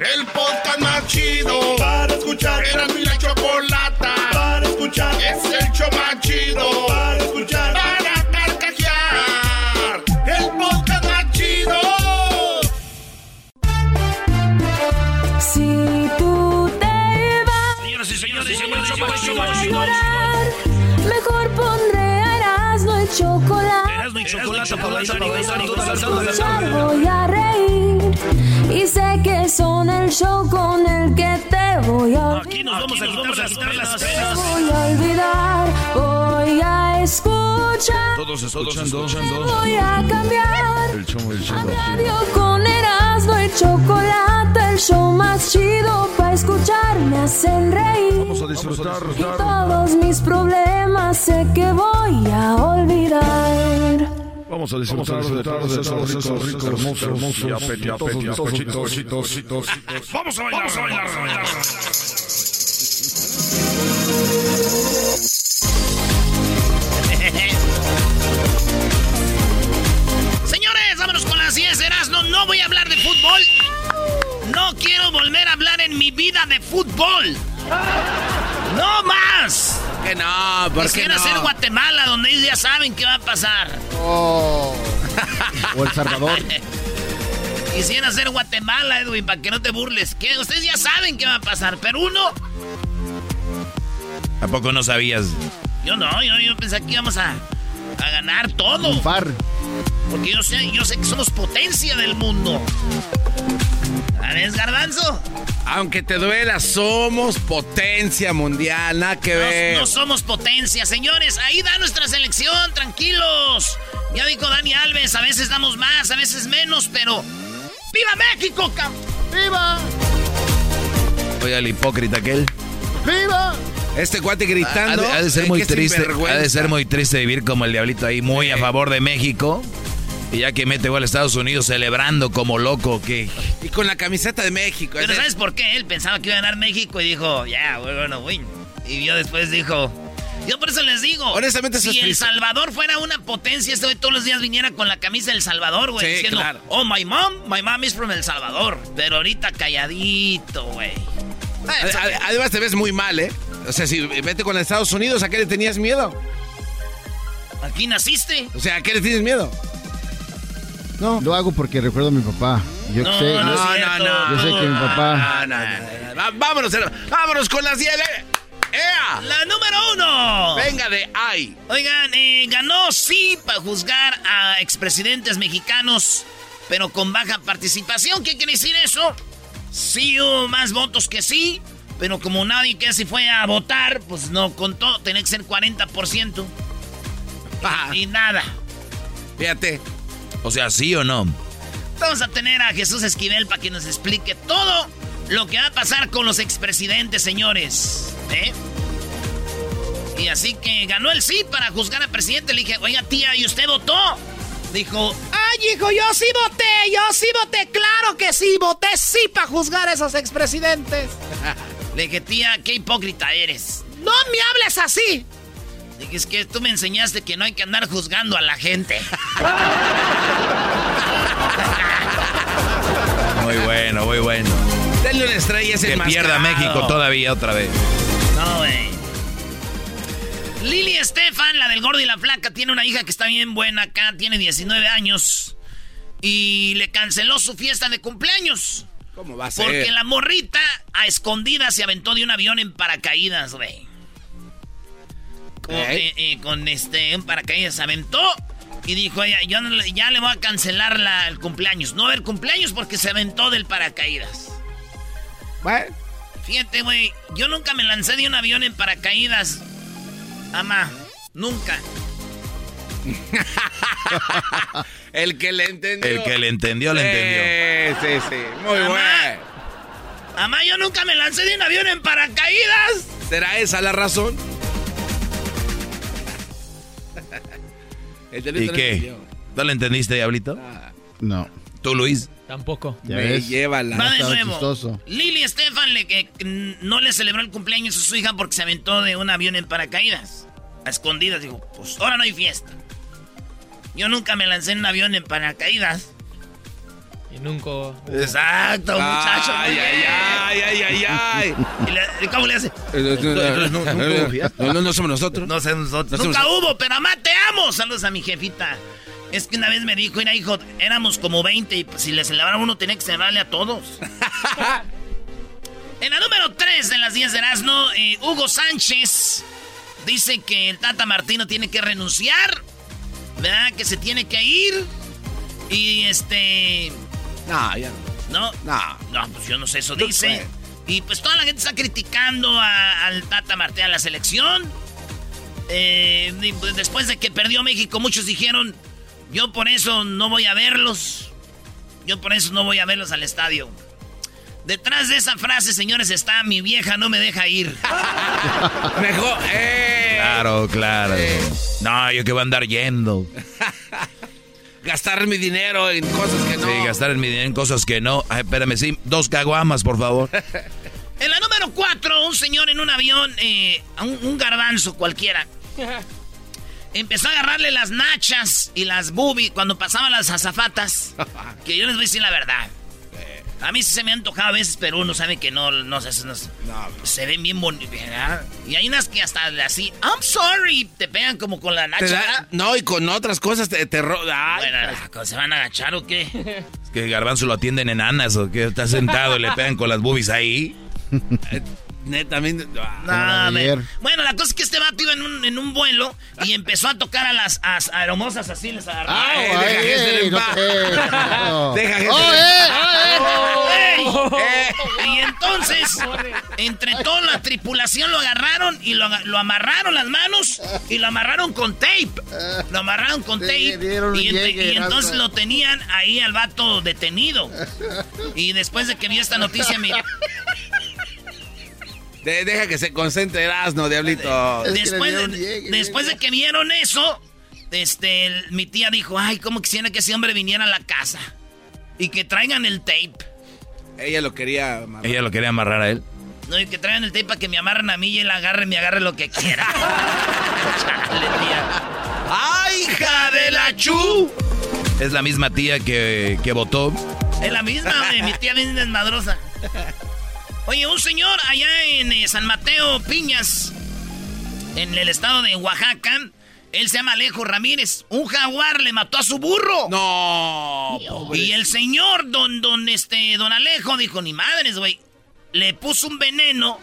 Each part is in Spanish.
El podcast más chido para escuchar. Era mi la chocolata para escuchar. Es el show más chido para escuchar. Para carcajear. El podcast más chido. Si tú te vas Señoras y señores, señores, a llorar, mejor pondré Erasmo y chocolate. Erasmo y chocolate por la sana Escuchar voy a reír y sé que son el show con el que te voy a Aquí nos vamos a quitar las penas. voy a olvidar, voy a escuchar, Todos escuchando. voy a cambiar. El show, el show. A radio con Erasmo y chocolate, el show más chido para escuchar me hacen reír. Vamos a disfrutar. Y todos mis problemas sé que voy a olvidar. Vamos a disfrutar de todos esos ricos, ricos, hermosos, hermosos y apetitosos. Vamos a bailar, vamos a bailar, a bailar. Señores, vámonos con las 10 Erasmo. No voy a hablar de fútbol. No quiero volver a hablar en mi vida de fútbol. ¡No más! Que no, ¿por qué Quisiera no? ser Guatemala, donde ellos ya saben qué va a pasar. Oh. O El Salvador. Quisiera ser Guatemala, Edwin, para que no te burles. Que ustedes ya saben qué va a pasar, pero uno. ¿A poco no sabías? Yo no, yo, yo pensé que íbamos a, a ganar todo. Porque yo sé, yo sé que somos potencia del mundo. ¿Sabes, Garbanzo? Aunque te duela, somos potencia mundial, nada que ver. No, no somos potencia, señores. Ahí da nuestra selección, tranquilos. Ya dijo Dani Alves, a veces damos más, a veces menos, pero. ¡Viva México! ¡Viva! Oye, el hipócrita aquel. ¡Viva! Este cuate Ha gritando. de, ha de ser muy triste. Ha de ser muy triste vivir como el diablito ahí, muy a favor de México. Y ya que mete gol a Estados Unidos celebrando como loco, que Y con la camiseta de México. Pero ¿sabes por qué? Él pensaba que iba a ganar México y dijo, ya, we're gonna win. Y yo después dijo, yo por eso les digo, Honestamente, si El. Salvador fuera una potencia, este güey todos los días viniera con la camisa del Salvador, güey, Sí, diciendo, claro. oh, my mom, my mom is from El Salvador. Pero ahorita calladito, güey. Ad- ad- Además te ves muy mal, ¿eh? O sea, si vete con Estados Unidos, ¿a qué le tenías miedo? Aquí naciste. O sea, ¿a qué le tienes miedo? No. Lo hago porque recuerdo a mi papá. Yo No, sé. no, yo- cierto. Yo sé que mi papá. Ah, no, no, no. Vámonos, vámonos con las 10. eh. ¡Ea! La número uno. Venga de ay. Oigan, eh, ganó sí para juzgar a expresidentes mexicanos, pero con baja participación. ¿Qué quiere decir eso? Sí hubo más votos que sí, pero como nadie que se fue a votar, pues no contó. Tenía que ser 40%. Ajá. Y nada. Fíjate. O sea, ¿sí o no? Vamos a tener a Jesús Esquivel para que nos explique todo lo que va a pasar con los expresidentes, señores. ¿Eh? Y así que ganó el sí para juzgar al presidente. Le dije, oiga, tía, ¿y usted votó? Dijo, ay, hijo, yo sí voté, yo sí voté, claro que sí, voté sí para juzgar a esos expresidentes. Le dije, tía, qué hipócrita eres. No me hables así. Dije, es que tú me enseñaste que no hay que andar juzgando a la gente. Muy bueno, muy bueno. Denle una estrella a ese Que pierda. México todavía otra vez. No, güey. Lili Estefan, la del gordo y la flaca, tiene una hija que está bien buena acá, tiene 19 años. Y le canceló su fiesta de cumpleaños. ¿Cómo va a ser? Porque la morrita a escondida se aventó de un avión en paracaídas, güey. Con, ¿Eh? eh, eh, con este, un paracaídas se aventó y dijo, ella, yo no ya le voy a cancelar la- el cumpleaños. No va a haber cumpleaños porque se aventó del paracaídas. Bueno, Fíjate, güey, yo nunca me lancé de un avión en paracaídas. Ama, nunca. el que le entendió. El que le entendió, le entendió. Sí, sí, sí. Muy bueno. Ama, yo nunca me lancé de un avión en paracaídas. ¿Será esa la razón? El ¿Y delito no qué? entendió. ¿No le entendiste, Diablito? No. ¿Tú, Luis? Tampoco. Ya Me ves. llévala. Va de nuevo. chistoso. Lili Estefan le, que, que no le celebró el cumpleaños a su hija porque se aventó de un avión en paracaídas. A escondidas. Dijo, pues ahora no hay fiesta. Yo nunca me lancé en un avión en paracaídas. Y nunca. Exacto, muchacho. Ay, ay, ay, ay, ay, ay. ¿Y le- ¿Cómo le hace? No, no, no somos nosotros. No sé nosotros. No Nunca somos- hubo, pero mamá, te amo. Saludos a mi jefita. Es que una vez me dijo, mira, hijo, éramos como 20 y pues, si le celebraba uno tenía que celebrarle a todos. en la número 3 de las 10 de Erasmo, eh, Hugo Sánchez dice que el Tata Martino tiene que renunciar, ¿verdad? Que se tiene que ir. Y este... No, ya No, no. no, pues yo no sé, eso No dice. Y pues toda la gente está criticando a- al Tata Martino a la selección. Eh, pues, después de que perdió México, muchos dijeron, yo por eso no voy a verlos. Yo por eso no voy a verlos al estadio. Detrás de esa frase, señores, está mi vieja no me deja ir. Mejor. ¡Eh! Claro, claro. No, yo que voy a andar yendo. Gastar mi dinero en cosas que no. Sí, gastar mi dinero en cosas que no. Ay, espérame, sí, dos caguamas, por favor. En la número 4, un señor en un avión, eh, un garbanzo cualquiera, empezó a agarrarle las nachas y las boobies cuando pasaban las azafatas. Que yo les voy a decir la verdad. A mí sí se me ha antojado a veces, pero uno sabe que no, no, sé, no, se ven bien bonitas. Y hay unas que hasta así, I'm sorry, te pegan como con la nacha. No, y con otras cosas te, te ro- ay, Bueno, ¿se van a agachar o qué? Es que Garbanzo lo atienden enanas o que está sentado y le pegan con las boobies ahí. Neta, a mí- ah. Bueno, la cosa es que este vato iba en un, en un vuelo y empezó a tocar a las as- aeromosas así, les agarró. Y entonces, entre toda la tripulación lo agarraron y lo, lo amarraron las manos y lo amarraron con tape. Lo amarraron con tape. Y, y entonces lo tenían ahí al vato detenido. Y después de que vio esta noticia, mi, De- deja que se concentre Erasmo, diablito. Después, de, después de que vieron eso, este, el- mi tía dijo, ay, cómo quisiera que ese hombre viniera a la casa. Y que traigan el tape. Ella lo quería. amarrar. Ella lo quería amarrar a él. No, y que traigan el tape para que me amarren a mí y él agarre, me agarre lo que quiera. Chale, tía. ¡Ay, hija de la chu! Es la misma tía que, que votó. Es la misma, mi tía bien desmadrosa. Oye, un señor allá en eh, San Mateo Piñas, en el estado de Oaxaca, él se llama Alejo Ramírez. Un jaguar le mató a su burro. No. Y el señor, don, don, este, don Alejo, dijo, ni madres, güey. Le puso un veneno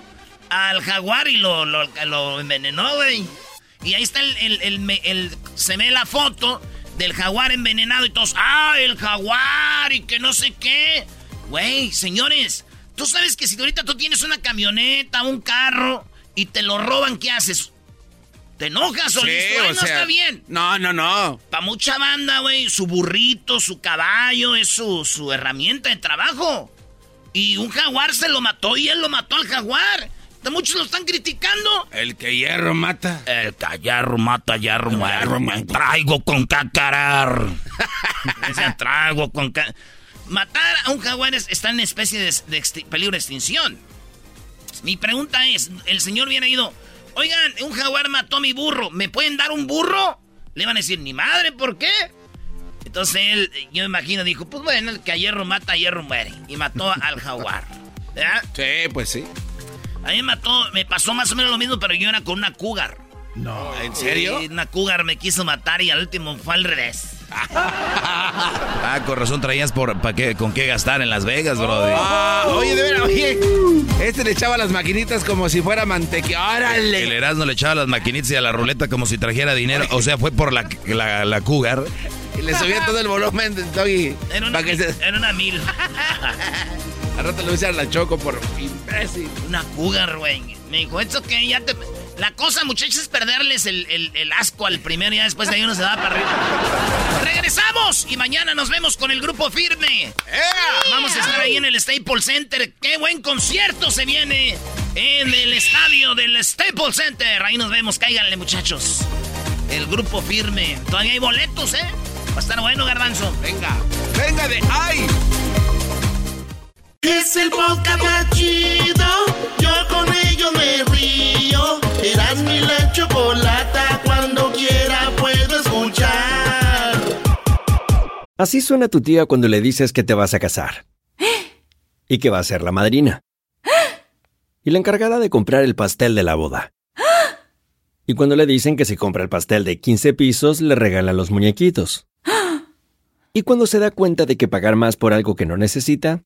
al jaguar y lo, lo, lo envenenó, güey. Y ahí está el, el, el el- se ve la foto del jaguar envenenado y todos, ah, el jaguar y que no sé qué. Güey, señores, tú sabes que si ahorita tú tienes una camioneta, un carro y te lo roban, ¿qué haces? ¿Te enojas o Sí, listo? Ay, o no sea, está bien. No, no, no. Para mucha banda, güey, su burrito, su caballo, es su, su herramienta de trabajo. Y un jaguar se lo mató y él lo mató al jaguar. Muchos lo están criticando. El que hierro mata. El callarro mata, yarro muere. Traigo con cacarar. Traigo con ca- Matar a un jaguar es- está en especie de, peligro de extinción. Mi pregunta es, el señor viene ido, oigan, un jaguar mató a mi burro, ¿me pueden dar un burro? Le van a decir, ni madre, ¿por qué? Entonces él, yo me imagino, dijo, pues bueno, el que a hierro mata, a hierro muere. Y mató al jaguar. ¿Verdad? Sí, pues sí. A mí me mató, me pasó más o menos lo mismo, pero yo era con una cougar. No. ¿En serio? Sí, una cougar me quiso matar y al último fue al revés. ah, con razón traías por, pa qué, con qué gastar en Las Vegas, brody. Ah, oye, de veras, oye. Este le echaba las maquinitas como si fuera mantequilla. ¡Órale! El Erasmo le echaba las maquinitas y a la ruleta como si trajera dinero. O sea, fue por la, la, la cougar. Y le subía todo el volumen, Doggy. Era una, era una mil. Al rato le voy a la choco por imbécil. Una cougar, güey. Me dijo, ¿esto que Ya te... La cosa, muchachos, es perderles el, el, asco al primero y ya después de ahí uno se va para arriba. ¡Regresamos! Y mañana nos vemos con el grupo firme. Vamos a estar ahí en el Staples Center. ¡Qué buen concierto se viene en el estadio del Staples Center! Ahí nos vemos. Cáiganle, muchachos. El grupo firme. Todavía hay boletos, ¿eh? Va a estar bueno, garbanzo. Venga, venga de ahí. Es el podcast. Yo con ello me río. Eras mi la chocolata. Cuando quiera puedo escuchar. Así suena tu tía cuando le dices que te vas a casar. Y que va a ser la madrina. Y la encargada de comprar el pastel de la boda. Y cuando le dicen que si compra el pastel de 15 pisos, le regalan los muñequitos. Y cuando se da cuenta de que pagar más por algo que no necesita,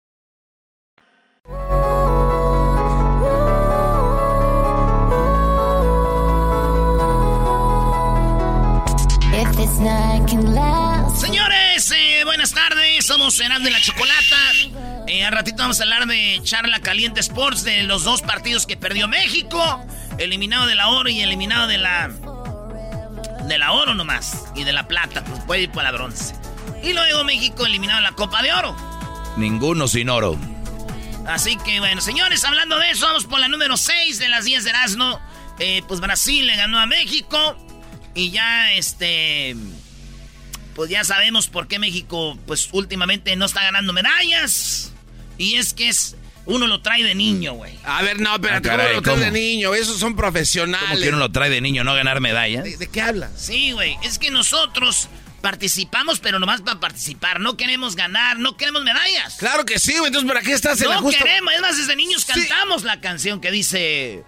Señores, eh, buenas tardes. Somos Serán de la Chocolata. Eh, al ratito vamos a hablar de Charla Caliente Sports, de los dos partidos que perdió México. Eliminado de la oro y eliminado de la. De la oro nomás. Y de la plata, pues puede ir para la bronce. Y luego México eliminado en la Copa de Oro. Ninguno sin oro. Así que bueno, señores, hablando de eso, vamos por la número 6 de las 10 de Erasmo. Eh, pues Brasil le ganó a México. Y ya, este. Pues ya sabemos por qué México, pues últimamente no está ganando medallas. Y es que es. Uno lo trae de niño, güey. A ver, no, pero ah, lo trae de niño? Esos son profesionales. ¿Cómo que uno lo trae de niño, no ganar medallas? ¿De, qué habla? Sí, güey. Es que nosotros participamos, pero nomás para participar. No queremos ganar, no queremos medallas. Claro que sí, güey. Entonces, ¿para qué estás en no la No queremos. Es más, desde niños cantamos la canción que dice...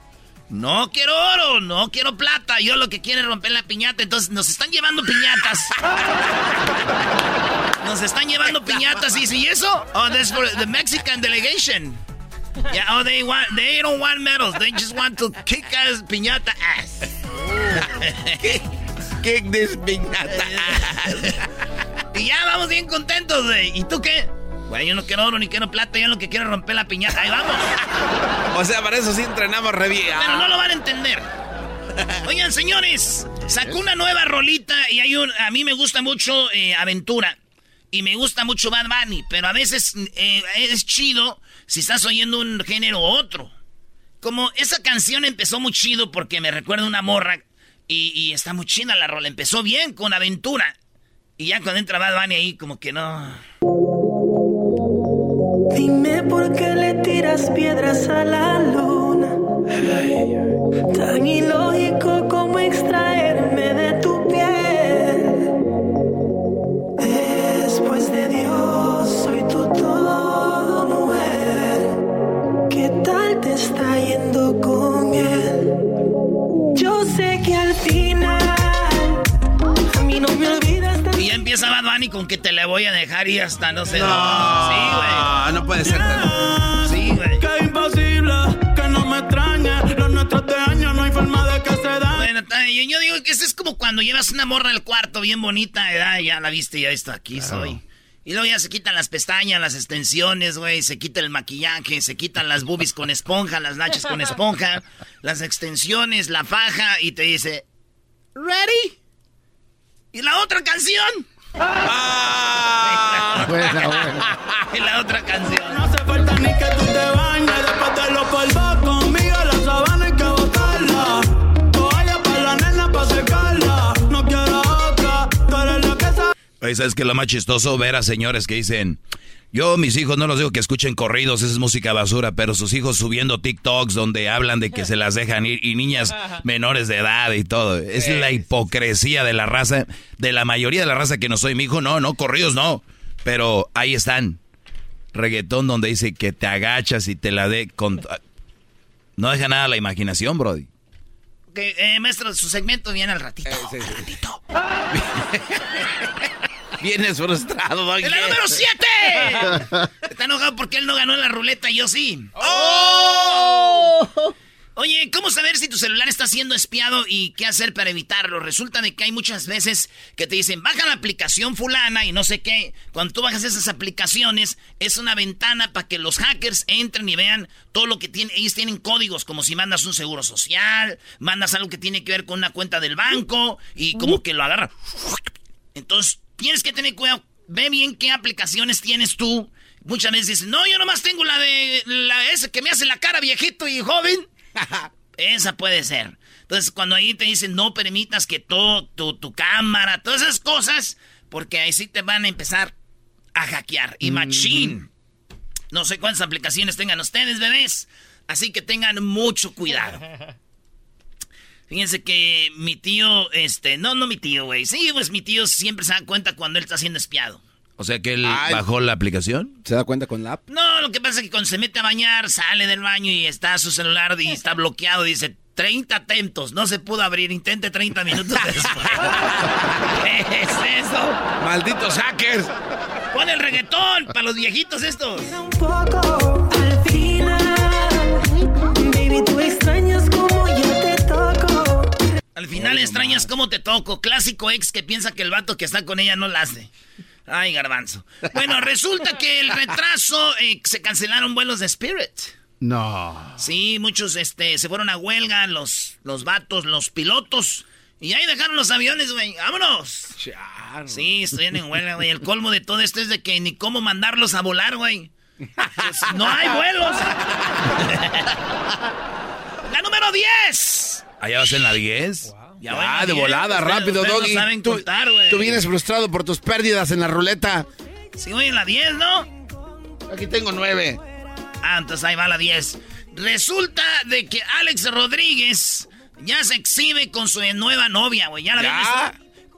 No quiero oro, no quiero plata. Yo lo que quiero es romper la piñata. Entonces nos están llevando piñatas. Nos están llevando piñatas. Y si eso, oh, that's for the Mexican delegation. Yeah, oh, they want, they don't want medals. They just want to kick ass piñata ass. kick this piñata ass. y ya vamos bien contentos, güey. ¿Y tú qué? Güey, yo no quiero oro ni quiero plata, yo lo que quiero es romper la piñata. Ahí vamos. O sea, para eso sí entrenamos re bien. Pero no lo van a entender. Oigan, señores, sacó una nueva rolita y hay un. A mí me gusta mucho eh, Aventura. Y me gusta mucho Bad Bunny. Pero a veces eh, es chido si estás oyendo un género u otro. Como esa canción empezó muy chido porque me recuerda una morra. Y, y está muy chida la rola. Empezó bien con Aventura. Y ya cuando entra Bad Bunny ahí, como que no. Dime por qué le tiras piedras a la luna. Tan ilógico como extraerme de tu piel. Después de Dios, soy tu todo, mujer. ¿Qué tal te está yendo con él? Yo sé Y ya empieza Bad Giovanni con que te le voy a dejar y hasta no sé No, dónde. Sí, güey. no puede ser tan... Sí, güey. Que imposible que no me extrañe. Los nuestros de años no hay forma de que se den. Bueno, bien. yo digo que eso es como cuando llevas una morra al cuarto bien bonita, ¿verdad? ya la viste, ya está, aquí soy. Y luego ya se quitan las pestañas, las extensiones, güey, se quita el maquillaje, se quitan las boobies con esponja, las nachas con esponja, las extensiones, la faja, y te dice, ¿ready? ¿Y la otra canción? Ah. Buena, buena. y la otra canción. No hace falta ni que tú te bañes. Después de los polvos conmigo, la sabana hay que botarla. Toalla para la nena para secarla. No quiero otra. Tú eres lo que sabes. Oye, ¿sabes qué es lo más chistoso? Ver a señores que dicen, yo mis hijos no los digo que escuchen corridos, esa es música basura, pero sus hijos subiendo TikToks donde hablan de que se las dejan ir y niñas menores de edad y todo. Es la hipocresía de la raza, de la mayoría de la raza que no soy mi hijo, no, no, corridos no. Pero ahí están. Reggaetón donde dice que te agachas y te la de con... No deja nada a la imaginación, Brody. Ok, eh, maestro, su segmento viene al ratito. Al ratito. Vienes frustrado, Doggy. ¡Es la número 7! Está enojado porque él no ganó en la ruleta y yo sí. ¡Oh! Oye, ¿cómo saber si tu celular está siendo espiado y qué hacer para evitarlo? Resulta de que hay muchas veces que te dicen, baja la aplicación fulana y no sé qué. Cuando tú bajas esas aplicaciones, es una ventana para que los hackers entren y vean todo lo que tienen. Ellos tienen códigos, como si mandas un seguro social, mandas algo que tiene que ver con una cuenta del banco y como que lo agarran. Entonces, tienes que tener cuidado. Ve bien qué aplicaciones tienes tú. Muchas veces dicen, no, yo nomás tengo la de la esa que me hace la cara viejito y joven. Esa puede ser. Entonces, cuando ahí te dicen no permitas que todo, tu, tu cámara, todas esas cosas, porque ahí sí te van a empezar a hackear. Y machine. No sé cuántas aplicaciones tengan ustedes, bebés. Así que tengan mucho cuidado. Fíjense que mi tío, este, no, no mi tío, güey. Sí, pues mi tío siempre se da cuenta cuando él está siendo espiado. O sea que él Ay. bajó la aplicación. ¿Se da cuenta con la app? No, lo que pasa es que cuando se mete a bañar, sale del baño y está su celular y está bloqueado. Dice, 30 atentos, no se pudo abrir, intente 30 minutos después. ¿Qué es eso? ¡Malditos hackers! Pon el reggaetón para los viejitos estos. Un poco Al final extrañas cómo te toco. Clásico ex que piensa que el vato que está con ella no la hace. Ay, garbanzo. Bueno, resulta que el retraso, eh, se cancelaron vuelos de Spirit. No. Sí, muchos este, se fueron a huelga, los, los vatos, los pilotos. Y ahí dejaron los aviones, güey. ¡Vámonos! Sí, estoy en huelga, güey. El colmo de todo esto es de que ni cómo mandarlos a volar, güey. Pues no hay vuelos. La número 10. Allá vas en la 10. Ya voy Ah, de 10, volada, ustedes- rápido, ustedes Doggy. No saben tú, contar, güey. tú vienes frustrado por tus pérdidas en la ruleta. Sí, voy en la 10, ¿no? Aquí tengo nueve. Ah, entonces ahí va la 10. Resulta de que Alex Rodríguez ya se exhibe con su nueva novia, güey. ¿Ya la ¿Ya?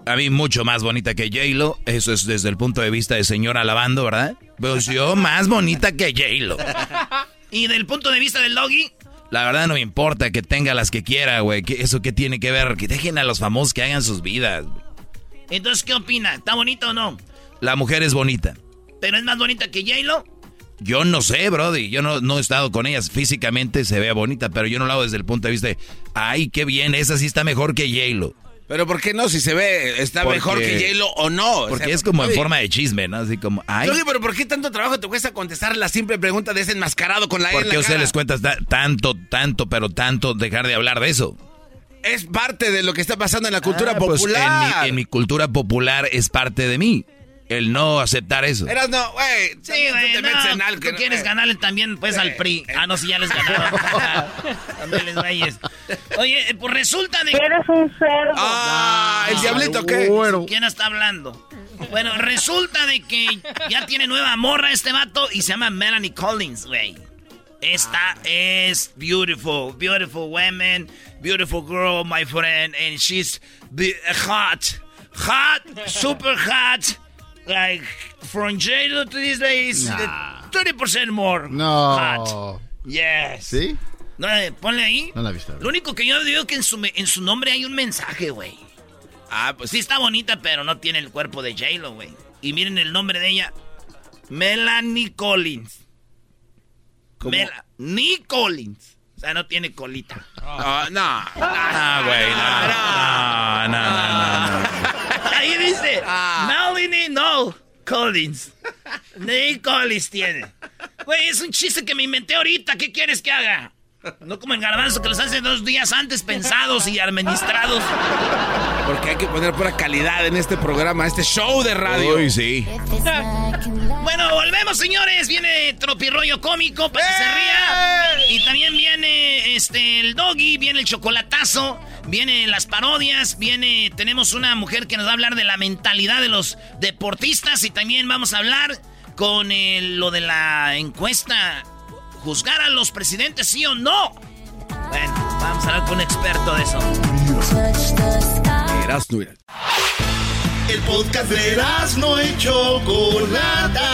A mí mucho más bonita que J-Lo. Eso es desde el punto de vista de señora lavando, ¿verdad? Pues yo más bonita que J-Lo. Y del punto de vista del doggy, La verdad no me importa que tenga las que quiera, güey. ¿Qué- ¿Eso qué tiene que ver? Que dejen a los famosos que hagan sus vidas. entonces, ¿qué opina? ¿Está bonito o no? La mujer es bonita. ¿Pero es más bonita que J-Lo? Yo no sé, Brody. Yo no, no he estado con ellas. Físicamente se ve bonita, pero yo no lo hago desde el punto de vista de, ay, qué bien, esa sí está mejor que J-Lo. Pero ¿por qué no? Si se ve, está Porque- mejor que J-Lo o no. O Porque sea, es como en oye, forma de chisme, ¿no? Así como, ay, Doggy, pero ¿por qué tanto trabajo te cuesta contestar la simple pregunta de ese enmascarado con la E ¿por en qué la a ustedes les cuenta ta- tanto, tanto, pero tanto dejar de hablar de eso? Es parte de lo que está pasando en la cultura Ah, pues, popular. en, mi, en mi cultura popular es parte de mí. El no aceptar eso. Eras no, güey. Sí, güey, te no, metes en algo que tú no- quieres eh. ganarle también, pues, al PRI. Ah, no, si ya les ganaron. También les güeyes. Oye, eh, pues resulta de... Eres un cerdo. Ah, ¿el diablito qué? Bueno. ¿Quién está hablando? Bueno, resulta de que ya tiene nueva morra este vato y se llama Melanie Collins, güey. Esta es beautiful, beautiful woman, beautiful girl, my friend, and she's hot, hot, super hot, like from J-Lo to these days, Nah. 30% more No. hot. Yes. ¿Sí? No, eh, ponle ahí. No la he visto. Lo único que yo digo es que en su, me- en su nombre hay un mensaje, güey. Ah, pues Sí está bonita, pero no tiene el cuerpo de J-Lo, güey. Y miren el nombre de ella. Melanie Collins. Melanie Collins. O sea, no tiene colita. Ah, no. Ah, güey, no. No, no, no, Ahí dice. Ah. No Collins. Ni Collins tiene. Güey, es un chiste que me inventé ahorita. ¿Qué quieres que haga? No como en Garbanzo que los hace dos días antes pensados y administrados. Porque hay que poner pura calidad en este programa, este show de radio. Uy, sí. Bueno, volvemos, señores. Viene Tropirroyo Cómico para que se ría. Y también viene este el Doggy, viene el chocolatazo, viene las parodias, viene. Tenemos una mujer que nos va a hablar de la mentalidad de los deportistas. Y también vamos a hablar con el- lo de la encuesta. Juzgar a los presidentes, sí o no. Bueno, vamos a hablar con un experto de eso. Erasmo, mira. El podcast de no y Chocolata.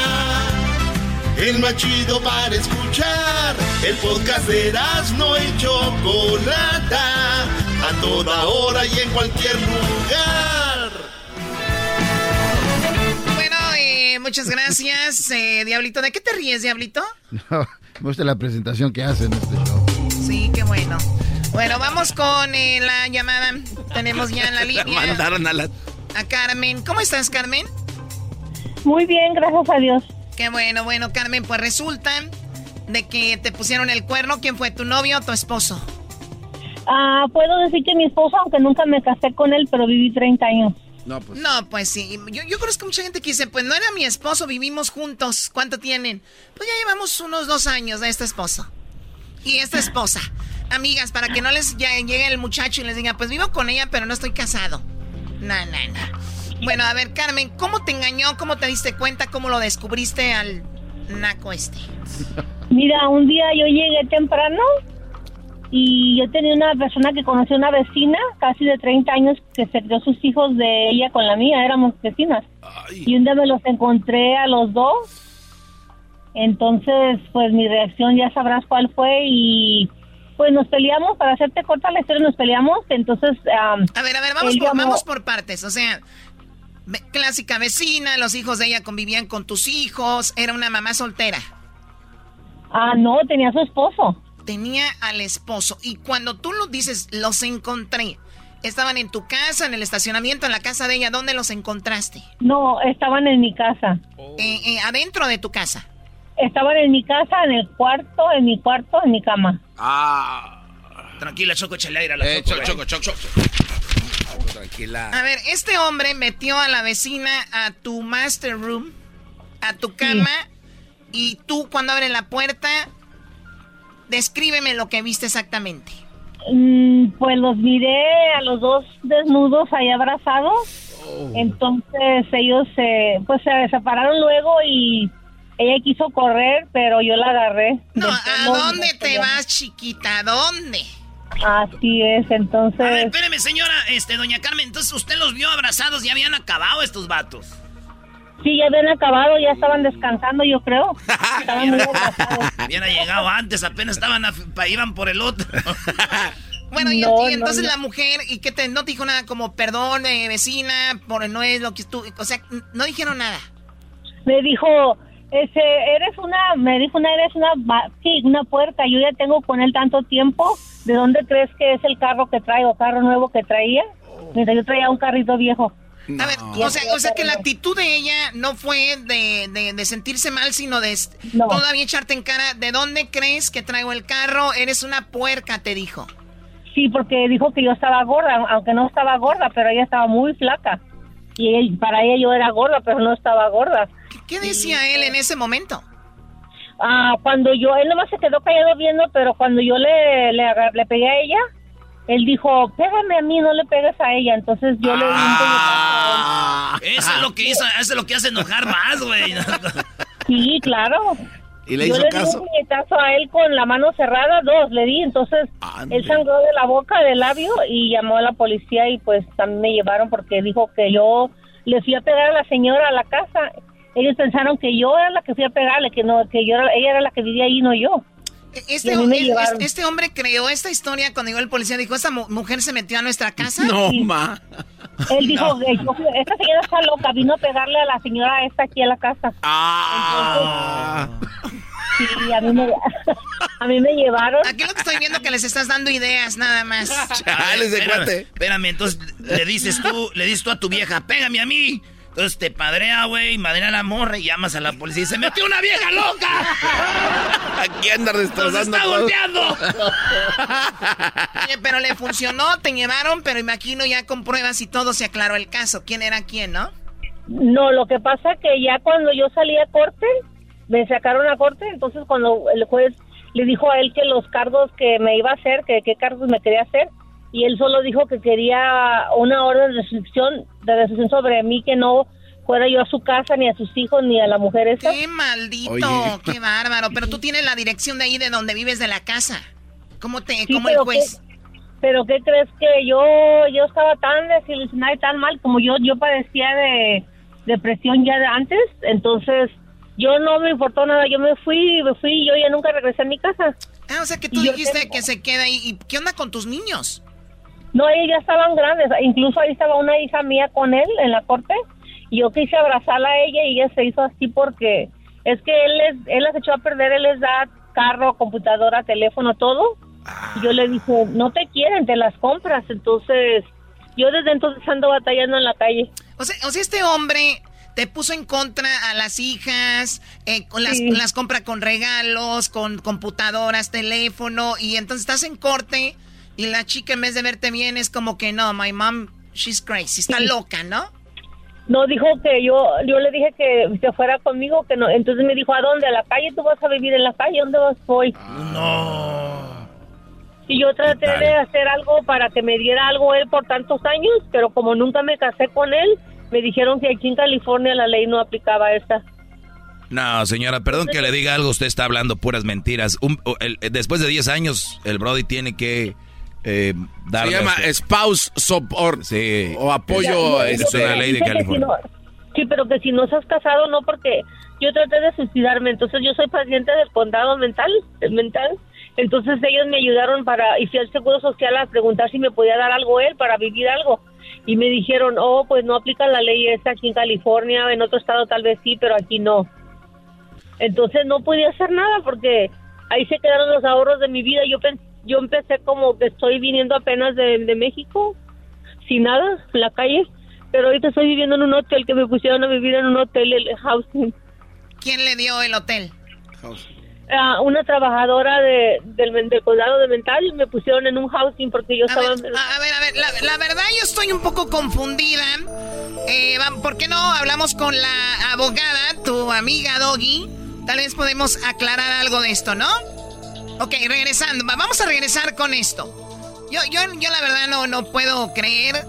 El más chido para escuchar. El podcast de no y Chocolata. A toda hora y en cualquier lugar. Bueno, eh, muchas gracias, eh, Diablito. ¿De qué te ríes, Diablito? No, me gusta la presentación que hacen este show. Sí, qué bueno. Bueno, vamos con eh, la llamada. Tenemos ya en la La línea mandaron a la. a Carmen. ¿Cómo estás, Carmen? Muy bien, gracias a Dios. Qué bueno, bueno, Carmen. Pues resulta de que te pusieron el cuerno. ¿Quién fue, tu novio o tu esposo? Ah, puedo decir que mi esposo, aunque nunca me casé con él, pero viví 30 años. No, pues. No, pues sí. Yo, yo conozco mucha gente que dice, pues no era mi esposo, vivimos juntos. ¿Cuánto tienen? Pues ya llevamos unos dos años de este esposo. Y esta esposa. Amigas, para que no les ya llegue el muchacho y les diga, pues vivo con ella, pero no estoy casado. No, no, no. Bueno, a ver, Carmen, ¿cómo te engañó? ¿Cómo te diste cuenta? ¿Cómo lo descubriste al naco este? Mira, un día yo llegué temprano y yo tenía una persona que conocí, una vecina, casi de 30 años, que se crió sus hijos de ella con la mía, éramos vecinas. Y un día me los encontré a los dos. Entonces, pues mi reacción ya sabrás cuál fue y pues nos peleamos, para hacerte corta la historia, nos peleamos. Entonces, A ver, a ver, vamos por, llamó- vamos por partes. O sea, clásica vecina, los hijos de ella convivían con tus hijos, era una mamá soltera. Ah, no, tenía a su esposo. Tenía al esposo. Y cuando tú lo dices, los encontré. Estaban en tu casa, en el estacionamiento, en la casa de ella. ¿Dónde los encontraste? No, estaban en mi casa. Eh, eh, adentro de tu casa. Estaban en mi casa, en el cuarto, en mi cuarto, en mi cama. Ah. Tranquila, Choco, échale aire a la Eh, Choco, choco, güey. choco, choco, choco. Tranquila. A ver, este hombre metió a la vecina a tu master room, a tu cama, y tú cuando abres la puerta, descríbeme lo que viste exactamente. Mm, pues los miré a los dos desnudos ahí abrazados. Entonces ellos se, pues se separaron luego y ella quiso correr, pero yo la agarré. No, ¿a dónde te vas, chiquita? ¿A dónde? Así es, entonces. A ver, espéreme, señora, este, doña Carmen, entonces usted los vio abrazados, ya habían acabado estos vatos. Sí, ya habían acabado, ya estaban descansando, yo creo. Estaban muy. Hubiera llegado antes, apenas estaban, a- pa- iban por el otro. bueno, y, No, y entonces no, no. la mujer, ¿y qué te, no te dijo nada como, perdón, eh, vecina, por no es lo que tú, o sea, no dijeron nada. me dijo, ese, eres una, me dijo una, eres una, va- sí, una puerta, yo ya tengo con él tanto tiempo, ¿de dónde crees que es el carro que traigo, carro nuevo que traía? Mira, yo traía un carrito viejo. A ver, o sea, o sea que la actitud de ella no fue de, de- de sentirse mal, sino de No. todavía echarte en cara, ¿de dónde crees que traigo el carro? Eres una puerca, te dijo. Sí, porque dijo que yo estaba gorda, aunque no estaba gorda, pero ella estaba muy flaca. Y él- para ella yo era gorda, pero no estaba gorda. ¿Qué decía él en ese momento? Ah, cuando yo, él nomás se quedó callado viendo, pero cuando yo le, le, le pegué a ella, él dijo, pégame a mí, no le pegues a ella. Entonces yo le di un Ah. él. Eso es lo que hizo, eso es lo que hace enojar más, güey. Sí, claro. ¿Y le yo hizo le caso? di un puñetazo a él con la mano cerrada, dos le di, entonces él sangró de la boca, del labio y llamó a la policía y pues también me llevaron porque dijo que yo le fui a pegar a la señora a la casa. Ellos pensaron que yo era la que fui a pegarle, que no, que yo era- ella era la que vivía ahí, no yo. Este, este hombre creó esta historia cuando llegó el policía. Dijo, esta mu- mujer se metió a nuestra casa. No, ma. Él dijo, yo- esta señora está loca, vino a pegarle a la señora esta aquí a la casa. Ah. Sí, a mí me, a mí me llevaron. Aquí lo que estoy viendo que les estás dando ideas, nada más. Chales de espérame, cuate. Espérame, entonces le dices tú, le dices tú a tu vieja, pégame a mí. Entonces te padrea, güey, madrea a la morra y llamas a la policía y se metió una vieja loca. Aquí anda Nos destrozando está golpeando. Oye, pero le funcionó, te llevaron, pero imagino ya con pruebas y todo se aclaró el caso. ¿Quién era quién, no? No, lo que pasa que ya cuando yo salí a corte, me sacaron a corte, entonces cuando el juez le dijo a él que los cargos que me iba a hacer, que qué cargos me quería hacer, y él solo dijo que quería una orden de restricción, de restricción sobre mí, que no fuera yo a su casa, ni a sus hijos, ni a la mujer esa. Qué maldito, Oye. qué bárbaro. Pero tú tienes la dirección de ahí de donde vives de la casa. ¿Cómo te, Sí, cómo el pero juez? ¿qué- pero qué crees que yo yo estaba tan desilusionada y tan mal como yo yo padecía de depresión ya de antes, entonces yo no me importó nada, yo me fui, me fui y yo ya nunca regresé a mi casa. Ah, o sea que tú dijiste tengo- que se queda ahí. ¿Y qué onda con tus niños? No, ellos ya estaban grandes, incluso ahí estaba una hija mía con él en la corte y yo quise abrazarla a ella y ella se hizo así porque es que él les, él las echó a perder, él les da carro, computadora, teléfono, todo. Y yo le dije, no te quieren, te las compras. Entonces, yo desde entonces ando batallando en la calle. O sea, o sea, este hombre te puso en contra a las hijas, eh, con las, Sí. las compra con regalos, con computadoras, teléfono, y entonces estás en corte y la chica en vez de verte bien es como que no, my mom, she's crazy, está Sí. loca, ¿no? No, dijo que yo, yo le dije que se fuera conmigo, que no. Entonces me dijo, ¿a dónde? ¿A la calle? ¿Tú vas a vivir en la calle? ¿Dónde vas hoy? No. Y yo traté de hacer algo para que me diera algo él por tantos años, pero como nunca me casé con él, me dijeron que aquí en California la ley no aplicaba esta. No, señora, perdón que le diga algo, usted está hablando puras mentiras. Un- el- después de 10 años, el Brody tiene que eh. Se llama spouse support. Sí. O apoyo. Es, este, una ley de California. si no- sí, pero que si no estás casado, no, porque yo traté de suicidarme, entonces yo soy paciente del condado mental, mental. Entonces ellos me ayudaron para, y fui al Seguro Social a preguntar si me podía dar algo él para vivir algo. Y me dijeron, oh, pues no aplica la ley esta aquí en California, en otro estado tal vez sí, pero aquí no. Entonces no podía hacer nada porque ahí se quedaron los ahorros de mi vida. Yo pen- yo empecé como que estoy viniendo apenas de, de México, sin nada, en la calle. Pero ahorita estoy viviendo en un hotel que me pusieron a vivir en un hotel, el housing. ¿Quién le dio el hotel? Ah, una trabajadora de, del, del condado de Mental me pusieron en un housing porque yo A estaba... ver, a, ver, a ver, la, la verdad yo estoy un poco confundida. Eh, ¿Por qué no hablamos con la abogada, tu amiga Doggy? Tal vez podemos aclarar algo de esto, ¿no? Ok, regresando, va- vamos a regresar con esto. Yo, yo, yo la verdad no, no puedo creer.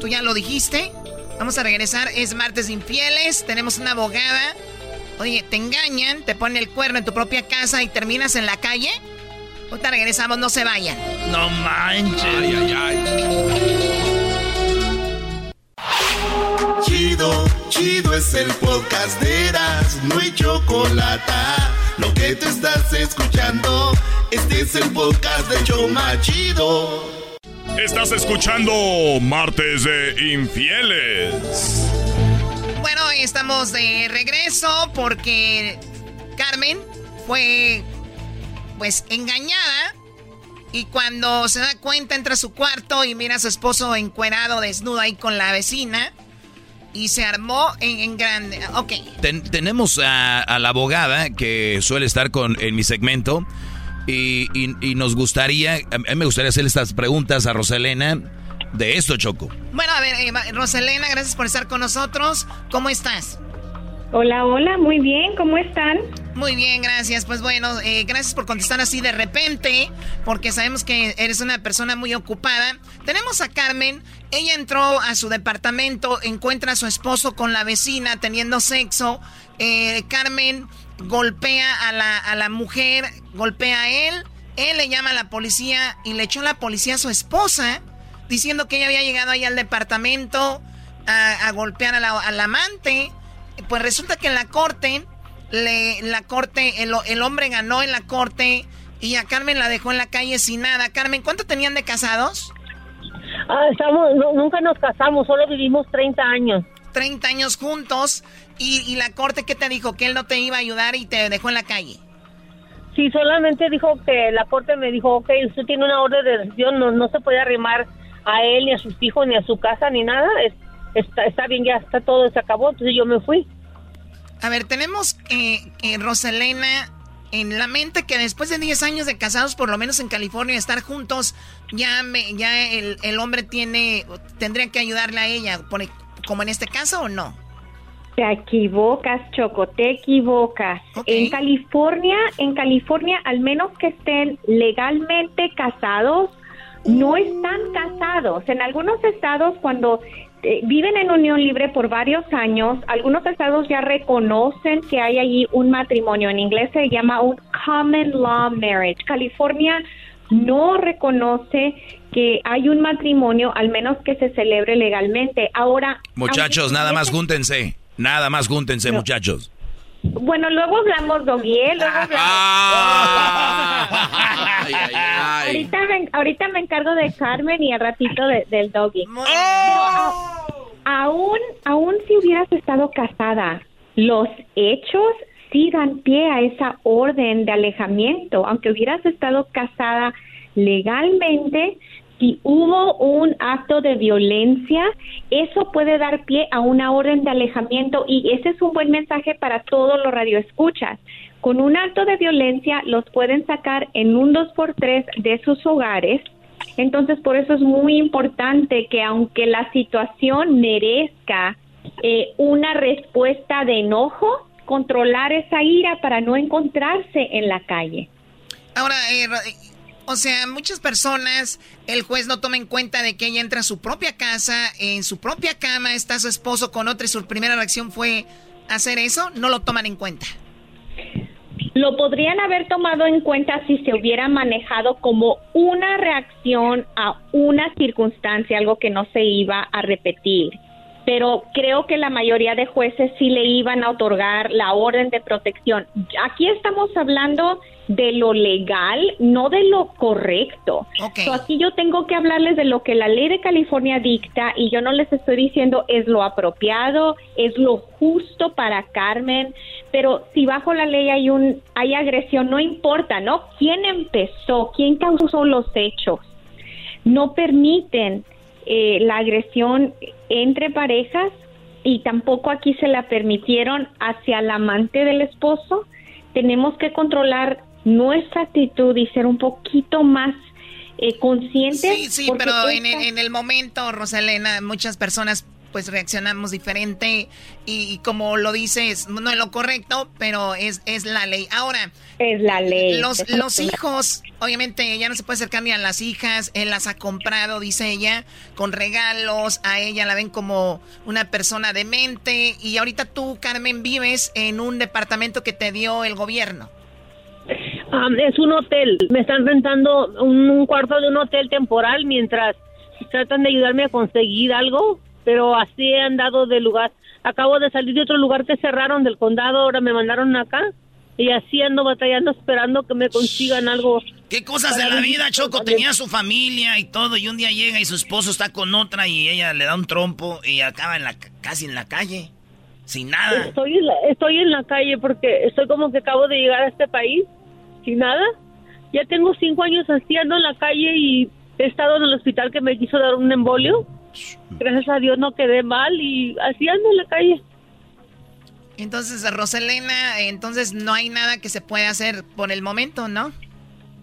Tú ya lo dijiste. Vamos a regresar, es martes infieles, tenemos una abogada. Oye, te engañan, te ponen el cuerno en tu propia casa y terminas en la calle. Ahorita regresamos, no se vayan. No manches. Ay, ay, ay. Chido, chido es el podcast de Eras, no hay chocolate. Lo que te estás escuchando, este es el podcast de Choma Chido. Estás escuchando Martes de Infieles. Bueno, estamos de regreso porque Carmen fue pues engañada y cuando se da cuenta entra a su cuarto y mira a su esposo encuerado, desnudo ahí con la vecina y se armó en, en grande. Ok. Ten- tenemos a, a la abogada que suele estar con, en mi segmento y, y- y nos gustaría, a mí me gustaría hacer estas preguntas a Roselena de esto, Choco. Bueno, a ver, eh, Roselena, gracias por estar con nosotros. ¿Cómo estás? Hola, hola, muy bien, ¿cómo están? Muy bien, gracias. Pues bueno, eh, gracias por contestar así de repente, porque sabemos que eres una persona muy ocupada. Tenemos a Carmen, ella entró a su departamento, encuentra a su esposo con la vecina teniendo sexo. Eh, Carmen golpea a la, a la mujer, golpea a él, él le llama a la policía y le echó la policía a su esposa, diciendo que ella había llegado ahí al departamento a, golpear a la- al amante. Pues resulta que en la corte, le, la corte, el, el hombre ganó en la corte y a Carmen la dejó en la calle sin nada. Carmen, ¿cuánto tenían de casados? Ah, estamos, no- nunca nos casamos, solo vivimos 30 años. 30 años juntos y, y la corte que te dijo que él no te iba a ayudar y te dejó en la calle. Sí, solamente dijo que la corte me dijo, ok, usted tiene una orden de detención, no, no se puede arrimar a él, ni a sus hijos, ni a su casa, ni nada. Es- está, está bien, ya está todo, se acabó, entonces yo me fui. A ver, tenemos eh, eh, Rosalena en la mente que después de 10 años de casados, por lo menos en California, estar juntos, ya me, ya el, el hombre tiene, tendría que ayudarle a ella, pone- como en este caso o no. Te equivocas, Choco, te equivocas. En California, en California, al menos que estén legalmente casados, no están casados. En algunos estados, cuando eh, viven en unión libre por varios años, algunos estados ya reconocen que hay allí un matrimonio. En inglés se llama un common law marriage. California no reconoce que hay un matrimonio, al menos que se celebre legalmente. Ahora, Muchachos, aunque- nada más júntense. Nada más júntense, muchachos. Bueno, luego hablamos, Doggy, ¿eh? Luego hablamos. Ahorita, me, ahorita me encargo de Carmen y al ratito de- del Doggy. Pero, a- aún, aún si hubieras estado casada, los hechos sí dan pie a esa orden de alejamiento. Aunque hubieras estado casada legalmente, si hubo un acto de violencia, eso puede dar pie a una orden de alejamiento y ese es un buen mensaje para todos los radioescuchas. Con un acto de violencia los pueden sacar en un 2x3 de sus hogares. Entonces, por eso es muy importante que aunque la situación merezca eh, una respuesta de enojo, controlar esa ira para no encontrarse en la calle. Ahora, eh, o sea, muchas personas, el juez no toma en cuenta de que ella entra a su propia casa, en su propia cama está su esposo con otra y su primera reacción fue hacer eso, no lo toman en cuenta. Lo podrían haber tomado en cuenta si se hubiera manejado como una reacción a una circunstancia, algo que no se iba a repetir. Pero creo que la mayoría de jueces sí le iban a otorgar la orden de protección. Aquí estamos hablando de lo legal, no de lo correcto. So, aquí yo tengo que hablarles de lo que la ley de California dicta y yo no les estoy diciendo es lo apropiado, es lo justo para Carmen, pero si bajo la ley hay un hay agresión, no importa, ¿no? ¿Quién empezó? ¿Quién causó los hechos? No permiten eh, la agresión entre parejas y tampoco aquí se la permitieron hacia el amante del esposo. Tenemos que controlar nuestra actitud y ser un poquito más eh, conscientes. Sí, sí, pero esta- en el momento, Rosalena, muchas personas pues reaccionamos diferente y, y como lo dices, no es lo correcto, pero es, es la ley. Ahora, es la ley. Los, los hijos, obviamente ella no se puede acercar ni a las hijas, él las ha comprado, dice ella, con regalos, a ella la ven como una persona demente y ahorita tú, Carmen, vives en un departamento que te dio el gobierno. Es un hotel. Me están rentando un, un cuarto de un hotel temporal mientras tratan de ayudarme a conseguir algo, pero así he andado de lugar. Acabo de salir de otro lugar que cerraron del condado, ahora me mandaron acá y así ando batallando esperando que me consigan algo. ¿Qué cosas de la vida, Choco? Tenía su familia y todo, y un día llega y su esposo está con otra y ella le da un trompo y acaba en la, ca- casi en la calle, sin nada. Estoy en, la, estoy en la calle porque estoy como que acabo de llegar a este país sin nada. Ya tengo cinco años así ando en la calle y he estado en el hospital que me quiso dar un embolio. Gracias a Dios no quedé mal y así ando en la calle. Entonces, Rosalena, entonces no hay nada que se pueda hacer por el momento, ¿no?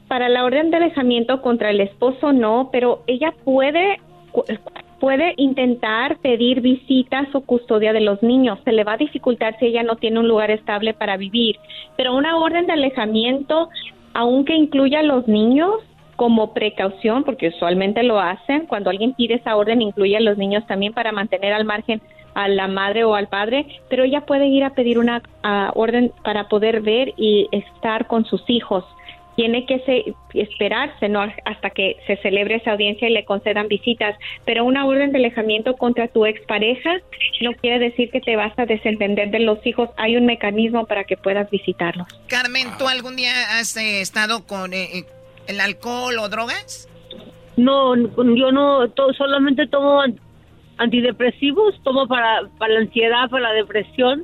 Para la orden de alejamiento contra el esposo no, pero ella puede puede intentar pedir visitas o custodia de los niños. Se le va a dificultar si ella no tiene un lugar estable para vivir. Pero una orden de alejamiento, aunque incluya a los niños como precaución, porque usualmente lo hacen, cuando alguien pide esa orden incluye a los niños también para mantener al margen a la madre o al padre, pero ella puede ir a pedir una orden para poder ver y estar con sus hijos. Tiene que se- esperarse no hasta que se celebre esa audiencia y le concedan visitas. Pero una orden de alejamiento contra tu expareja no quiere decir que te vas a desentender de los hijos. Hay un mecanismo para que puedas visitarlos. Carmen, ¿tú algún día has eh, estado con eh, eh, el alcohol o drogas? No, yo no, to- solamente tomo an- antidepresivos, tomo para, para la ansiedad, para la depresión.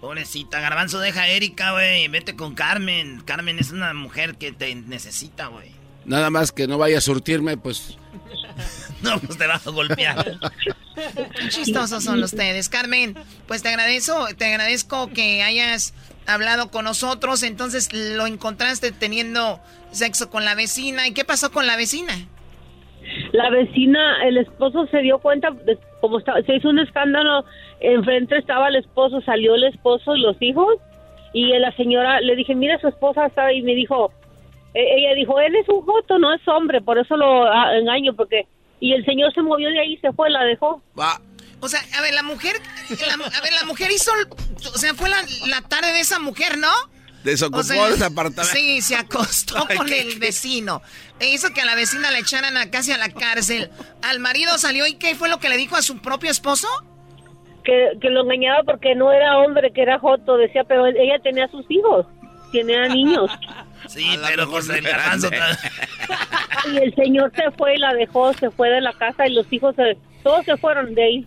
Pobrecita, Garbanzo, deja a Erika, güey. Vete con Carmen. Carmen es una mujer que te necesita, güey. Nada más que no vaya a surtirme, pues. No, pues te vas a golpear. Qué chistosos son ustedes. Carmen, pues te agradezco, te agradezco que hayas hablado con nosotros. Entonces lo encontraste teniendo sexo con la vecina. ¿Y qué pasó con la vecina? La vecina, el esposo se dio cuenta, de, como estaba, se hizo un escándalo, enfrente estaba el esposo, salió el esposo y los hijos, y la señora, le dije, mira, su esposa está ahí, y me dijo, e- ella dijo, él es un joto, no es hombre, por eso lo ah, engaño, porque, y el señor se movió de ahí y se fue, la dejó. O sea, a ver, la mujer, la- a ver, la mujer hizo, o sea, fue la, la tarde de esa mujer, ¿no? Desocupó O sea, ese apartamento. Sí, se acostó Ay, con qué- el vecino. E hizo que a la vecina le echaran a, casi a la cárcel. Al marido salió y ¿qué fue lo que le dijo a su propio esposo? Que, que lo engañaba porque no era hombre, que era joto, decía, pero él- ella tenía sus hijos, tenía niños. Sí, pero el garbanzo... Y el señor se fue y la dejó, se fue de la casa y los hijos, se- todos se fueron de ahí.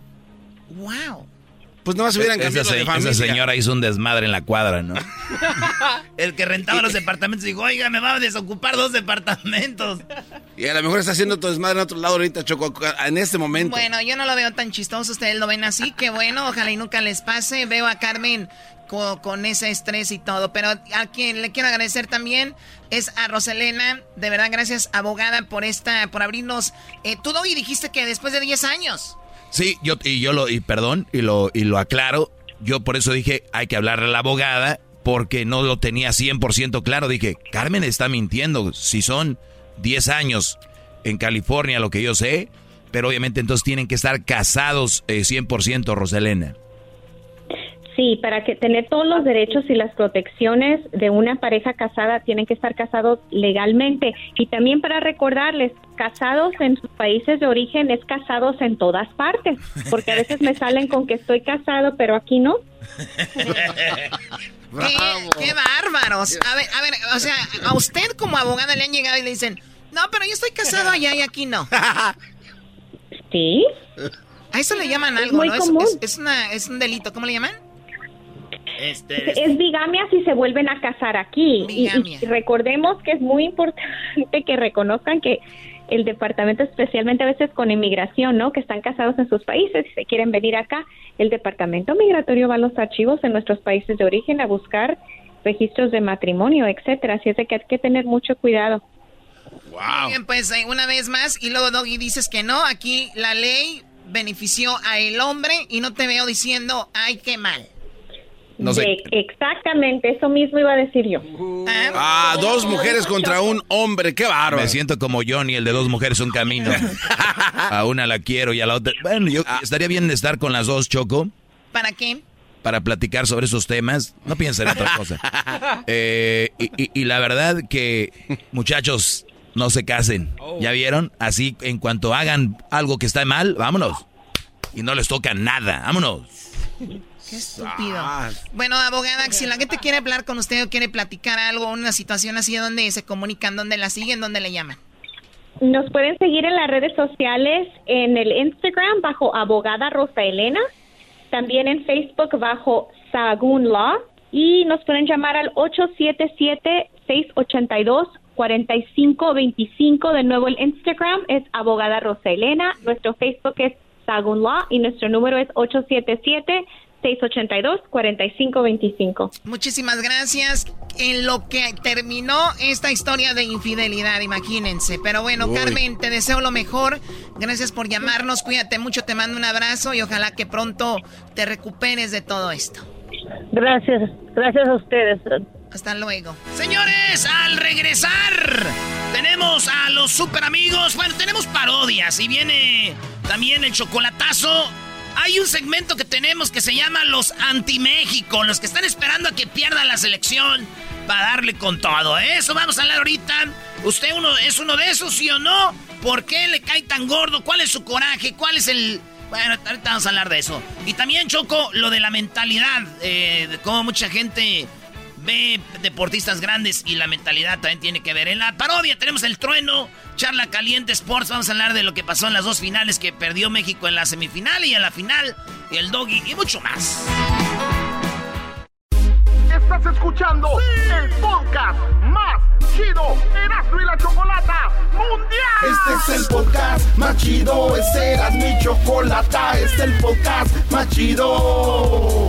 Wow. Pues no más hubieran Esa, cambiado de se- familia. esa señora hizo un desmadre en la cuadra, ¿no? El que rentaba los departamentos dijo, oiga, me va a desocupar dos departamentos. Y a lo mejor está haciendo todo desmadre en otro lado ahorita, Choco, en este momento. Bueno, yo no lo veo tan chistoso, ustedes lo ven así, que bueno, ojalá y nunca les pase. Veo a Carmen co- con, ese estrés y todo, pero a quien le quiero agradecer también es a Roselena, de verdad gracias abogada por esta, por abrirnos. Eh, tú y dijiste que después de 10 años. Sí, yo y yo lo y perdón y lo y lo aclaro. Yo por eso dije, hay que hablarle a la abogada porque no lo tenía 100% claro. Dije, Carmen está mintiendo. Si son 10 años en California, lo que yo sé, pero obviamente entonces tienen que estar casados eh, 100%, Roselena. Sí, para que tener todos los derechos y las protecciones de una pareja casada tienen que estar casados legalmente y también para recordarles, casados en sus países de origen es casados en todas partes, porque a veces me salen con que estoy casado, pero aquí no. ¿Qué, qué bárbaros. A ver, a ver, o sea, a usted como abogada le han llegado y le dicen, no, pero yo estoy casado allá y aquí no. Sí. A eso le llaman Es algo, muy ¿no? Es- común. Es, es una, es un delito, ¿cómo le llaman? Este, Es bigamia si se vuelven a casar aquí. Y- recordemos que es muy importante que reconozcan que el departamento, especialmente a veces con inmigración, ¿no? Que están casados en sus países y se quieren venir acá, el departamento migratorio va a los archivos en nuestros países de origen a buscar registros de matrimonio, etcétera. Así es de que hay que tener mucho cuidado. Muy bien, pues eh, una vez más, y luego Doggy dices que no, aquí la ley benefició a el hombre y no te veo diciendo, ay, qué mal. No sé. De- exactamente, eso mismo iba a decir yo. Ah, dos mujeres contra un hombre, qué bárbaro. Me siento como Johnny, el de dos mujeres un camino. A una la quiero y a la otra. Bueno, yo estaría bien estar con las dos, Choco. ¿Para qué? para platicar sobre esos temas. No piensen en otra cosa. Eh, y, y- y la verdad que, muchachos, no se casen. ¿Ya vieron? Así, en cuanto hagan algo que está mal, vámonos. Y no les toca nada. Vámonos. Qué estúpido. Bueno, abogada, si la gente quiere hablar con usted o quiere platicar algo, una situación así, ¿dónde se comunican? ¿Dónde la siguen? ¿Dónde le llaman? Nos pueden seguir en las redes sociales, en el Instagram bajo abogada Rosa Elena, también en Facebook bajo Sagun Law y nos pueden llamar al 877-682-4525. De nuevo el Instagram es abogada Rosa Elena, nuestro Facebook es Sagun Law y nuestro número es 877-682-4525. Muchísimas gracias. En lo que terminó esta historia de infidelidad, imagínense. Pero bueno, Uy. Carmen, te deseo lo mejor. Gracias por llamarnos. Cuídate mucho, te mando un abrazo y ojalá que pronto te recuperes de todo esto. Gracias, gracias a ustedes. Hasta luego. Señores, al regresar, tenemos a los super amigos. Bueno, tenemos parodias y viene también el chocolatazo. Hay un segmento que tenemos que se llama Los Anti-México, los que están esperando a que pierda la selección para darle con todo. ¿eh? Eso vamos a hablar ahorita. ¿Usted uno, es uno de esos, sí o no? ¿Por qué le cae tan gordo? ¿Cuál es su coraje? ¿Cuál es el...? Bueno, ahorita vamos a hablar de eso. Y también, Choco, lo de la mentalidad, eh, de cómo mucha gente ve deportistas grandes y la mentalidad también tiene que ver. En la parodia tenemos el trueno, charla caliente sports, vamos a hablar de lo que pasó en las dos finales que perdió México en la semifinal y en la final, y el doggy y mucho más. Estás escuchando el podcast más chido Erasmo y la Chocolata Mundial. Este es el podcast más chido, este era mi chocolata, este es el podcast más chido.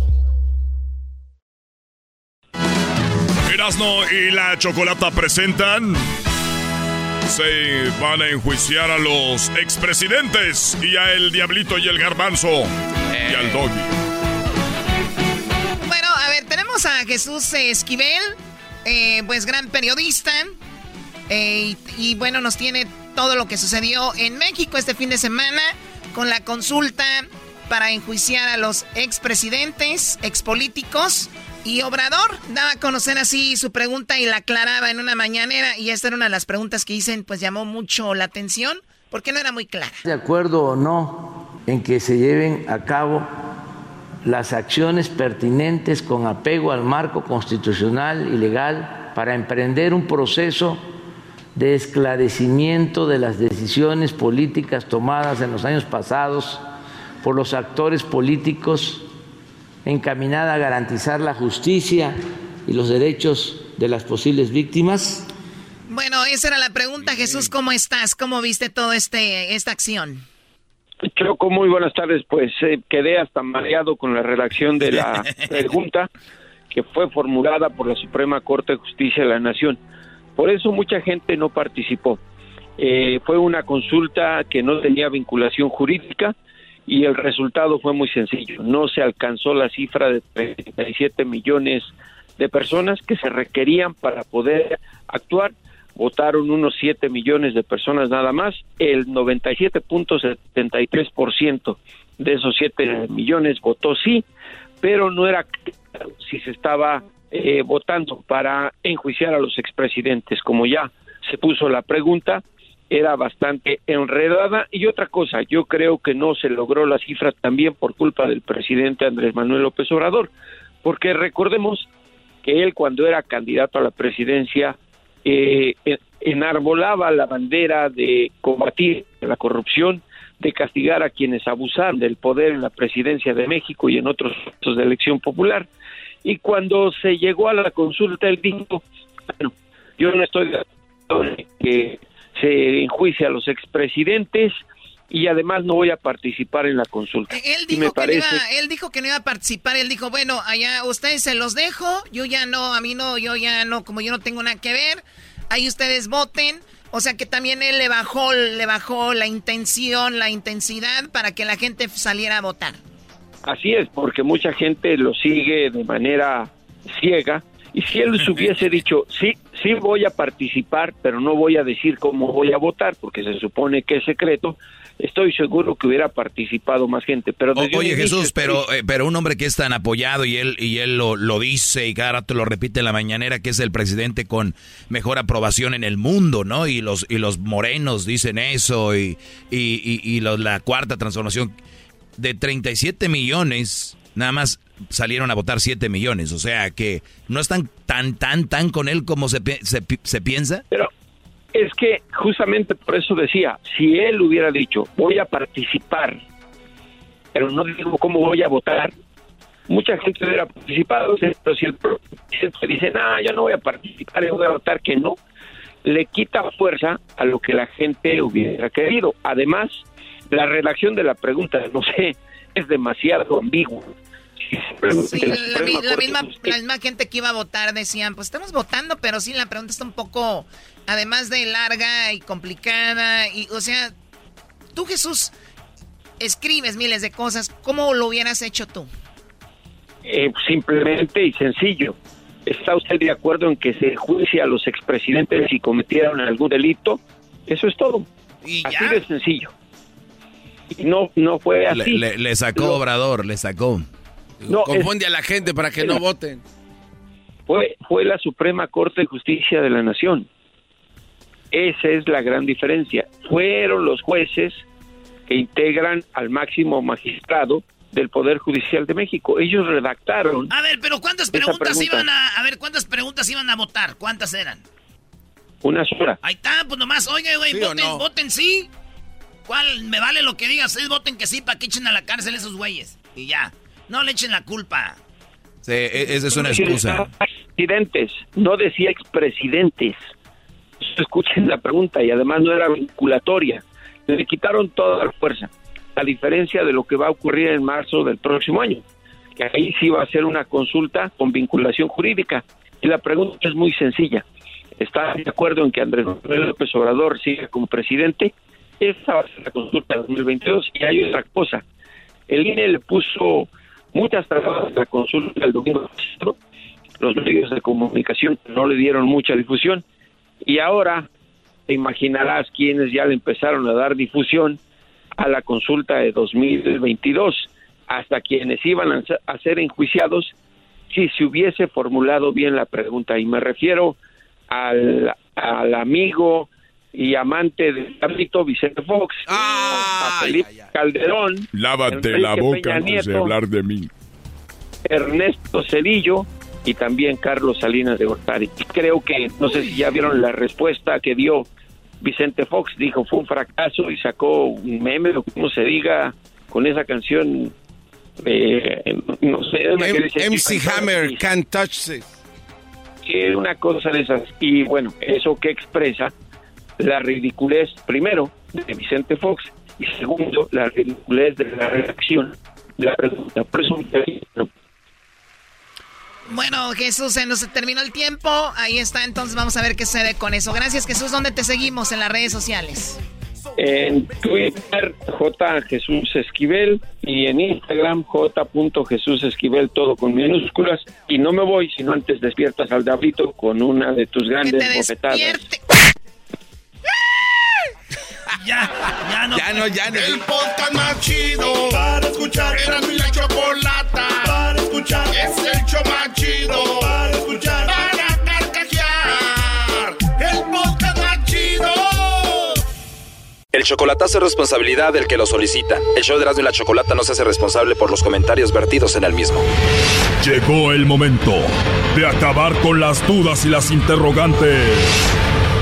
Y la Chocolata presentan. Se van a enjuiciar a los expresidentes y a el Diablito y el Garbanzo y al Doggy. Bueno, a ver, tenemos a Jesús Esquivel, eh, pues gran periodista. eh, y, y bueno, nos tiene todo lo que sucedió en México este fin de semana con la consulta para enjuiciar a los expresidentes, expolíticos. Y Obrador daba a conocer así su pregunta y la aclaraba en una mañanera. Y esta era una de las preguntas que dicen, pues llamó mucho la atención, porque no era muy clara. de acuerdo o no en que se lleven a cabo las acciones pertinentes con apego al marco constitucional y legal para emprender un proceso de esclarecimiento de las decisiones políticas tomadas en los años pasados por los actores políticos encaminada a garantizar la justicia y los derechos de las posibles víctimas. Bueno, esa era la pregunta, Jesús, ¿cómo estás? ¿Cómo viste toda este, esta acción? Choco, muy buenas tardes. Pues eh, quedé hasta mareado con la redacción de la pregunta que fue formulada por la Suprema Corte de Justicia de la Nación. Por eso mucha gente no participó. Eh, fue una consulta que no tenía vinculación jurídica y el resultado fue muy sencillo. No se alcanzó la cifra de 37 millones de personas que se requerían para poder actuar. Votaron unos 7 millones de personas nada más. El 97.73% de esos 7 millones votó sí, pero no era claro si se estaba eh, votando para enjuiciar a los expresidentes, como ya se puso la pregunta, era bastante enredada. Y otra cosa, yo creo que no se logró la cifra también por culpa del presidente Andrés Manuel López Obrador, porque recordemos que él cuando era candidato a la presidencia eh, en- enarbolaba la bandera de combatir la corrupción, de castigar a quienes abusaron del poder en la presidencia de México y en otros procesos de elección popular. Y cuando se llegó a la consulta, él dijo, bueno, yo no estoy de acuerdo en que se enjuicie a los expresidentes y además no voy a participar en la consulta. Él dijo, me que no iba, él dijo que no iba a participar. Él dijo, bueno, allá ustedes se los dejo. Yo ya no, a mí no, yo ya no, como yo no tengo nada que ver. Ahí ustedes voten. O sea que también él le bajó, le bajó la intención, la intensidad para que la gente saliera a votar. Así es, porque mucha gente lo sigue de manera ciega. Y si él les hubiese dicho, sí, sí voy a participar, pero no voy a decir cómo voy a votar, porque se supone que es secreto, estoy seguro que hubiera participado más gente. Pero O- oye Jesús, estoy- pero, eh, pero un hombre que es tan apoyado y él, y él lo, lo dice y cada rato lo repite en la mañanera que es el presidente con mejor aprobación en el mundo, ¿no? Y los, y los morenos dicen eso y, y, y- y los- la cuarta transformación. De 37 millones, nada más salieron a votar 7 millones. O sea que no están tan, tan, tan con él como se, se, se piensa. Pero es que justamente por eso decía, si él hubiera dicho, voy a participar, pero no digo cómo voy a votar, mucha gente hubiera participado, pero si el presidente dice, no, yo no voy a participar, yo voy a votar que no, le quita fuerza a lo que la gente hubiera querido. Además, la redacción de la pregunta, no sé, es demasiado ambigua. Sí, la, mi- la misma, la misma gente que iba a votar decían, pues estamos votando, pero sí, la pregunta está un poco, además de larga y complicada, y o sea, tú Jesús, escribes miles de cosas, ¿cómo lo hubieras hecho tú? Eh, simplemente y sencillo. ¿Está usted de acuerdo en que se juicie a los expresidentes si cometieron algún delito? Eso es todo. así de sencillo. Y no, no fue así. Le, sacó Obrador, le sacó. No, Confunde a la gente para que no voten. Fue, fue la Suprema Corte de Justicia de la Nación. Esa es la gran diferencia. Fueron los jueces que integran al máximo magistrado del Poder Judicial de México. Ellos redactaron. A ver, pero ¿cuántas preguntas iban a, a ver cuántas preguntas iban a votar? ¿Cuántas eran? Una sola. Ahí está, pues nomás, oye, güey, voten, voten sí. ¿Cuál? Me vale lo que digas, ustedes voten que sí para que echen a la cárcel esos güeyes. Y ya. No le echen la culpa. Sí, e, esa es una excusa. Presidentes, no decía expresidentes. Escuchen la pregunta y además no era vinculatoria. Le quitaron toda la fuerza a diferencia de lo que va a ocurrir en marzo del próximo año, que ahí sí va a ser una consulta con vinculación jurídica. Y la pregunta es muy sencilla. ¿Está de acuerdo en que Andrés Manuel López Obrador siga como presidente? Esa va a ser la consulta de 2022. Y hay otra cosa. El INE le puso muchas trabas a la consulta del domingo Los medios de comunicación no le dieron mucha difusión. Y ahora te imaginarás quienes ya le empezaron a dar difusión a la consulta de 2022, hasta quienes iban a ser enjuiciados si se hubiese formulado bien la pregunta. Y me refiero al, al amigo y amante del árbitro Vicente Fox, a Felipe Calderón. Lávate la boca antes de hablar de mí. Ernesto Cedillo y también Carlos Salinas de Gortari. Creo que, no sé si ya vieron la respuesta que dio Vicente Fox dijo fue un fracaso y sacó un meme o como se diga con esa canción eh, no sé MC Hammer Can't Touch It sí, una cosa de esas y bueno eso que expresa la ridiculez primero de Vicente Fox y segundo la ridiculez de la reacción de la pregunta por eso bueno, Jesús, se nos terminó el tiempo. Ahí está, entonces vamos a ver qué se ve con eso. Gracias, Jesús. ¿Dónde te seguimos en las redes sociales? En Twitter, J. Jesús Esquivel y en Instagram, J. Jesús Esquivel, todo con minúsculas. Y no me voy, sino antes despiertas al Dabrito con una de tus grandes bofetadas. Ya, ya no. Ya no, ya no. El podcast más chido para escuchar. Era mi la chocolata para escuchar. Es el show más chido para escuchar. Para carcajear. El podcast más chido. El chocolatazo es responsabilidad del que lo solicita. El show de Erasmo y la Chocolata no se hace responsable por los comentarios vertidos en el mismo. Llegó el momento de acabar con las dudas y las interrogantes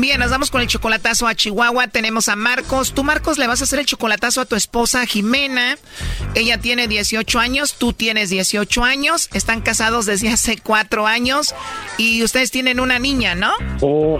Bien, nos vamos con el chocolatazo a Chihuahua. Tenemos a Marcos. Tú, Marcos, le vas a hacer el chocolatazo a tu esposa Jimena. Ella tiene 18 años, tú tienes 18 años. Están casados desde hace cuatro años y ustedes tienen una niña, ¿no?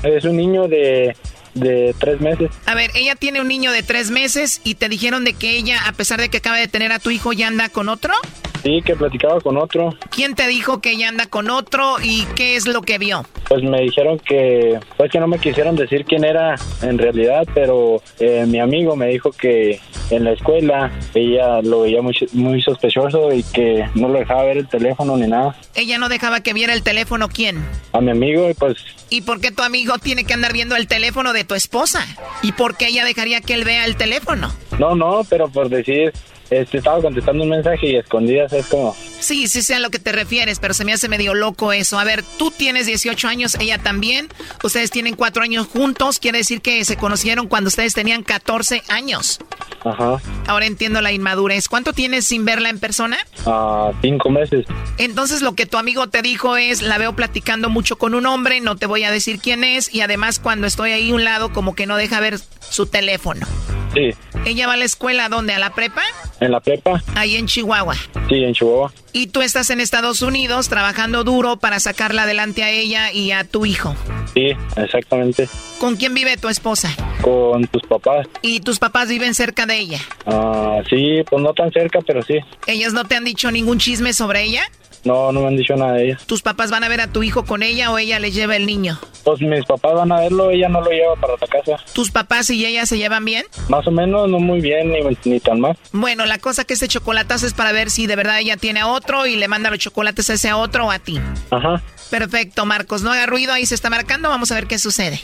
es un niño de de tres meses. A ver, ella tiene un niño de tres meses y te dijeron de que ella, a pesar de que acaba de tener a tu hijo, ya anda con otro. Sí, que platicaba con otro. ¿Quién te dijo que ella anda con otro y qué es lo que vio? Pues me dijeron que, pues que no me quisieron decir quién era en realidad, pero eh, mi amigo me dijo que en la escuela ella lo veía muy, muy sospechoso y que no lo dejaba ver el teléfono ni nada. ¿Ella no dejaba que viera el teléfono quién? A mi amigo y pues... ¿Y por qué tu amigo tiene que andar viendo el teléfono de tu esposa? ¿Y por qué ella dejaría que él vea el teléfono? No, no, pero por decir, este, estaba contestando un mensaje y escondidas es como... Sí, sí sé a lo que te refieres, pero se me hace medio loco eso. A ver, tú tienes 18 años, ella también. Ustedes tienen cuatro años juntos, quiere decir que se conocieron cuando ustedes tenían 14 años. Ajá. Ahora entiendo la inmadurez. ¿Cuánto tienes sin verla en persona? Ah, cinco meses. Entonces lo que tu amigo te dijo es, la veo platicando mucho con un hombre, no te voy a decir quién es, y además cuando estoy ahí a un lado como que no deja ver su teléfono. Sí. ¿Ella va a la escuela dónde? ¿A la prepa? En la prepa. Ahí en Chihuahua. Sí, en Chihuahua. Y tú estás en Estados Unidos trabajando duro para sacarla adelante a ella y a tu hijo. Sí, exactamente. ¿Con quién vive tu esposa? Con tus papás. ¿Y tus papás viven cerca de ella? Ah, sí, pues no tan cerca, pero sí. ¿Ellos no te han dicho ningún chisme sobre ella? No, no me han dicho nada de ella. ¿Tus papás van a ver a tu hijo con ella o ella le lleva el niño? Pues mis papás van a verlo, ella no lo lleva para la casa. ¿Tus papás y ella se llevan bien? Más o menos, no muy bien, ni, ni tan mal. Bueno, la cosa que este chocolatazo es para ver si de verdad ella tiene a otro y le manda los chocolates a ese a otro o a ti. Ajá. Perfecto, Marcos. No haga ruido, ahí se está marcando. Vamos a ver qué sucede.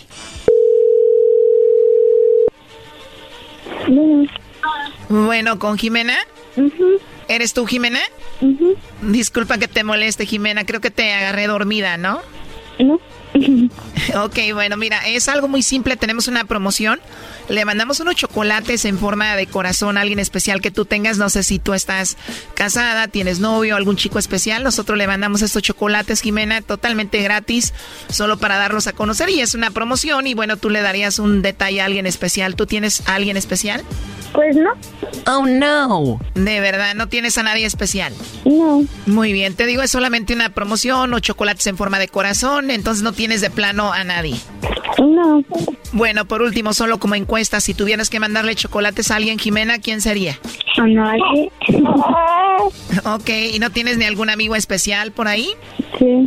Bueno, ¿con Jimena? ¿Eres tú, Jimena? Disculpa que te moleste, Jimena. Creo que te agarré dormida, ¿no? No. ok, bueno, mira, es algo muy simple. Tenemos una promoción. Le mandamos unos chocolates en forma de corazón a alguien especial que tú tengas. No sé si tú estás casada, tienes novio, algún chico especial. Nosotros le mandamos estos chocolates, Jimena, totalmente gratis, solo para darlos a conocer. Y es una promoción. Y bueno, tú le darías un detalle a alguien especial. ¿Tú tienes a alguien especial? Pues no. Oh, no. De verdad, ¿no tienes a nadie especial? No. Muy bien, te digo, es solamente una promoción o chocolates en forma de corazón, entonces no tienes de plano a nadie. No. Bueno, por último, solo como encuesta, si tuvieras que mandarle chocolates a alguien, Jimena, ¿quién sería? A nadie. Ok, ¿y no tienes ni algún amigo especial por ahí? Sí.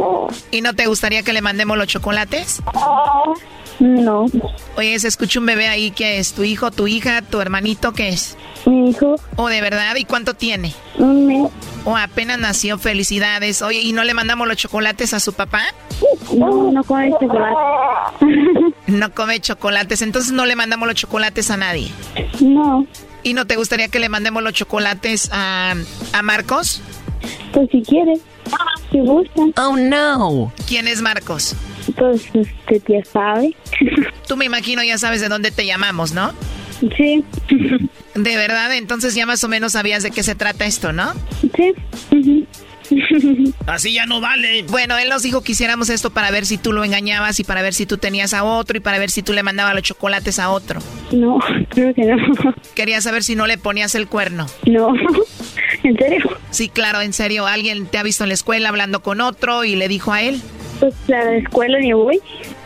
¿Y no te gustaría que le mandemos los chocolates? No. Oye, se escucha un bebé ahí, ¿qué es? ¿Tu hijo, tu hija, tu hermanito, qué es? Mi hijo. ¿O de verdad? ¿Y cuánto tiene? Un mes. ¿O apenas nació? Felicidades. Oye, ¿y no le mandamos los chocolates a su papá? No, no come chocolate. No come chocolates, entonces no le mandamos los chocolates a nadie. No. ¿Y no te gustaría que le mandemos los chocolates a, a Marcos? Pues si quieres. Si gusta. Oh, no. ¿Quién es Marcos? Pues usted ya sabe. Tú me imagino ya sabes de dónde te llamamos, ¿no? Sí. De verdad, entonces ya más o menos sabías de qué se trata esto, ¿no? Sí. Así ya no vale. Bueno, él nos dijo que hiciéramos esto para ver si tú lo engañabas y para ver si tú tenías a otro y para ver si tú le mandabas los chocolates a otro. No, creo que no. Quería saber si no le ponías el cuerno. No. ¿En serio? Sí, claro, en serio. ¿Alguien te ha visto en la escuela hablando con otro y le dijo a él? Pues a la escuela ni voy.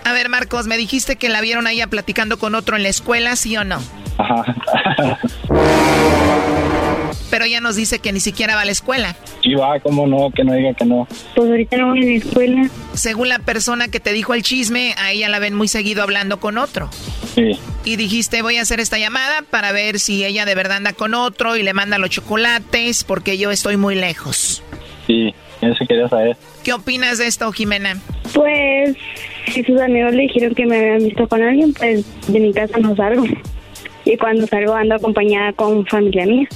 A ver, Marcos, me dijiste que la vieron a ella platicando con otro en la escuela, ¿sí o no? Ajá. Pero ella nos dice que ni siquiera va a la escuela. Sí va, cómo no, que no diga que no. Pues ahorita no voy a la escuela. Según la persona que te dijo el chisme, a ella la ven muy seguido hablando con otro. Sí. Y dijiste, voy a hacer esta llamada para ver si ella de verdad anda con otro y le manda los chocolates porque yo estoy muy lejos. Sí, eso quería saber. ¿Qué opinas de esto, Jimena? Pues si sus amigos le dijeron que me habían visto con alguien, pues de mi casa no salgo. Y cuando salgo ando acompañada con familia mía.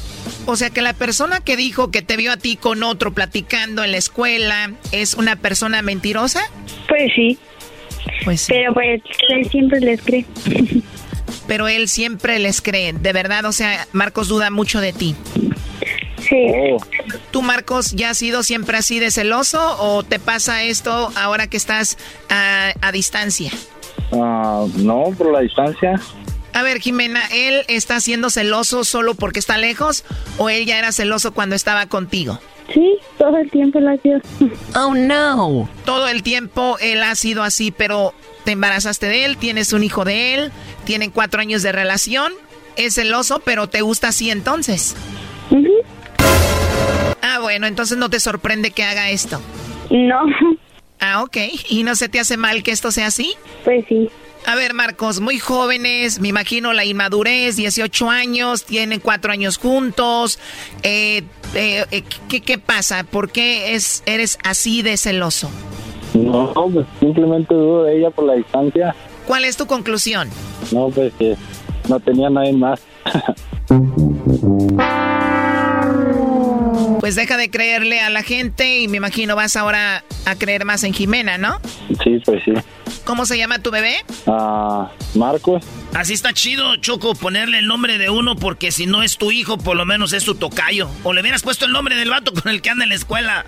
O sea que la persona que dijo que te vio a ti con otro platicando en la escuela es una persona mentirosa? Pues sí. Pues sí. Pero pues él siempre les cree. Pero él siempre les cree, de verdad, o sea, Marcos duda mucho de ti. Sí. ¿Tú, Marcos, ya has sido siempre así de celoso o te pasa esto ahora que estás a, a distancia? Ah, no, por la distancia. A ver, Jimena, ¿él está siendo celoso solo porque está lejos o él ya era celoso cuando estaba contigo? Sí, todo el tiempo lo ha sido. Oh, no. Todo el tiempo él ha sido así, pero te embarazaste de él, tienes un hijo de él, tienen cuatro años de relación, es celoso, pero te gusta así entonces. Ah, bueno, entonces no te sorprende que haga esto. No. Ah, ok. ¿Y no se te hace mal que esto sea así? Pues sí. A ver, Marcos, muy jóvenes, me imagino la inmadurez, 18 años, tienen cuatro años juntos. Eh, eh, eh, ¿qué, ¿Qué pasa? ¿Por qué es, eres así de celoso? No, pues simplemente dudo de ella por la distancia. ¿Cuál es tu conclusión? No, pues que no tenía nadie más. Pues deja de creerle a la gente y me imagino vas ahora a creer más en Jimena, ¿no? Sí, pues sí. ¿Cómo se llama tu bebé? Ah, Marcos. Así está chido, Choco, ponerle el nombre de uno porque si no es tu hijo, por lo menos es tu tocayo. O le hubieras puesto el nombre del vato con el que anda en la escuela.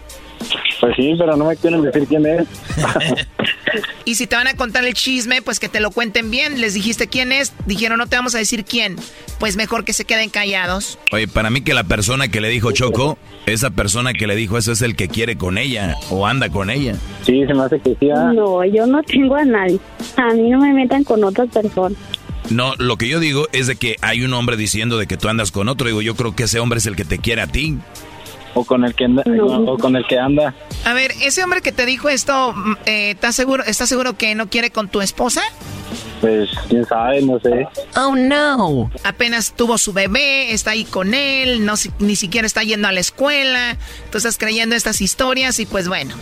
Pues sí, pero no me quieren decir quién es. Y si te van a contar el chisme, pues que te lo cuenten bien. Les dijiste quién es, dijeron no te vamos a decir quién. Pues mejor que se queden callados. Oye, para mí que la persona que le dijo Choco, esa persona que le dijo eso es el que quiere con ella o anda con ella. Sí, se me hace que sí. ah. No, yo no tengo a nadie. A mí no me metan con otras personas. No, lo que yo digo es de que hay un hombre diciendo de que tú andas con otro. Digo, yo creo que ese hombre es el que te quiere a ti. O con el que anda, o con el que anda. A ver, ese hombre que te dijo esto, mm, eh, ¿estás seguro, ¿estás seguro que no quiere con tu esposa? Pues quién sabe, no sé. Oh no. Apenas tuvo su bebé, está ahí con él, no si- ni siquiera está yendo a la escuela. Tú estás creyendo estas historias y pues bueno.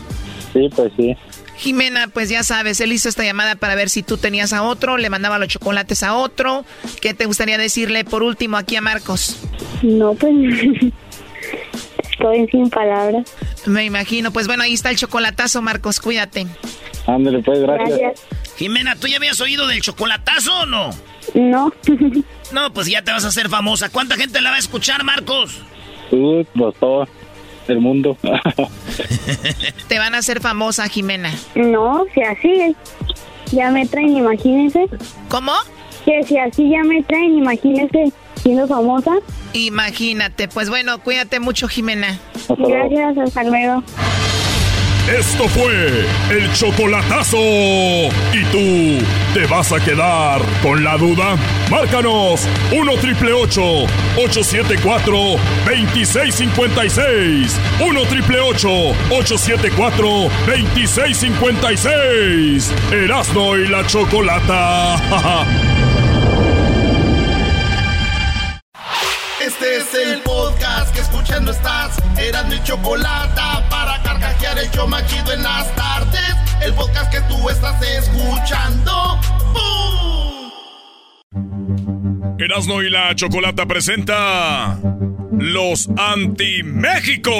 Sí, pues sí. Jimena, pues ya sabes, él hizo esta llamada para ver si tú tenías a otro, le mandaba los chocolates a otro. ¿Qué te gustaría decirle por último aquí a Marcos? No, pues estoy sin palabras. Me imagino, pues bueno, ahí está el chocolatazo, Marcos, cuídate. Ándale, pues, gracias. Jimena, ¿tú ya habías oído del chocolatazo o no? No. No, pues ya te vas a hacer famosa. ¿Cuánta gente la va a escuchar, Marcos? Tú, pues todo el mundo. Te van a hacer famosa, Jimena. No, si así ya me traen, imagínense. ¿Cómo? Que si así ya me traen, imagínense siendo famosa. Imagínate, pues bueno, cuídate mucho, Jimena. Gracias, hasta luego. Esto fue el chocolatazo. ¿Y tú te vas a quedar con la duda? Márcanos 1 triple 874 2656. 1 triple 874 2656. Erasno y la chocolata. Este es el podcast que escuchando estás. Eran mi chocolate para carcajear el show machido en las tardes. El podcast que tú estás escuchando. ¡Bum! Erasno y la chocolata presenta Los Anti-México.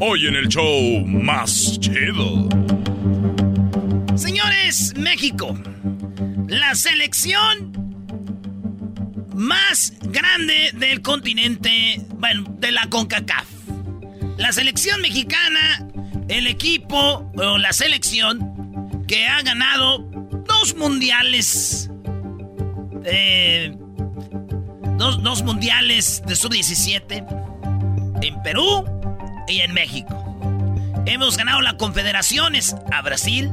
Hoy en el show más chido. Señores, México. La selección más grande del continente, bueno, de la CONCACAF. La selección mexicana, el equipo o la selección que ha ganado dos mundiales. eh, dos, dos mundiales de sub-17 en Perú y en México. Hemos ganado las confederaciones a Brasil,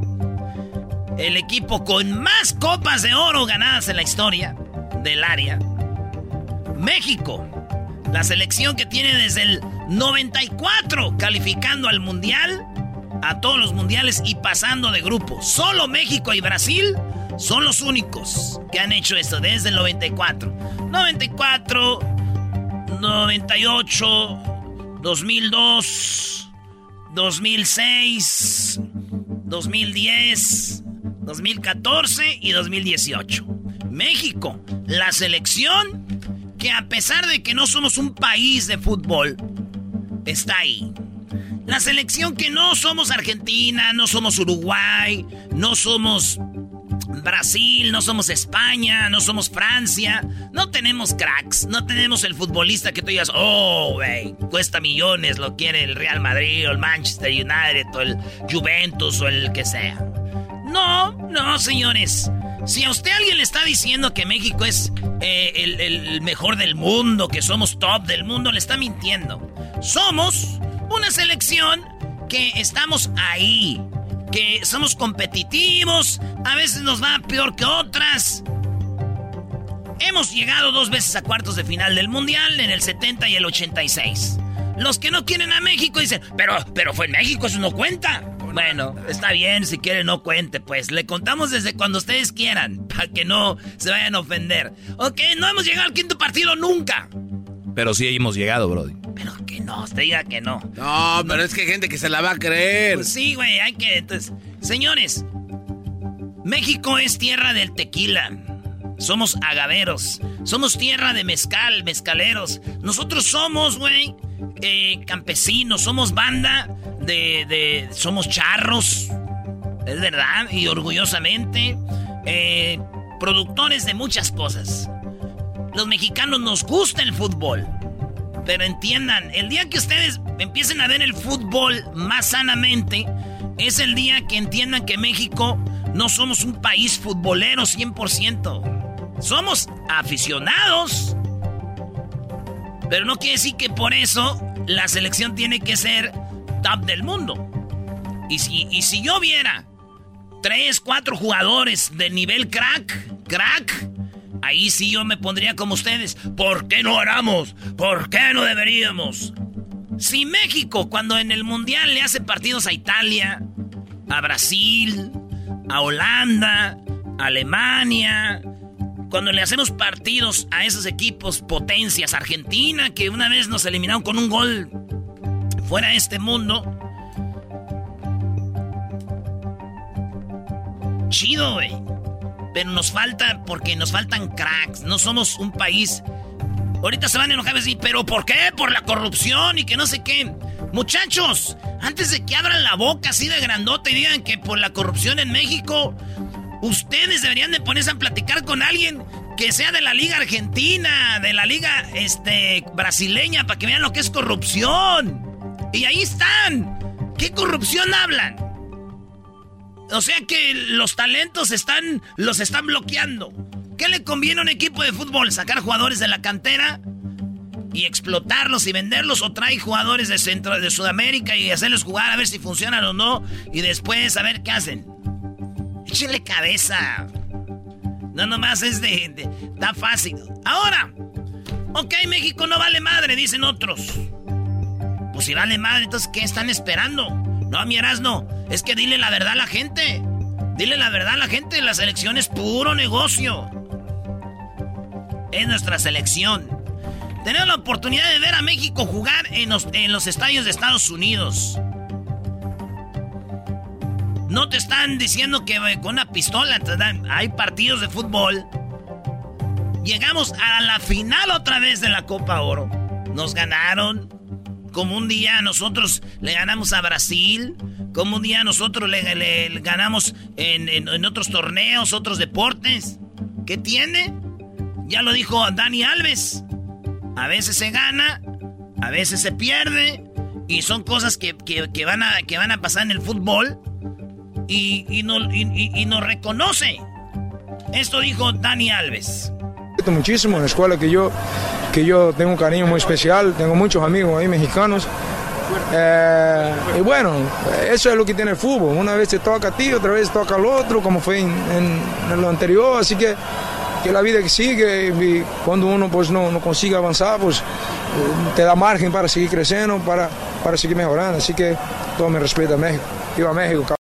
el equipo con más copas de oro ganadas en la historia del área. México, la selección que tiene desde el 94 calificando al mundial, a todos los mundiales y pasando de grupo. Solo México y Brasil son los únicos que han hecho esto desde el 94. 94, 98, 2002, 2006, 2010, 2014 y 2018. México, la selección que a pesar de que no somos un país de fútbol, está ahí. La selección que no somos Argentina, no somos Uruguay, no somos Brasil, no somos España, no somos Francia, no tenemos cracks, no tenemos el futbolista que tú digas, oh, güey, cuesta millones, lo quiere el Real Madrid o el Manchester United o el Juventus o el que sea. No, no, señores. Si a usted alguien le está diciendo que México es eh, el, mejor del mundo, que somos top del mundo, le está mintiendo. Somos una selección que estamos ahí, que somos competitivos, a veces nos va peor que otras. Hemos llegado dos veces a cuartos de final del Mundial, en el 70 y el 86. Los que no quieren a México dicen, pero, pero fue México, eso no cuenta. Bueno, está bien, si quiere no cuente, pues. Le contamos desde cuando ustedes quieran, para que no se vayan a ofender. Ok, no hemos llegado al quinto partido nunca. Pero sí hemos llegado, Brody. Pero que no, usted diga que no. No, pero es que hay gente que se la va a creer. Pues sí, güey, hay que... Entonces, señores, México es tierra del tequila. Somos agaveros. Somos tierra de mezcal, mezcaleros. Nosotros somos, güey, eh, campesinos. Somos banda de. Somos charros. Es verdad, y orgullosamente. eh, productores de muchas cosas. Los mexicanos nos gusta el fútbol. Pero entiendan, el día que ustedes empiecen a ver el fútbol más sanamente, es el día que entiendan que México no somos un país futbolero 100%. Somos aficionados. Pero no quiere decir que por eso la selección tiene que ser top del mundo. Y si, y si yo viera tres, cuatro jugadores de nivel crack, crack, ahí sí yo me pondría como ustedes. ¿Por qué no haramos? ¿Por qué no deberíamos? Si México, cuando en el Mundial le hace partidos a Italia, a Brasil, a Holanda, a Alemania, cuando le hacemos partidos a esos equipos potencias, Argentina, que una vez nos eliminaron con un gol fuera de este mundo. Chido, güey. Pero nos falta, porque nos faltan cracks. No somos un país. Ahorita se van a enojar y pero ¿por qué? Por la corrupción y que no sé qué. Muchachos, antes de que abran la boca así de grandota y digan que por la corrupción en México, ustedes deberían de ponerse a platicar con alguien que sea de la liga argentina, de la liga este brasileña para que vean lo que es corrupción. Y ahí están. ¿Qué corrupción hablan? O sea que los talentos están los están bloqueando. ¿Qué le conviene a un equipo de fútbol? ¿Sacar jugadores de la cantera? y explotarlos y venderlos o trae jugadores de Centro de Sudamérica y hacerlos jugar a ver si funcionan o no y después a ver qué hacen. Échenle cabeza. No nomás es de, de tan fácil. Ahora, ok, México no vale madre, dicen otros. Pues si vale madre, entonces ¿qué están esperando? No, mi no. es que dile la verdad a la gente. Dile la verdad a la gente, la selección es puro negocio. Es nuestra selección. Tenemos la oportunidad de ver a México jugar en los, en los estadios de Estados Unidos. No te están diciendo que eh, con una pistola. Hay partidos de fútbol. Llegamos a la final otra vez de la Copa Oro. Nos ganaron. Como un día nosotros le ganamos a Brasil. Como un día nosotros le, ganamos en, en otros torneos, otros deportes. ¿Qué tiene? Ya lo dijo Dani Alves. A veces se gana, a veces se pierde. Y son cosas que, van, a, que van a pasar en el fútbol. Y, y, no, y, nos reconoce. Esto dijo Dani Alves. Muchísimo en la escuela que yo, que yo tengo un cariño muy especial. Tengo muchos amigos ahí mexicanos. Eh, y bueno, eso es lo que tiene el fútbol. Una vez te toca a ti, otra vez toca al otro, como fue en, en lo anterior. Así que que la vida que sigue y cuando uno pues no, no consigue avanzar, pues te da margen para seguir creciendo, para, para seguir mejorando. Así que todo mi respeto a México. Viva México,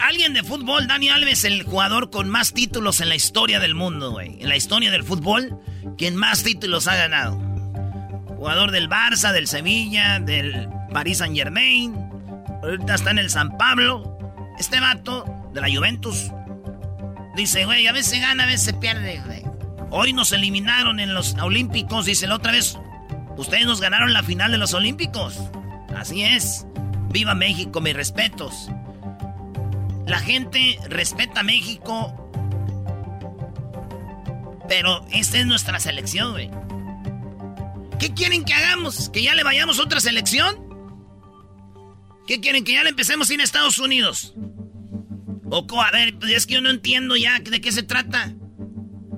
alguien de fútbol, Dani Alves, el jugador con más títulos en la historia del mundo, güey. En la historia del fútbol, quien más títulos ha ganado. Jugador del Barça, del Sevilla, del Paris Saint Germain. Ahorita está en el San Pablo. Este vato de la Juventus Dice, güey, a veces gana, a veces pierde, güey. Hoy nos eliminaron en los Olímpicos, dice la otra vez. Ustedes nos ganaron la final de los Olímpicos. Así es. Viva México, mis respetos. La gente respeta a México. Pero esta es nuestra selección, güey. ¿Qué quieren que hagamos? ¿Que ya le vayamos otra selección? ¿Qué quieren? ¿Que ya le empecemos sin Estados Unidos? Oco, a ver, pues es que yo no entiendo ya de qué se trata.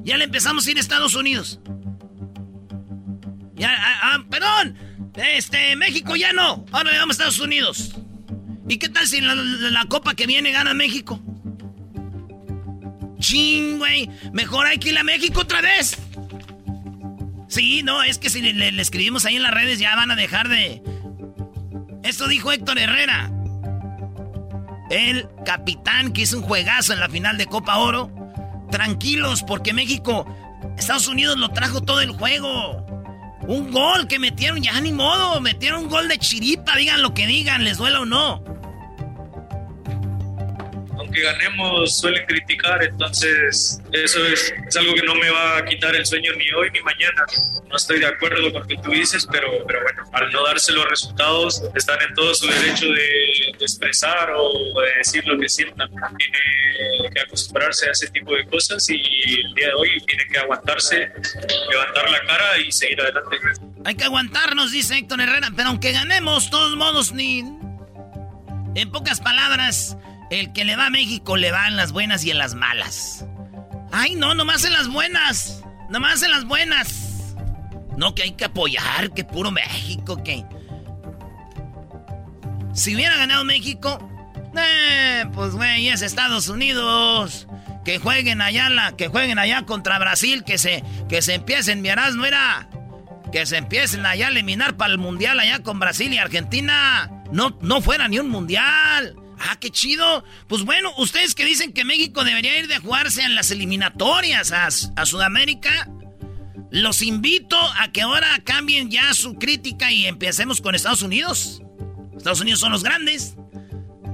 Ya le empezamos a ir a Estados Unidos. Ya, ah, ah, perdón. Este, México ya no. Ahora le vamos a Estados Unidos. ¿Y qué tal si la, la, copa que viene gana México? Ching, güey. Mejor hay que ir a México otra vez. Sí, no, es que si le, le escribimos ahí en las redes ya van a dejar de... Esto dijo Héctor Herrera el capitán que hizo un juegazo en la final de Copa Oro. Tranquilos, porque México, Estados Unidos lo trajo todo el juego. Un gol que metieron, ya ni modo, metieron un gol de chiripa, digan lo que digan, les duela o no aunque ganemos suelen criticar, entonces eso es, algo que no me va a quitar el sueño ni hoy ni mañana. No estoy de acuerdo con lo que tú dices, pero, pero bueno, al no darse los resultados, están en todo su derecho de, expresar o de decir lo que sientan. Tiene que acostumbrarse a ese tipo de cosas y el día de hoy tiene que aguantarse, levantar la cara y seguir adelante. Hay que aguantarnos, dice Héctor Herrera, pero aunque ganemos, todos modos, ni... En pocas palabras, el que le va a México le va en las buenas y en las malas. Ay, no, nomás en las buenas. Nomás en las buenas. No, que hay que apoyar, que puro México, que... Si hubiera ganado México, eh, pues güey, es Estados Unidos. Que jueguen allá, la, que jueguen allá contra Brasil, que se, que se empiecen, mi no era. que se empiecen allá a eliminar para el mundial allá con Brasil y Argentina. No, no fuera ni un mundial. Ah, qué chido. Pues bueno, ustedes que dicen que México debería ir de jugarse en las eliminatorias a, Sudamérica, los invito a que ahora cambien ya su crítica y empecemos con Estados Unidos. Estados Unidos son los grandes.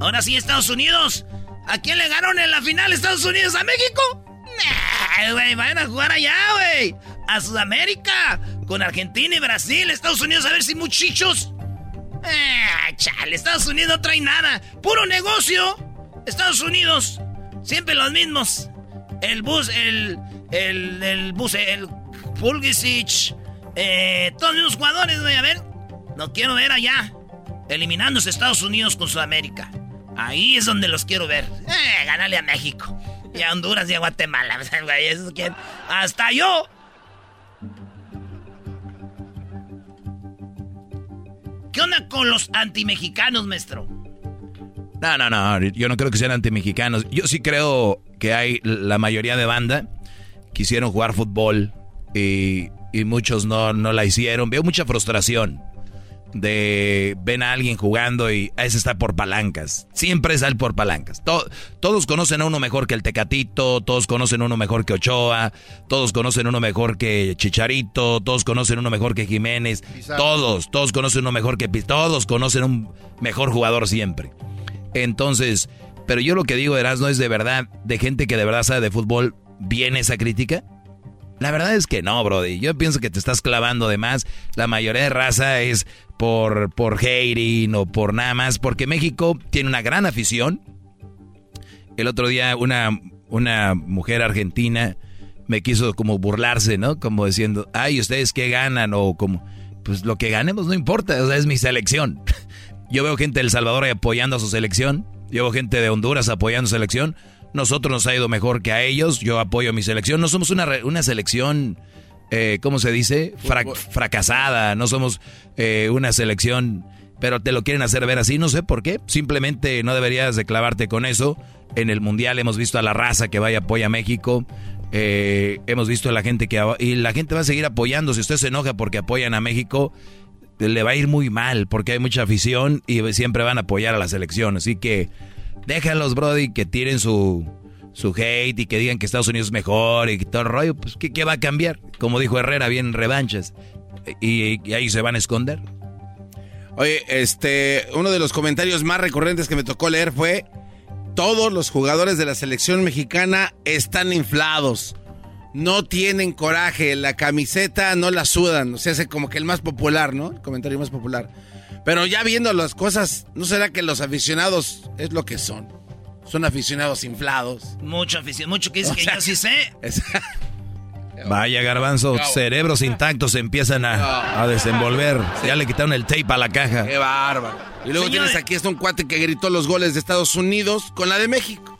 Ahora sí, Estados Unidos. ¿A quién le ganaron en la final Estados Unidos? ¿A México? Nah, vayan a jugar allá, güey. A Sudamérica. Con Argentina y Brasil. Estados Unidos, a ver si muchachos. Eh, chale, Estados Unidos no trae nada. Puro negocio. Estados Unidos. Siempre los mismos. El bus, el. El, el bus, el Pulisic. Eh, todos los jugadores, güey, a ver. No quiero ver allá. Eliminándose Estados Unidos con Sudamérica. Ahí es donde los quiero ver. Eh, ganale a México. Y a Honduras y a Guatemala. Hasta yo. ¿Qué onda con los antimexicanos, maestro? No, no, no. Yo no creo que sean antimexicanos. Yo sí creo que hay la mayoría de banda quisieron jugar fútbol y, y muchos no, no la hicieron. Veo mucha frustración de ven a alguien jugando y a ese está por palancas. Siempre sale por palancas. todos conocen a uno mejor que el Tecatito, todos conocen a uno mejor que Ochoa, todos conocen a uno mejor que Chicharito, todos conocen a uno mejor que Jiménez, todos, todos conocen a uno mejor que todos conocen a un mejor jugador siempre. Entonces, pero yo lo que digo, no es de verdad, de gente que de verdad sabe de fútbol, ¿viene esa crítica? La verdad es que no, Brody. Yo pienso que te estás clavando de más. La mayoría de raza es por, por hating o por nada más. Porque México tiene una gran afición. El otro día una, una mujer argentina me quiso como burlarse, ¿no? Como diciendo, ay, ¿ustedes qué ganan? O como, pues lo que ganemos no importa, o sea, es mi selección. Yo veo gente de El Salvador apoyando a su selección. Yo veo gente de Honduras apoyando su selección. Nosotros nos ha ido mejor que a ellos. Yo apoyo a mi selección. No somos una, una selección, eh, ¿cómo se dice? fracasada. No somos eh, una selección, pero te lo quieren hacer ver así. No sé por qué. Simplemente no deberías de clavarte con eso. En el Mundial hemos visto a la raza que vaya apoya a México. Eh, hemos visto a la gente que... Y la gente va a seguir apoyando. Si usted se enoja porque apoyan a México, le va a ir muy mal porque hay mucha afición y siempre van a apoyar a la selección. Así que Déjalos, Brody, que tiren su, su hate y que digan que Estados Unidos es mejor y todo el rollo. Pues, ¿qué, va a cambiar? Como dijo Herrera, bien revanchas. Y, ahí se van a esconder. Oye, este, uno de los comentarios más recurrentes que me tocó leer fue: Todos los jugadores de la selección mexicana están inflados. No tienen coraje, la camiseta no la sudan. O sea, es como que el más popular, ¿no? El comentario más popular. Pero ya viendo las cosas, ¿no será que los aficionados es lo que son? Son aficionados inflados. Mucho aficionado, mucho que dice que yo sí sé. Vaya garbanzo, cerebros intactos empiezan a, desenvolver. Ya le quitaron el tape a la caja. Qué bárbaro. Y luego tienes aquí está un cuate que gritó los goles de Estados Unidos con la de México.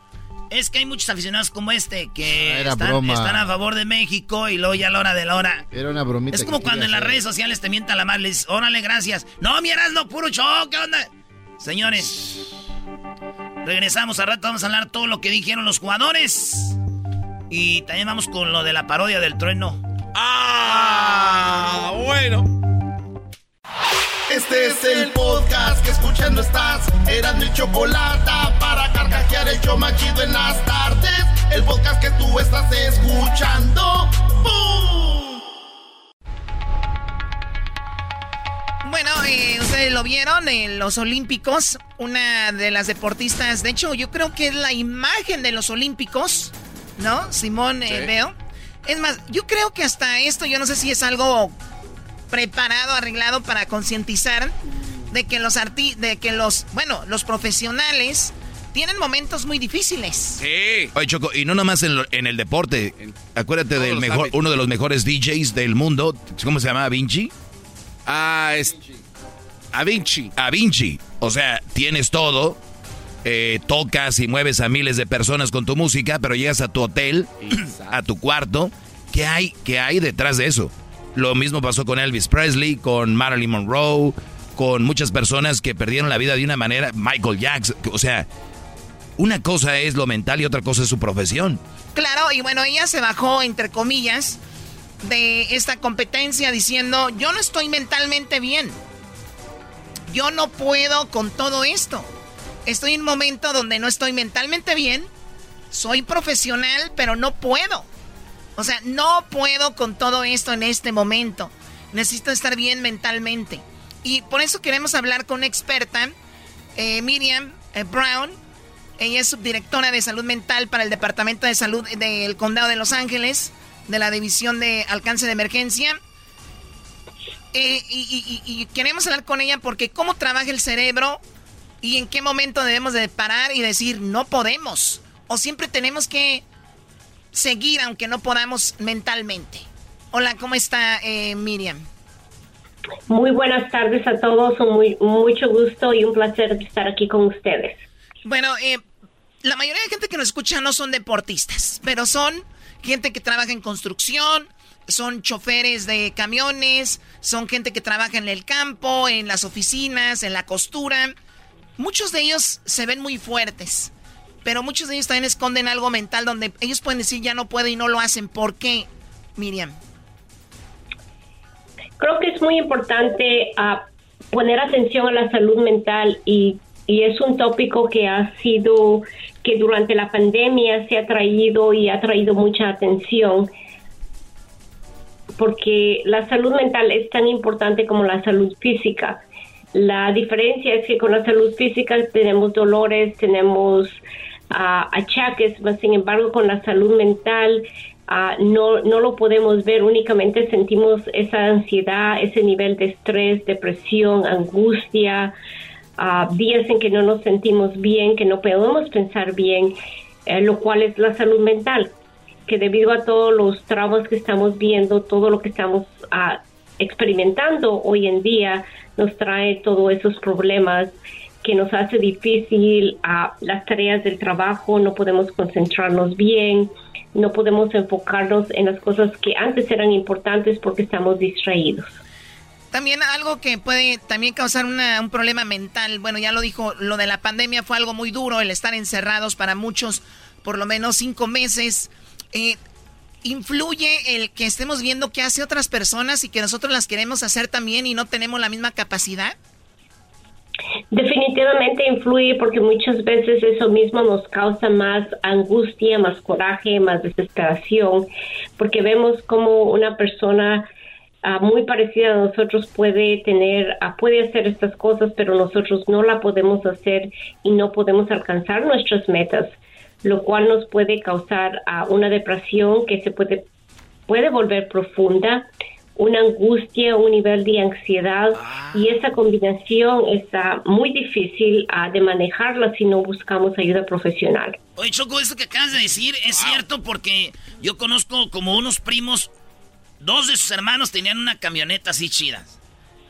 Es que hay muchos aficionados como este que ah, están, a favor de México y luego ya a la hora de la hora. Era una bromita. Es como cuando en las redes sociales te mientan la madre, les órale, gracias. No, miras, no, puro show, ¿qué onda? Señores, regresamos a rato, vamos a hablar todo lo que dijeron los jugadores. Y también vamos con lo de la parodia del trueno. ¡Ah! Bueno. Este es el podcast que escuchando estás. Eran mi chocolate para carcajear el yo machido en las tardes. El podcast que tú estás escuchando. Bueno, eh, ustedes lo vieron en los Olímpicos. Una de las deportistas, de hecho, yo creo que es la imagen de los Olímpicos, ¿no? Simón eh, Veo. Es más, yo creo que hasta esto, yo no sé si es algo preparado, arreglado para concientizar de que los arti de que los, bueno, los profesionales tienen momentos muy difíciles. Sí. Oye, Choco, y no nomás en, en el deporte. Acuérdate del mejor, uno de los mejores DJs del mundo. ¿Cómo se llama? ¿Vinci? Ah, es. A Vinci. A Vinci. O sea, tienes todo. Eh, tocas y mueves a miles de personas con tu música, pero llegas a tu hotel, a tu cuarto. ¿Qué hay, qué hay detrás de eso? Lo mismo pasó con Elvis Presley, con Marilyn Monroe, con muchas personas que perdieron la vida de una manera, Michael Jackson, o sea, una cosa es lo mental y otra cosa es su profesión. Claro, y bueno, ella se bajó, entre comillas, de esta competencia diciendo, yo no estoy mentalmente bien. Yo no puedo con todo esto. Estoy en un momento donde no estoy mentalmente bien. Soy profesional, pero no puedo. O sea, no puedo con todo esto en este momento. Necesito estar bien mentalmente. Y por eso queremos hablar con una experta, eh, Miriam eh, Brown. Ella es subdirectora de salud mental para el Departamento de Salud del Condado de Los Ángeles, de la División de Alcance de Emergencia. Eh, y, queremos hablar con ella porque cómo trabaja el cerebro y en qué momento debemos de parar y decir no podemos. O siempre tenemos que seguir aunque no podamos mentalmente. Hola, ¿cómo está eh, Miriam? Muy buenas tardes a todos, muy, mucho gusto y un placer estar aquí con ustedes. Bueno, eh, la mayoría de gente que nos escucha no son deportistas, pero son gente que trabaja en construcción, son choferes de camiones, son gente que trabaja en el campo, en las oficinas, en la costura. Muchos de ellos se ven muy fuertes, pero muchos de ellos también esconden algo mental donde ellos pueden decir ya no puedo y no lo hacen. ¿Por qué, Miriam? Creo que es muy importante ah, poner atención a la salud mental y, y es un tópico que ha sido, que durante la pandemia se ha traído y ha traído mucha atención porque la salud mental es tan importante como la salud física. La diferencia es que con la salud física tenemos dolores, tenemos uh, achaques, sin embargo con la salud mental uh, no, no lo podemos ver, únicamente sentimos esa ansiedad, ese nivel de estrés, depresión, angustia, uh, días que no nos sentimos bien, que no podemos pensar bien, eh, lo cual es la salud mental que debido a todos los traumas que estamos viendo, todo lo que estamos experimentando hoy en día, nos trae todos esos problemas que nos hace difícil las tareas del trabajo, no podemos concentrarnos bien, no podemos enfocarnos en las cosas que antes eran importantes porque estamos distraídos. También algo que puede también causar un problema mental, bueno, ya lo dijo, lo de la pandemia fue algo muy duro, el estar encerrados para muchos por lo menos cinco meses. Eh, ¿influye el que estemos viendo qué hace otras personas y que nosotros las queremos hacer también y no tenemos la misma capacidad? Definitivamente influye porque muchas veces eso mismo nos causa más angustia, más coraje, más desesperación, porque vemos como una persona ah, muy parecida a nosotros puede tener, ah, puede hacer estas cosas, pero nosotros no la podemos hacer y no podemos alcanzar nuestras metas lo cual nos puede causar uh, una depresión que se puede, puede volver profunda, una angustia, un nivel de ansiedad y esa combinación está muy difícil uh, de manejarla si no buscamos ayuda profesional. Oye, Choco, esto que acabas de decir es cierto porque yo conozco como unos primos, dos de sus hermanos tenían una camioneta así chida.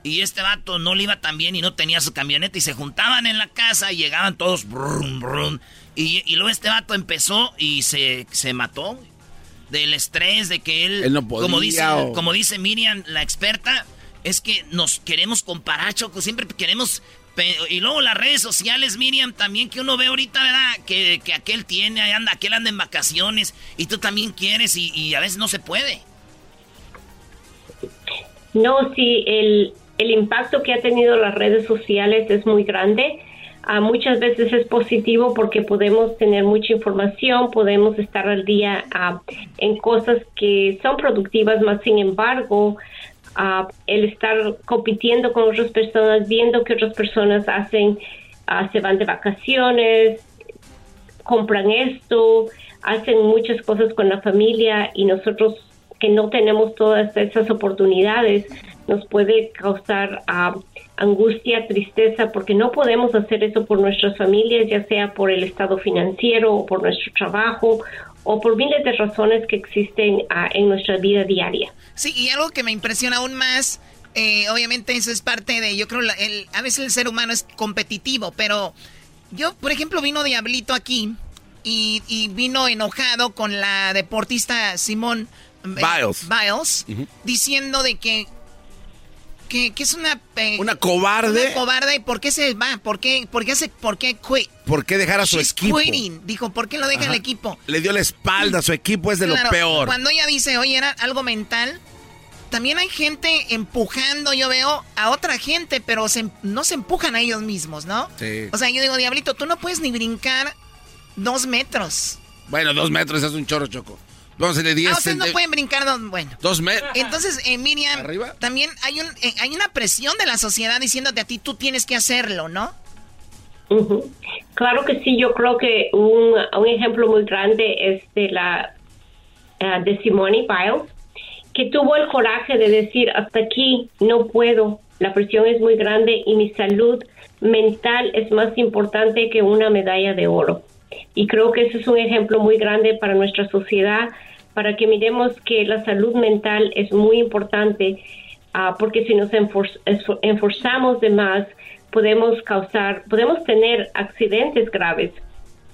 Y este vato no le iba tan bien y no tenía su camioneta y se juntaban en la casa y llegaban todos brum, brum, y, luego este vato empezó y se, se mató del estrés de que él, no como dice como dice Miriam la experta es que nos queremos comparar Choco siempre queremos y luego las redes sociales Miriam también que uno ve ahorita verdad que, que aquel tiene ahí anda aquel anda en vacaciones y tú también quieres y, y a veces no se puede. No sí el el impacto que ha tenido las redes sociales es muy grande muchas veces es positivo porque podemos tener mucha información, podemos estar al día en cosas que son productivas, más sin embargo, el estar compitiendo con otras personas, viendo que otras personas hacen, se van de vacaciones, compran esto, hacen muchas cosas con la familia y nosotros que no tenemos todas esas oportunidades, nos puede causar uh, angustia, tristeza, porque no podemos hacer eso por nuestras familias, ya sea por el estado financiero o por nuestro trabajo o por miles de razones que existen uh, en nuestra vida diaria. Sí, y algo que me impresiona aún más, eh, obviamente eso es parte de, yo creo, el, a veces el ser humano es competitivo, pero yo, por ejemplo, vino Diablito aquí y, y vino enojado con la deportista Simón. Biles. Biles, diciendo de que que, que es una... eh, Una cobarde. Una cobarde. ¿Y por qué se va? ¿Por qué, por qué hace, por qué quit? ¿Por qué dejar a su She's equipo? quitting. Dijo, ¿por qué lo deja Ajá. el equipo? Le dio la espalda, su equipo es de Claro, lo peor. Cuando ella dice, oye, era algo mental, también hay gente empujando, yo veo, a otra gente, pero se- no se empujan a ellos mismos, ¿no? Sí. O sea, yo digo, Diablito, tú no puedes ni brincar dos metros. Bueno, dos metros es un chorro, Choco. Vamos a hacerle 10 Ah, ustedes no pueden brincar dos, bueno. Dos metros. Entonces, eh, Miriam, también hay, un, eh, hay una presión de la sociedad diciéndote a ti, tú tienes que hacerlo, ¿no? Ujú. Claro que sí, yo creo que un, un ejemplo muy grande es de la ah, de Simone Biles, que tuvo el coraje de decir hasta aquí no puedo, la presión es muy grande y mi salud mental es más importante que una medalla de oro. Y creo que ese es un ejemplo muy grande para nuestra sociedad, para que miremos que la salud mental es muy importante, ah, porque si nos enforzamos de más, podemos causar, podemos tener accidentes graves,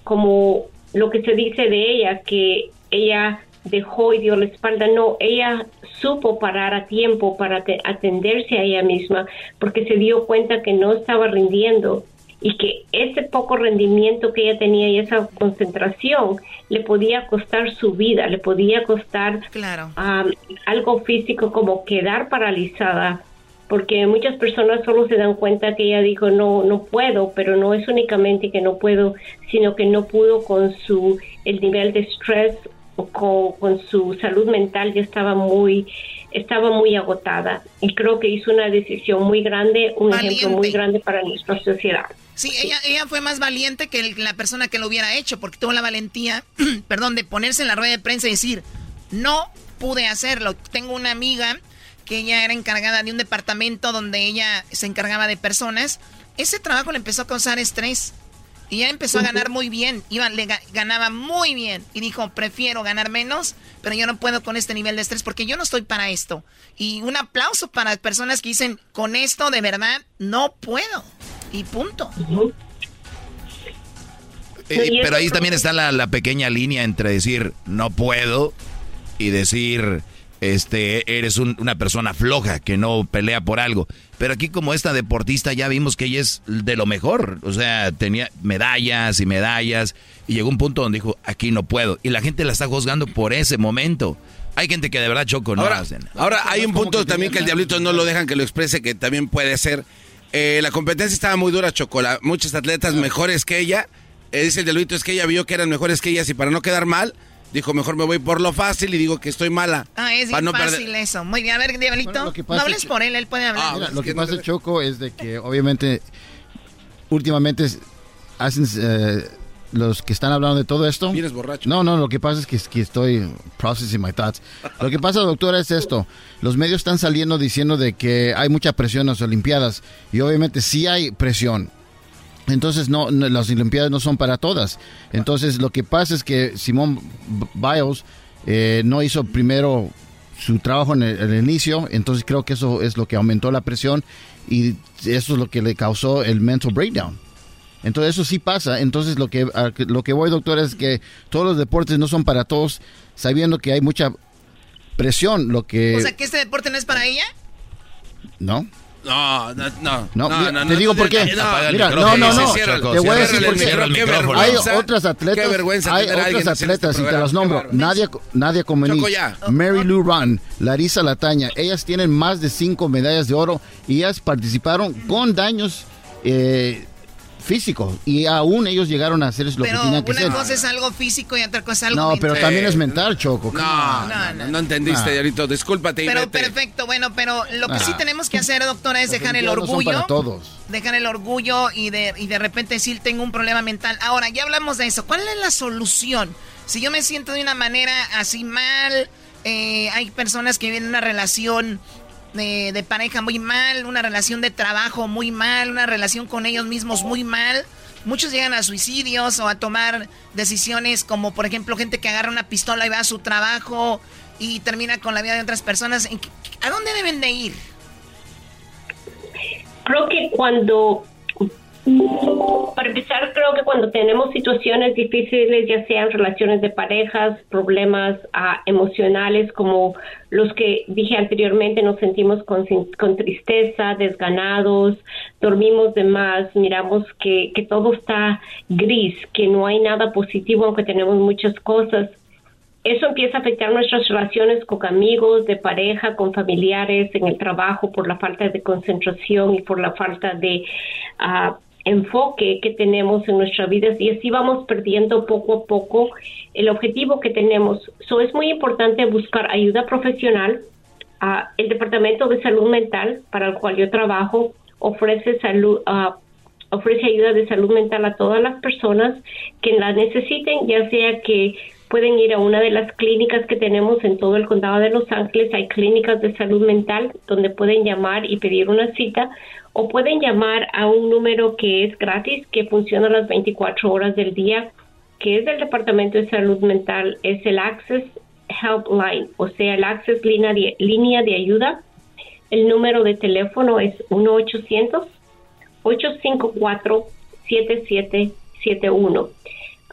como lo que se dice de ella, que ella dejó y dio la espalda. No, ella supo parar a tiempo para te- atenderse a ella misma, porque se dio cuenta que no estaba rindiendo y que ese poco rendimiento que ella tenía y esa concentración le podía costar su vida, le podía costar Claro. um, algo físico como quedar paralizada porque muchas personas solo se dan cuenta que ella dijo no no puedo pero no es únicamente que no puedo sino que no pudo con su el nivel de estrés o con, con su salud mental ya estaba muy estaba muy agotada y creo que hizo una decisión muy grande un ejemplo muy grande para nuestra sociedad Sí, ella, ella fue más valiente que el- la persona que lo hubiera hecho, porque tuvo la valentía, perdón, de ponerse en la rueda de prensa y decir, no pude hacerlo. Tengo una amiga que ella era encargada de un departamento donde ella se encargaba de personas. Ese trabajo le empezó a causar estrés. Y ella empezó a ganar muy bien, iba, le ganaba muy bien. Y dijo, prefiero ganar menos, pero yo no puedo con este nivel de estrés porque yo no estoy para esto. Y un aplauso para personas que dicen, con esto de verdad no puedo. Y punto. Eh, pero ahí también está la, la pequeña línea entre decir no puedo y decir este eres un- una persona floja que no pelea por algo. Pero aquí como esta deportista ya vimos que ella es de lo mejor, o sea, tenía medallas y medallas y llegó un punto donde dijo, aquí no puedo. Y la gente la está juzgando por ese momento. Hay gente que de verdad choco, no Ahora, hacen. ahora hay un punto también que el diablito no lo dejan que lo exprese, que también puede ser. Eh, la competencia estaba muy dura, Chocola. Muchos atletas mejores que ella. Eh, dice el diablito, es que ella vio que eran mejores que ellas y para no quedar mal, dijo, mejor me voy por lo fácil y digo que estoy mala. Ah, es para bien no perder- fácil eso. Muy bien, a ver, Diablito, no hables es por él, él puede hablar. Mira, lo que pasa, Choco, es de que obviamente últimamente hacen eh, los que están hablando de todo esto. Vienes borracho. No, no, lo que pasa es que, que estoy processing my thoughts. Lo que pasa, doctora, es esto. Los medios están saliendo diciendo de que hay mucha presión en las Olimpiadas y obviamente sí hay presión. Entonces no, no, las Olimpiadas no son para todas. Entonces lo que pasa es que Simón Biles eh, no hizo primero su trabajo en el, en el inicio, entonces creo que eso es lo que aumentó la presión y eso es lo que le causó el mental breakdown. Entonces eso sí pasa. Entonces lo que- lo que voy, doctor, es que todos los deportes no son para todos, sabiendo que hay mucha presión. Lo que O sea, que este deporte no es para ella. no. No, no, no. No, mira, te digo por qué. Mira, no, no, no. Te voy a decir por qué. Hay otras atletas, Qué vergüenza hay otras este atletas y te las nombro. Nadia, Nadia ya. Mary Lou Ran, Larisa Lataña. Ellas tienen más de cinco medallas de oro y ellas participaron con daños eh, físicos y aún ellos llegaron a hacer lo Pero que tenían que una hacer. cosa es algo físico y otra cosa es algo No, pero también es mental, Choco. No, no, no, no entendiste, Ah. diablito. Discúlpate y Pero vete. perfecto, bueno, pero lo que Ah. sí tenemos que hacer, doctora, es dejar el no son orgullo. para todos. Dejar el orgullo y de, y de repente decir tengo un problema mental. Ahora, ya hablamos de eso. ¿Cuál es la solución? Si yo me siento de una manera así mal, eh, hay personas que viven una relación de, de pareja muy mal, una relación de trabajo muy mal, una relación con ellos mismos muy mal. Muchos llegan a suicidios o a tomar decisiones como, por ejemplo, gente que agarra una pistola y va a su trabajo y termina con la vida de otras personas. ¿En qué- ¿A dónde deben de ir? creo que cuando Para empezar, creo que cuando tenemos situaciones difíciles, ya sean relaciones de parejas, problemas ah, emocionales como los que dije anteriormente, nos sentimos con, tristeza, desganados, dormimos de más, miramos que, todo está gris, que no hay nada positivo aunque tenemos muchas cosas. Eso empieza a afectar nuestras relaciones con amigos, de pareja, con familiares, en el trabajo, por la falta de concentración y por la falta de ah, enfoque que tenemos en nuestra vida y así vamos perdiendo poco a poco el objetivo que tenemos. So, es muy importante buscar ayuda profesional. Uh, el Departamento de Salud Mental, para el cual yo trabajo, ofrece salud, uh, ofrece ayuda de salud mental a todas las personas que la necesiten, ya sea que pueden ir a una de las clínicas que tenemos en todo el condado de Los Ángeles. Hay clínicas de salud mental donde pueden llamar y pedir una cita o pueden llamar a un número que es gratis, que funciona las 24 horas del día, que es del Departamento de Salud Mental, es el Access Helpline, o sea, el Access línea de, línea de ayuda. El número de teléfono es 1-800-854-7771.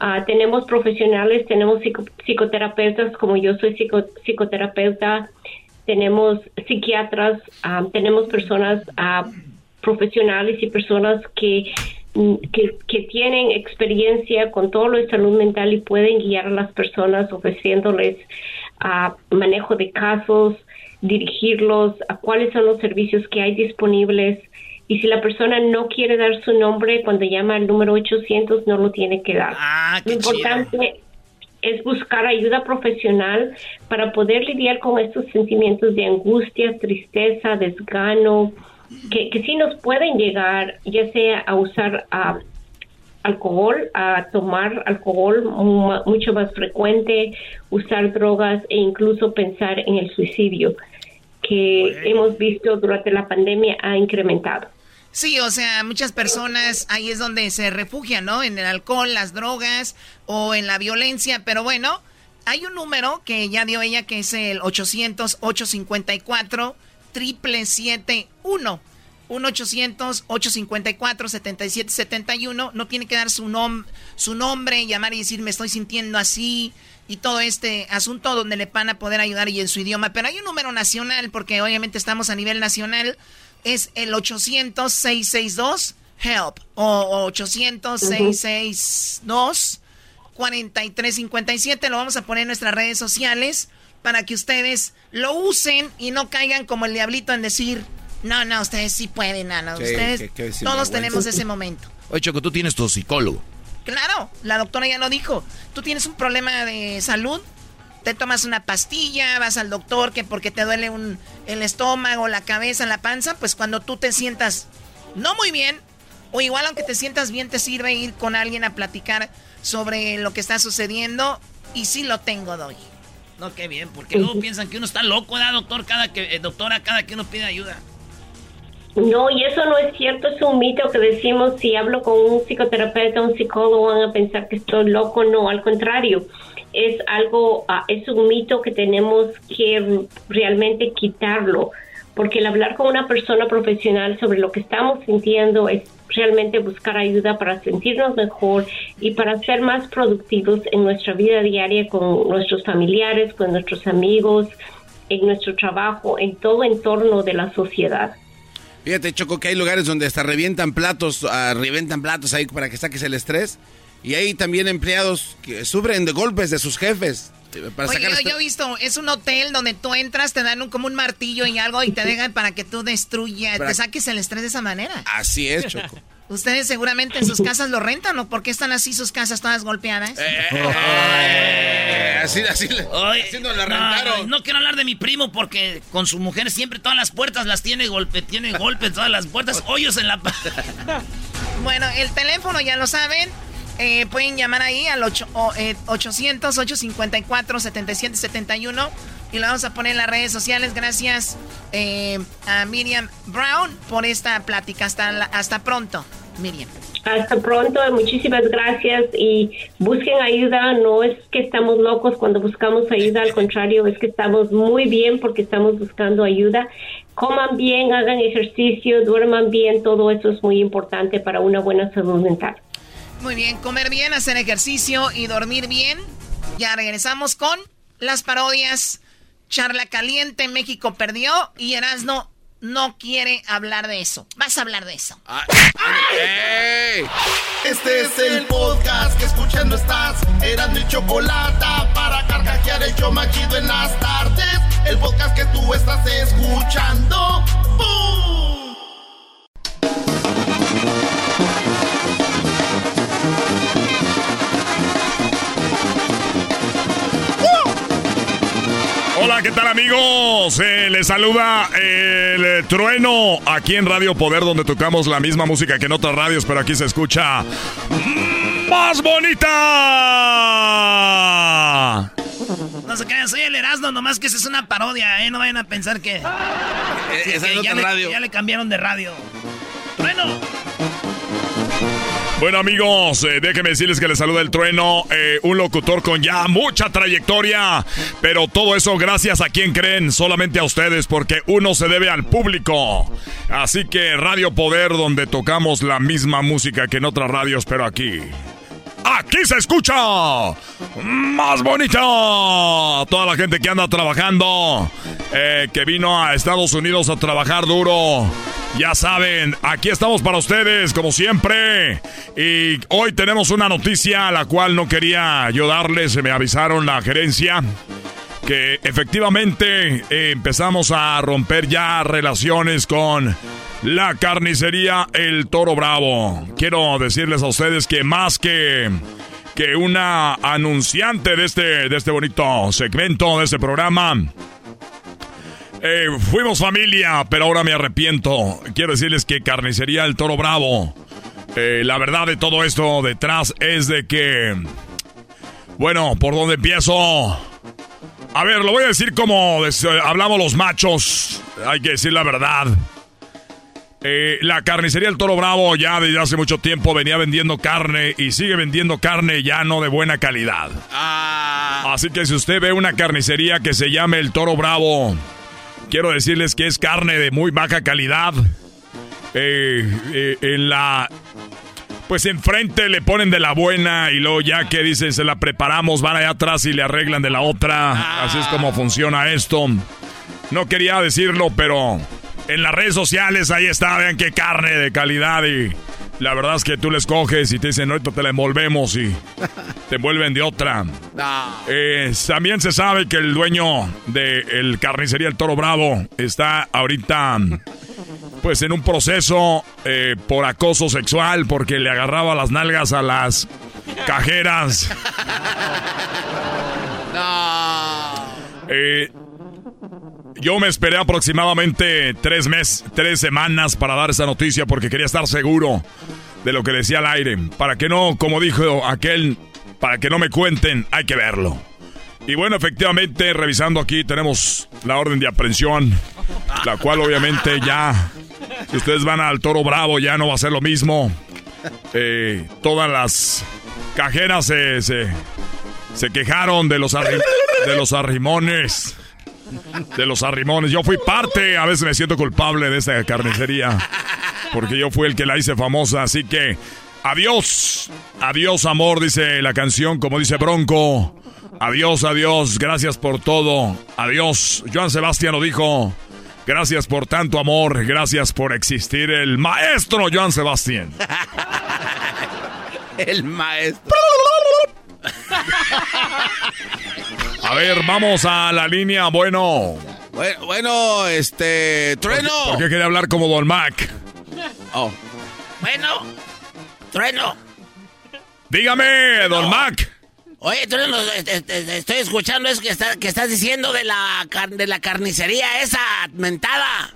Ah, tenemos profesionales, tenemos psicoterapeutas, como yo soy psicoterapeuta, tenemos psiquiatras, ah, tenemos personas ah, profesionales y personas que, que, tienen experiencia con todo lo de salud mental y pueden guiar a las personas ofreciéndoles manejo de casos, dirigirlos a cuáles son los servicios que hay disponibles y si la persona no quiere dar su nombre cuando llama al número 800 no lo tiene que dar. Ah, lo importante es buscar ayuda profesional para poder lidiar con estos sentimientos de angustia, tristeza, desgano, que, que sí nos pueden llegar, ya sea a usar alcohol, a tomar alcohol mucho más frecuente, usar drogas e incluso pensar en el suicidio, que hemos visto durante la pandemia ha incrementado. Sí, o sea, muchas personas ahí es donde se refugian, ¿no? En el alcohol, las drogas o en la violencia, pero bueno, hay un número que ya dio ella que es el 800-854 771 1-800-854-7771. No tiene que dar su, nom su nombre, llamar y decir me estoy sintiendo así y todo este asunto donde le van a poder ayudar y en su idioma. Pero hay un número nacional porque obviamente estamos a nivel nacional es el 800-662-HELP o 800-662-4357. Lo vamos a poner en nuestras redes sociales para que ustedes lo usen y no caigan como el diablito en decir, no, no, ustedes sí pueden, no, ustedes todos tenemos ese momento. Oye, Choco, tú tienes tu psicólogo. Claro, la doctora ya lo dijo. Tú tienes un problema de salud, te tomas una pastilla, vas al doctor que porque te duele un, el estómago, la cabeza, la panza, pues cuando tú te sientas no muy bien, o igual aunque te sientas bien, te sirve ir con alguien a platicar sobre lo que está sucediendo. Y sí lo tengo, doy. No, qué bien, porque luego piensan que uno está loco, ¿verdad, doctor? Cada que, eh, doctora, cada que uno pide ayuda. No, y eso no es cierto, es un mito que decimos si hablo con un psicoterapeuta, un psicólogo, van a pensar que estoy loco, no, al contrario es algo, ah, es un mito que tenemos que realmente quitarlo, porque el hablar con una persona profesional sobre lo que estamos sintiendo es realmente buscar ayuda para sentirnos mejor y para ser más productivos en nuestra vida diaria con nuestros familiares, con nuestros amigos, en nuestro trabajo, en todo entorno de la sociedad. Fíjate, Choco, que hay lugares donde hasta revientan platos, uh, revientan platos ahí para que saques el estrés. Y hay también empleados que sufren de golpes de sus jefes. Para Oye, yo, he visto, es un hotel donde tú entras, te dan un, como un martillo y algo y te dejan para que tú destruyas, te saques el estrés de esa manera. Así es, Choco. Ustedes seguramente en sus casas lo rentan, ¿o por qué están así sus casas todas golpeadas? Eh, eh, eh, así, así, así nos la rentaron. No, quiero hablar de mi primo porque con su mujer siempre todas las puertas las tiene golpe, tiene golpes todas las puertas, hoyos en la... bueno, el teléfono ya lo saben, eh, pueden llamar ahí al 800-854-7771 eh, y lo vamos a poner en las redes sociales. Gracias eh, a Miriam Brown por esta plática. Hasta, hasta pronto. Miriam. Hasta pronto, muchísimas gracias y busquen ayuda. No es que estamos locos cuando buscamos ayuda, al contrario, es que estamos muy bien porque estamos buscando ayuda. Coman bien, hagan ejercicio, duerman bien, todo eso es muy importante para una buena salud mental. Muy bien, comer bien, hacer ejercicio y dormir bien. Ya regresamos con las parodias. Charla caliente, México perdió y Erasno no quiere hablar de eso. Vas a hablar de eso. Ah, este es el podcast que escuchando estás. Eran mi chocolate para carcajear el yo machido en las tardes. El podcast que tú estás escuchando. ¡Bum! Hola, ¿qué tal amigos? Eh, les saluda el trueno aquí en Radio Poder donde tocamos la misma música que en otras radios, pero aquí se escucha más bonita. No se crean, soy el Erasmo, nomás que esa es una parodia, ¿eh? No vayan a pensar que... Eh, ya, radio. ya le cambiaron de radio. ¡Trueno! Bueno amigos, eh, déjenme decirles que les saluda el trueno, eh, un locutor con ya mucha trayectoria, pero todo eso gracias a quien creen, solamente a ustedes, porque uno se debe al público. Así que Radio Poder, donde tocamos la misma música que en otras radios, pero aquí aquí se escucha más bonito. Toda la gente que anda trabajando, eh, que vino a Estados Unidos a trabajar duro. Ya saben, aquí estamos para ustedes, como siempre. Y hoy tenemos una noticia a la cual no quería yo darles, me avisaron la gerencia que efectivamente eh, empezamos a romper ya relaciones con la carnicería El Toro Bravo. Quiero decirles a ustedes que más que que una anunciante de este de este bonito segmento de este programa eh, fuimos familia, pero ahora me arrepiento. Quiero decirles que carnicería El Toro Bravo. Eh, la verdad de todo esto detrás es de que bueno, ¿por dónde empiezo? A ver, lo voy a decir como hablamos los machos. Hay que decir la verdad. Eh, la carnicería El Toro Bravo ya desde hace mucho tiempo venía vendiendo carne y sigue vendiendo carne ya no de buena calidad. Ah. Así que si usted ve una carnicería que se llame El Toro Bravo, quiero decirles que es carne de muy baja calidad. Eh, eh, en la pues enfrente le ponen de la buena y luego ya que dicen se la preparamos, van allá atrás y le arreglan de la otra. Así es como funciona esto. No quería decirlo, pero en las redes sociales ahí está, vean qué carne de calidad y la verdad es que tú les coges y te dicen, ahorita te la envolvemos y te envuelven de otra. Eh, también se sabe que el dueño de el carnicería El Toro Bravo está ahorita pues en un proceso eh, por acoso sexual porque le agarraba las nalgas a las cajeras. Eh, yo me esperé aproximadamente tres meses, tres semanas para dar esa noticia porque quería estar seguro de lo que decía al aire. Para que no, como dijo aquel, para que no me cuenten, hay que verlo. Y bueno, efectivamente, revisando aquí tenemos la orden de aprehensión, la cual obviamente ya, ustedes van al Toro Bravo, ya no va a ser lo mismo. Eh, todas las cajeras se, se, quejaron de los, de los arrimones de los arrimones. Yo fui parte, a veces me siento culpable de esta carnicería, porque yo fui el que la hice famosa, así que adiós, adiós amor, dice la canción, como dice Bronco. Adiós, adiós, gracias por todo. Adiós. Joan Sebastián lo dijo. Gracias por tanto amor, gracias por existir el maestro Joan Sebastián. el maestro. A ver, vamos a la línea. Bueno. Bueno, este. Trueno. ¿Por qué, quiere hablar como Don Mac? Oh. Bueno. Trueno. Dígame, Don Mac. Oye, Trueno, estoy escuchando eso que, está, que estás diciendo de la, de la carnicería esa mentada.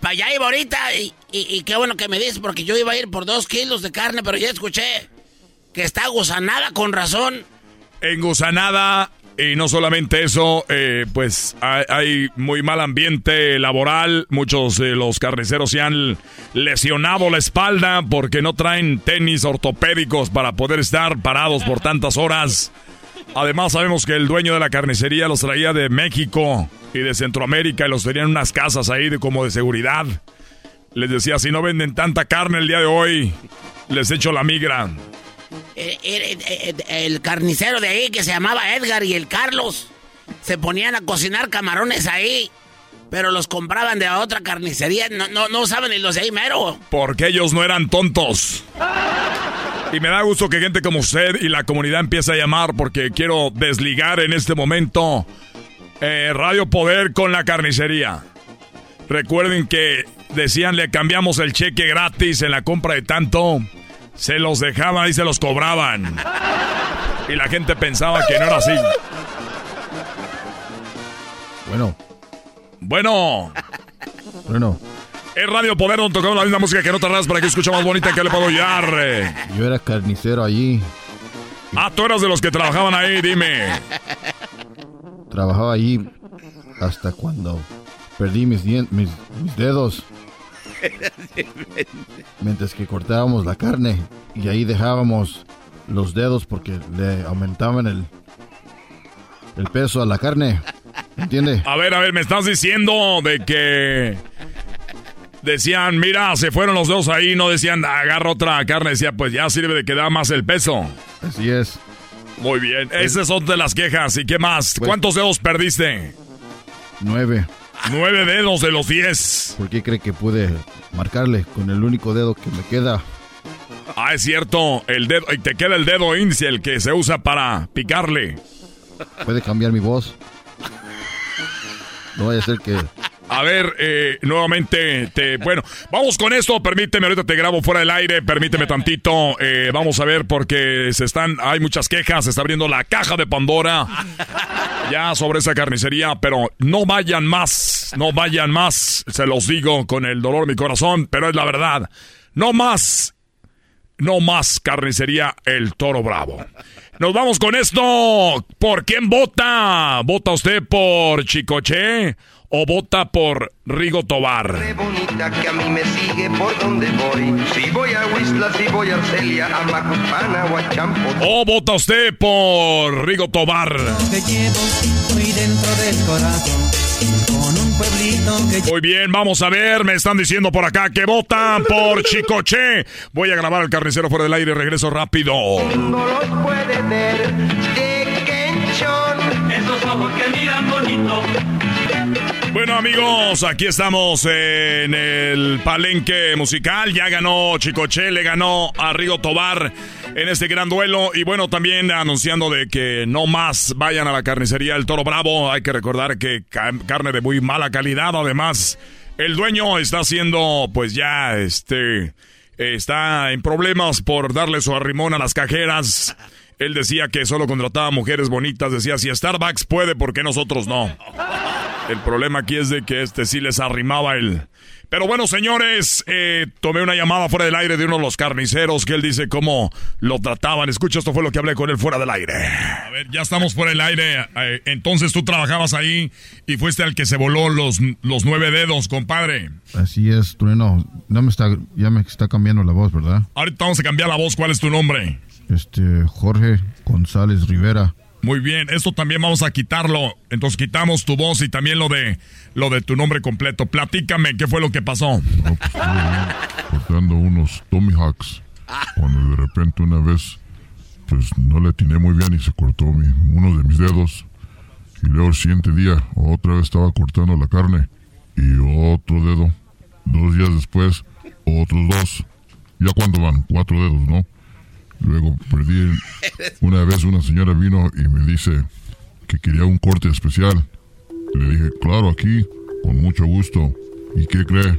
Para allá iba ahorita y, y, y, qué bueno que me dices porque yo iba a ir por dos kilos de carne, pero ya escuché que está gusanada con razón. Engusanada y no solamente eso, eh, pues hay, hay, muy mal ambiente laboral, muchos de los carniceros se han lesionado la espalda porque no traen tenis ortopédicos para poder estar parados por tantas horas. Además sabemos que el dueño de la carnicería los traía de México y de Centroamérica y los tenían en unas casas ahí de, como de seguridad. Les decía, si no venden tanta carne el día de hoy, les echo la migra. El, el, el, el, carnicero de ahí que se llamaba Edgar y el Carlos se ponían a cocinar camarones ahí, pero los compraban de otra carnicería. No, no, no saben ni los de ahí mero. Porque ellos no eran tontos. Y me da gusto que gente como usted y la comunidad empiece a llamar porque quiero desligar en este momento eh, Radio Poder con la carnicería. Recuerden que decían le cambiamos el cheque gratis en la compra de tanto. Se los dejaban y se los cobraban. Y la gente pensaba que no era así. Bueno. Bueno. Bueno. Es Radio Poder donde tocamos la misma música que no tardas para que escuche más bonita que le puedo hallar. Yo era carnicero allí. Ah, tú eras de los que trabajaban ahí, dime. Trabajaba allí hasta cuando perdí mis, mis, mis dedos. Mientras que cortábamos la carne y ahí dejábamos los dedos porque le aumentaban el, el peso a la carne. ¿Entiende? A ver, a ver, me estás diciendo de que decían, mira, se fueron los dedos ahí, no decían, agarra otra carne, decía, pues ya sirve de que da más el peso. Así es. Muy bien, esas son de las quejas. ¿Y qué más? Pues, ¿Cuántos dedos perdiste? Nueve. Nueve dedos de los diez. ¿Por qué cree que pude marcarle con el único dedo que me queda? Ah, es cierto, el dedo, y te queda el dedo índice, el que se usa para picarle. ¿Puede cambiar mi voz? No vaya a ser que a ver, eh, nuevamente, te, bueno, vamos con esto. Permíteme, ahorita te grabo fuera del aire. Permíteme tantito. Eh, vamos a ver porque se están, hay muchas quejas. Se está abriendo la caja de Pandora ya sobre esa carnicería, pero no vayan más, no vayan más. Se los digo con el dolor de mi corazón, pero es la verdad. No más, no más carnicería El Toro Bravo. Nos vamos con esto. ¿Por quién vota? ¿Vota usted por Chicoche? o vota por Rigo Tobar? bonita que a mí me sigue por donde voy. Si voy a Huizla, si voy a Arcelia, a Macuspana o a Champo. ¿O vota usted por Rigo Tobar? Que llevo muy dentro del corazón. Con un pueblito que... Muy bien, vamos a ver. Me están diciendo por acá que votan por Chicoche. Voy a grabar al carnicero fuera del aire y regreso rápido. No los puede ver de Kenchon. Esos ojos que miran bonito. Bueno amigos, aquí estamos en el palenque musical. Ya ganó Chicoche, le ganó a Rigo Tobar en este gran duelo. Y bueno, también anunciando de que no más vayan a la carnicería El Toro Bravo. Hay que recordar que carne de muy mala calidad. Además, el dueño está haciendo pues ya este... Está en problemas por darle su arrimón a las cajeras. Él decía que solo contrataba mujeres bonitas. Decía, si Starbucks puede, ¿por qué nosotros no? El problema aquí es de que este sí les arrimaba el... Pero bueno, señores, eh, tomé una llamada fuera del aire de uno de los carniceros que él dice cómo lo trataban. Escucha, esto fue lo que hablé con él fuera del aire. A ver, ya estamos fuera del aire. Eh, entonces tú trabajabas ahí y fuiste al que se voló los, los nueve dedos, compadre. Así es, Trueno. No me está, ya me está cambiando la voz, ¿verdad? Ahorita vamos a cambiar la voz. ¿Cuál es tu nombre? Este, Jorge González Rivera. Muy bien, esto también vamos a quitarlo. Entonces quitamos tu voz y también lo de lo de tu nombre completo. Platícame, ¿qué fue lo que pasó? No, pues, cortando unos Tommy Hawks. Cuando de repente una vez, pues no le atiné muy bien y se cortó mi, uno de mis dedos. Y luego el siguiente día, otra vez estaba cortando la carne. Y otro dedo. Dos días después, otros dos. Ya cuando van, cuatro dedos, ¿no? Luego perdí. Una vez una señora vino y me dice que quería un corte especial. Le dije, claro, aquí, con mucho gusto. ¿Y qué cree?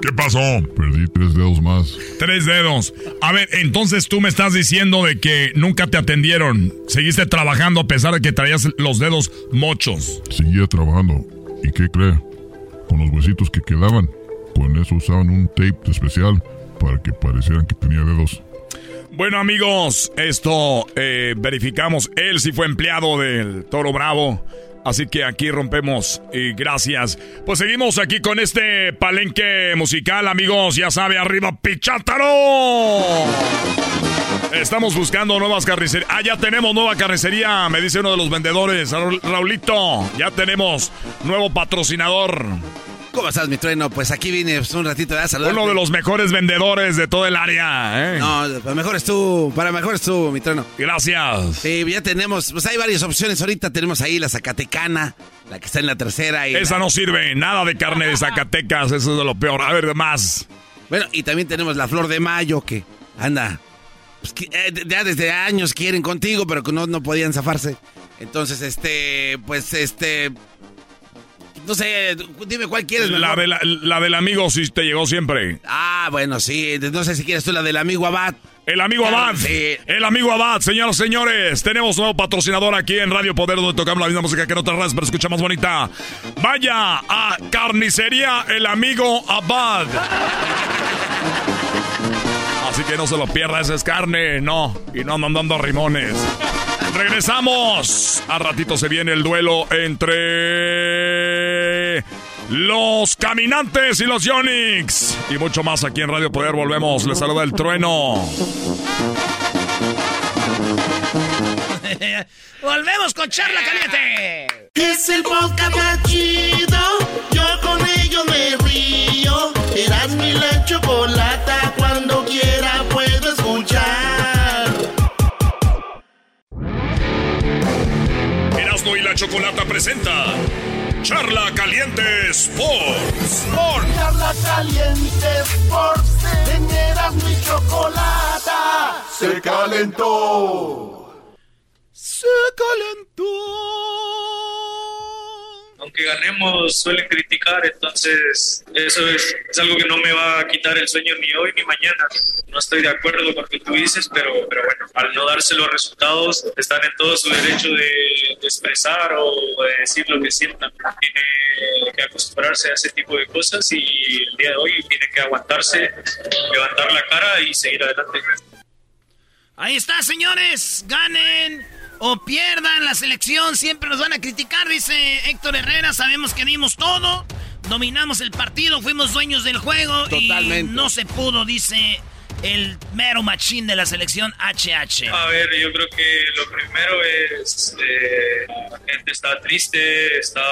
¿Qué pasó? Perdí tres dedos más. Tres dedos. A ver, entonces tú me estás diciendo de que nunca te atendieron. Seguiste trabajando a pesar de que traías los dedos mochos. Seguía trabajando. ¿Y qué cree? Con los huesitos que quedaban. Con eso usaban un tape especial para que parecieran que tenía dedos. Bueno amigos, esto eh, verificamos. Él sí fue empleado del Toro Bravo. Así que aquí rompemos y gracias. Pues seguimos aquí con este palenque musical, amigos. Ya sabe, arriba Pichátaro. Estamos buscando nuevas carnicerías. Ah, ya tenemos nueva carnicería, me dice uno de los vendedores. Raulito, ya tenemos nuevo patrocinador. ¿Cómo estás, mi trueno? Pues aquí vine pues, un ratito a saludar. Uno de los mejores vendedores de todo el área, ¿eh? No, para mejor es tú, para mejor es tú, mi trueno. Gracias. Sí, ya tenemos, pues hay varias opciones. Ahorita tenemos ahí la Zacatecana, la que está en la tercera. Y Esa no sirve, nada de carne de Zacatecas, eso es de lo peor. A ver, más. Bueno, y también tenemos la Flor de Mayo, que anda, pues, eh, ya desde años quieren contigo, pero que no, no podían zafarse. Entonces, este, pues, este, no sé, dime cuál quieres. La, de la, del amigo si te llegó siempre. Ah, bueno, sí. No sé si quieres tú la del amigo Abad. El amigo Abad. Sí. El amigo Abad, señoras y señores. Tenemos nuevo patrocinador aquí en Radio Poder donde tocamos la misma música que en otras redes, pero escucha más bonita. Vaya a Carnicería El Amigo Abad. Así que no se lo pierda, esa es carne, no. Y no andando rimones. Regresamos. A ratito se viene el duelo entre los caminantes y los Yonix. Y mucho más aquí en Radio Poder. Volvemos. Les saluda el trueno. Volvemos con Charla Caliente. Es el podcast más chido. Yo con ello me río. Eras mi la chocolata. Cuando quiera Erasmo y la chocolata presenta. Charla Caliente Sports. Charla Caliente Sports. En Erasmo y chocolata. Se calentó. Se calentó. Aunque ganemos, suelen criticar, entonces eso es, es, algo que no me va a quitar el sueño ni hoy ni mañana. No estoy de acuerdo con lo que tú dices, pero, pero bueno, al no darse los resultados, están en todo su derecho de, de expresar o de decir lo que sientan. Tiene que acostumbrarse a ese tipo de cosas y el día de hoy tiene que aguantarse, levantar la cara y seguir adelante. Ahí está, señores. Ganen o pierdan la selección. Siempre nos van a criticar, dice Héctor Herrera. Sabemos que dimos todo. Dominamos el partido, fuimos dueños del juego. Totalmente. Y no se pudo, dice el mero machín de la selección HH. A ver, yo creo que lo primero es eh, la gente está triste, está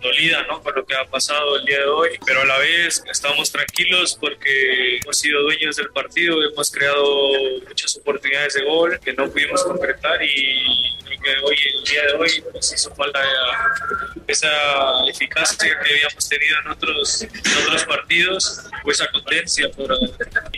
dolida, ¿no? Por lo que ha pasado el día de hoy, pero a la vez estamos tranquilos porque hemos sido dueños del partido, hemos creado muchas oportunidades de gol que no pudimos concretar y creo que hoy, el día de hoy, pues hizo falta esa eficacia que habíamos tenido en otros, en otros partidos, o esa potencia por,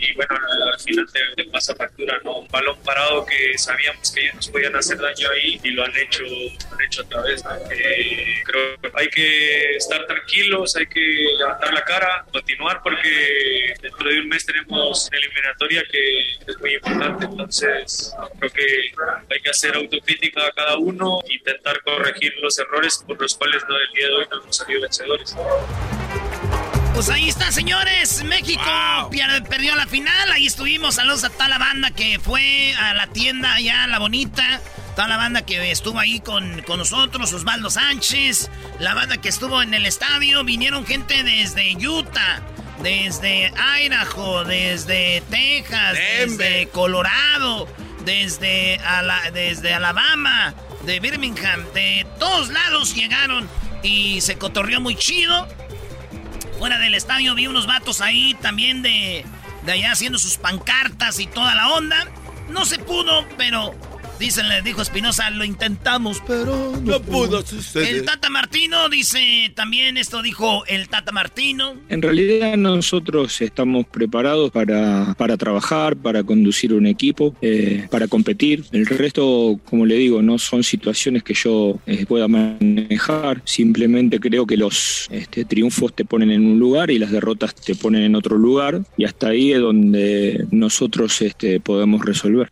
y bueno, al, al final te, te pasa factura, ¿no? Un balón parado que sabíamos que ellos nos podían hacer daño ahí y lo han hecho, han hecho otra vez, ¿no? Eh, creo que hay que estar tranquilos, hay que levantar la cara, continuar porque dentro de un mes tenemos una eliminatoria que es muy importante, entonces creo que hay que hacer autocrítica a cada uno, intentar corregir los errores por los cuales no, el día de hoy no hemos salido vencedores. Pues ahí está, señores. México perdió la final. Ahí estuvimos. Saludos a toda la banda que fue a la tienda allá, la bonita. Toda la banda que estuvo ahí con, con nosotros, Osvaldo Sánchez. La banda que estuvo en el estadio. Vinieron gente desde Utah, desde Idaho, desde Texas, desde Colorado, desde, Ala- desde Alabama, de Birmingham. De todos lados llegaron y se cotorrió muy chido. Fuera del estadio vi unos vatos ahí también de, de allá haciendo sus pancartas y toda la onda. No se pudo, pero dicen, le dijo Espinosa, lo intentamos, pero no, pudo suceder. El Tata Martino dice también, esto dijo el Tata Martino. En realidad nosotros estamos preparados para, para trabajar, para conducir un equipo, eh, para competir. El resto, como le digo, no son situaciones que yo eh, pueda manejar. Simplemente creo que los este, triunfos te ponen en un lugar y las derrotas te ponen en otro lugar. Y hasta ahí es donde nosotros este, podemos resolver.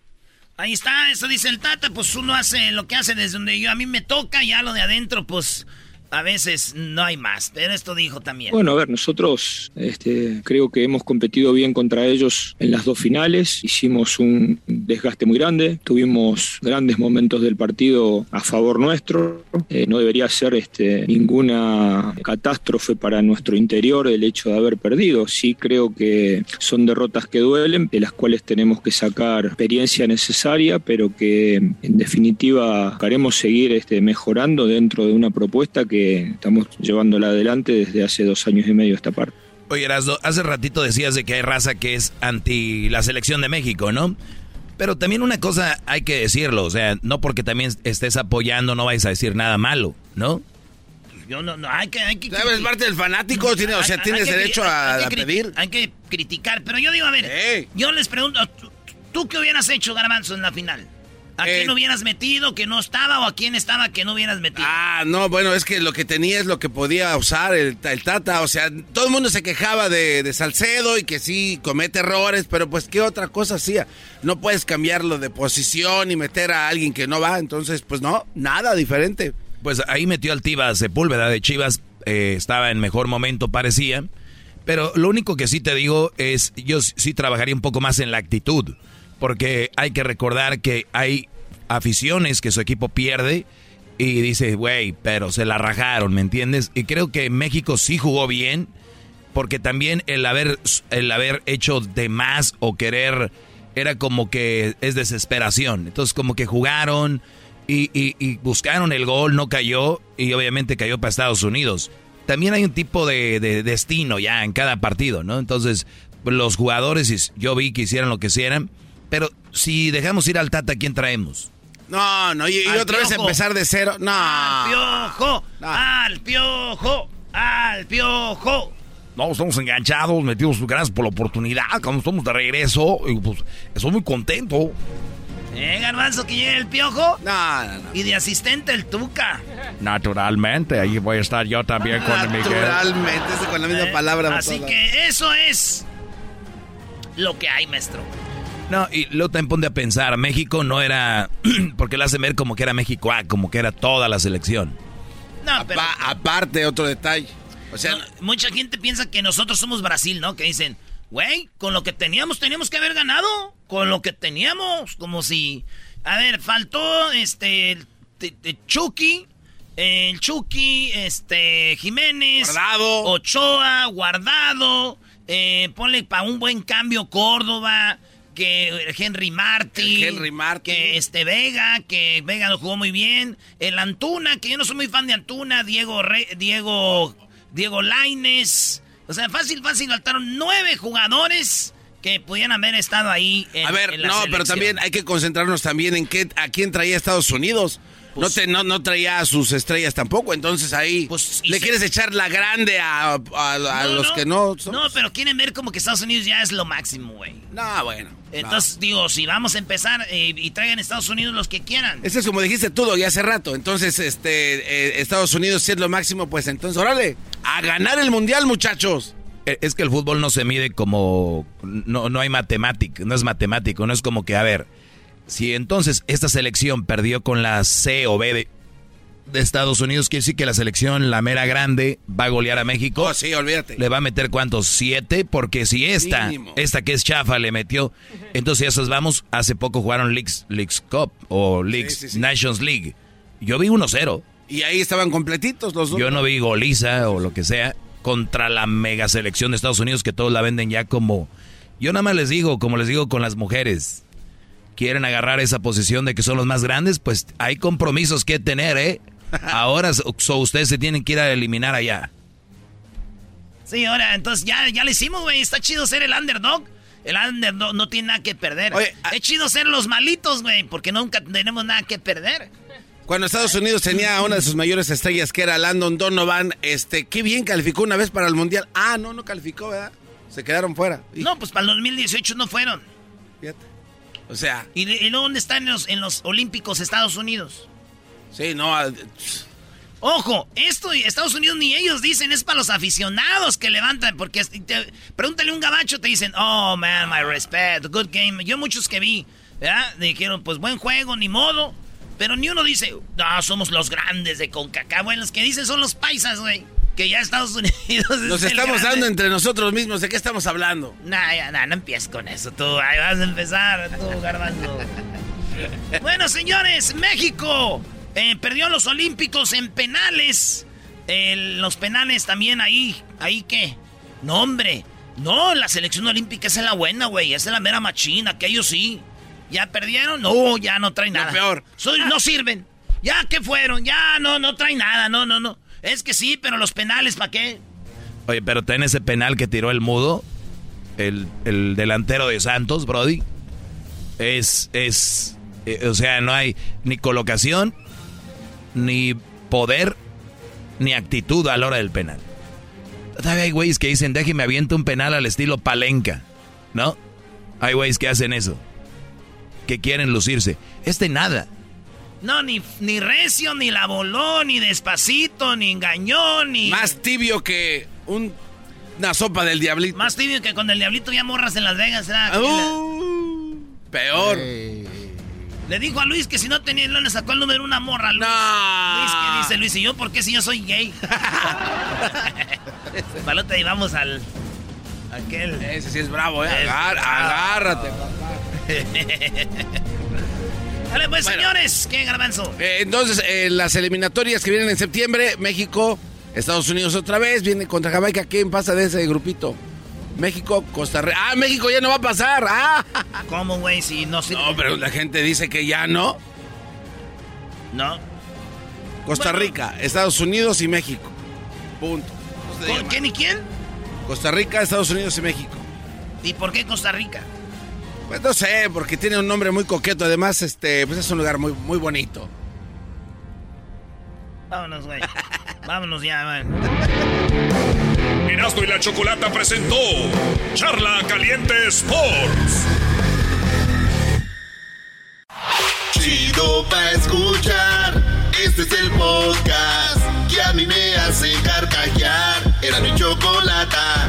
Ahí está, eso dice el Tata, pues uno hace lo que hace desde donde yo a mí me toca, ya lo de adentro, pues a veces no hay más. Pero esto dijo también. Bueno, a ver, nosotros este, creo que hemos competido bien contra ellos en las dos finales, hicimos un desgaste muy grande, tuvimos grandes momentos del partido a favor nuestro, Eh, no debería ser este, ninguna catástrofe para nuestro interior el hecho de haber perdido, sí creo que son derrotas que duelen, de las cuales tenemos que sacar experiencia necesaria, pero que en definitiva queremos seguir este, mejorando dentro de una propuesta que estamos llevándola adelante desde hace dos años y medio esta parte. Oye, Erasdo, hace ratito decías de que hay raza que es anti la selección de México, ¿no? Pero también una cosa hay que decirlo, o sea, no porque también estés apoyando no vais a decir nada malo, ¿no? Yo no, no, hay que... Hay que ¿Sabes? parte del fanático, tiene- o sea, hay- tienes que derecho a- hay a pedir. Hay que criticar, pero yo digo, a ver, yo les pregunto, ¿tú, tú qué hubieras hecho, Garbanzo, en la final? ¿A quién hubieras metido que no estaba o a quién estaba que no hubieras metido? Ah, no, bueno, es que lo que tenía es lo que podía usar el, el Tata. O sea, todo el mundo se quejaba de, de Salcedo y que sí comete errores, pero pues qué otra cosa hacía. No puedes cambiarlo de posición y meter a alguien que no va. Entonces, pues no, nada diferente. Pues ahí metió al Tivas Sepúlveda de Chivas, eh, estaba en mejor momento, parecía. Pero lo único que sí te digo es, yo sí trabajaría un poco más en la actitud, porque hay que recordar que hay aficiones que su equipo pierde y dice, güey, pero se la rajaron, ¿me entiendes? Y creo que México sí jugó bien, porque también el haber, el haber hecho de más o querer era como que es desesperación. Entonces como que jugaron y, buscaron el gol, no cayó y obviamente cayó para Estados Unidos. También hay un tipo de, de destino ya en cada partido, ¿no? Entonces los jugadores, yo vi que hicieran lo que hicieran, pero si dejamos ir al Tata, ¿quién traemos? No, no, y, otra vez empezar de cero. No. ¡Al piojo! ¡Al piojo! ¡Al piojo! No, estamos enganchados, metidos, gracias por la oportunidad, cuando estamos de regreso, y pues estoy muy contento. ¿Eh, Garbanzo, que llegue el piojo? No, no, no. Y de asistente el Tuca. Naturalmente, ahí voy a estar yo también con Miguel. Naturalmente, con la misma Eh, palabra. Así que eso es lo que hay, maestro. No, y luego también ponte a pensar, México no era, porque lo hacen ver como que era México A, como que era toda la selección. No, pero Apa- aparte, otro detalle. O sea, no, mucha gente piensa que nosotros somos Brasil, ¿no? Que dicen, güey, con lo que teníamos teníamos que haber ganado. Con lo que teníamos. Como si... A ver, faltó este... el Chucky. El Chucky, este... Jiménez. Guardado. Ochoa, Guardado. Eh, ponle para un buen cambio Córdoba. Que Henry Martin. Henry Martin. Que este Vega, que Vega lo jugó muy bien. El Antuna, que yo no soy muy fan de Antuna. Diego Re- Diego Diego Laines. O sea, fácil, fácil, faltaron nueve jugadores que pudieran haber estado ahí en a ver, en la no, pero también hay que concentrarnos también en qué, a quién traía Estados Unidos. No, te, no, no traía a sus estrellas tampoco, entonces ahí Pues, le quieres echar la grande a, a- a los que no son. No, pero quieren ver como que Estados Unidos ya es lo máximo, güey. No, bueno. Entonces, digo, si vamos a empezar eh, y traigan Estados Unidos los que quieran. Eso es como dijiste tú, ya hace rato. Entonces, este, eh, Estados Unidos si es lo máximo, pues entonces, órale, a ganar el mundial, muchachos. Eh, Es que el fútbol no se mide como... No, no hay matemático, no es matemático, no es como que, a ver, si entonces esta selección perdió con la C o B de, de Estados Unidos, quiere decir que la selección, la mera grande, va a golear a México. Oh, sí, olvídate. Le va a meter cuántos, siete, porque si esta, Mínimo. esta que es chafa le metió, entonces esos vamos, hace poco jugaron Leagues, Leagues Cup o Leagues, sí, sí. Nations League. Yo vi 1-0. Y ahí estaban completitos los dos. Yo no vi goliza o lo que sea contra la mega selección de Estados Unidos que todos la venden ya como... Yo nada más les digo, como les digo con las mujeres, quieren agarrar esa posición de que son los más grandes, pues hay compromisos que tener, ¿eh? Ahora so- ustedes se tienen que ir a eliminar allá. Sí, ahora, entonces ya, ya le hicimos, güey. Está chido ser el underdog. El underdog no tiene nada que perder. es chido ser los malitos, güey, porque nunca tenemos nada que perder. Cuando Estados Unidos tenía a una de sus mayores estrellas, que era Landon Donovan, este, qué bien calificó una vez para el mundial. Ah, no, no calificó, ¿verdad? Se quedaron fuera. Y- No, pues para el 2018 no fueron. O sea, ¿Y, dónde están en los, en los Olímpicos Estados Unidos? sí, no. ah, Ojo, esto Estados Unidos ni ellos dicen, es para los aficionados que levantan, porque te- pregúntale a un gabacho, te dicen, oh man, my respect, good game. Yo muchos que vi, ¿verdad? Dijeron, pues buen juego, ni modo. Pero ni uno dice, no, somos los grandes de CONCACAF. Bueno, los que dicen son los paisas, güey. Que ya Estados Unidos. Nos estamos dando entre nosotros mismos. ¿De qué estamos hablando? Nah, ya, nah, no empieces con eso tú. Ahí vas a empezar, tú, garbanzo. bueno, señores, México eh, perdió los Olímpicos en penales. Eh, los penales también ahí. ¿Ahí qué? No, hombre. No, la selección olímpica es la buena, güey. Esa es la mera machina, que ellos sí. ¿Ya perdieron? No, ya no traen nada. peor. Soy, no sirven. Ya que fueron, ya no, no traen nada, no, no, no. Es que sí, pero los penales, ¿para qué? Oye, pero ten ese penal que tiró el mudo, el, el delantero de Santos, Brody. Es, es, eh, o sea, no hay ni colocación, ni poder, ni actitud a la hora del penal. Todavía hay güeyes que dicen, déjeme aviento un penal al estilo palenca, ¿no? Hay güeyes que hacen eso, que quieren lucirse. Este nada. No, ni, ni recio, ni la voló, ni despacito, ni engañó, ni... Más tibio que un- una sopa del diablito. Más tibio que con el diablito ya morras en Las Vegas, ¿verdad? Uh, peor. Le dijo a Luis que si no tenía no le sacó el número una morra. Luis. Luis, ¿qué dice Luis? ¿Y yo por qué si yo soy gay? Palota, y vamos al... Aquel... Ese sí es bravo, ¿eh? Es Agar- bravo. agárrate. Dale pues, señores, ¿qué garbanzo? Eh, entonces, eh, las eliminatorias que vienen en septiembre, México, Estados Unidos otra vez, viene contra Jamaica. ¿Quién pasa de ese grupito? México, Costa Rica. Ah, México ya no va a pasar. Ah. ¿Cómo, güey? Si no sirve. No, pero la gente dice que ya no. No. Costa Rica, Estados Unidos y México. Punto. ¿Con quién y quién? Costa Rica, Estados Unidos y México. ¿Y por qué Costa Rica? Pues no sé, porque tiene un nombre muy coqueto. Además, este, pues es un lugar muy, muy bonito. Vámonos, güey. Vámonos ya, man. Erasmo y la Chocolata presentó Charla Caliente Sports. Chido pa' escuchar. Este es el podcast que a mí me hace carcajear. Era mi chocolata.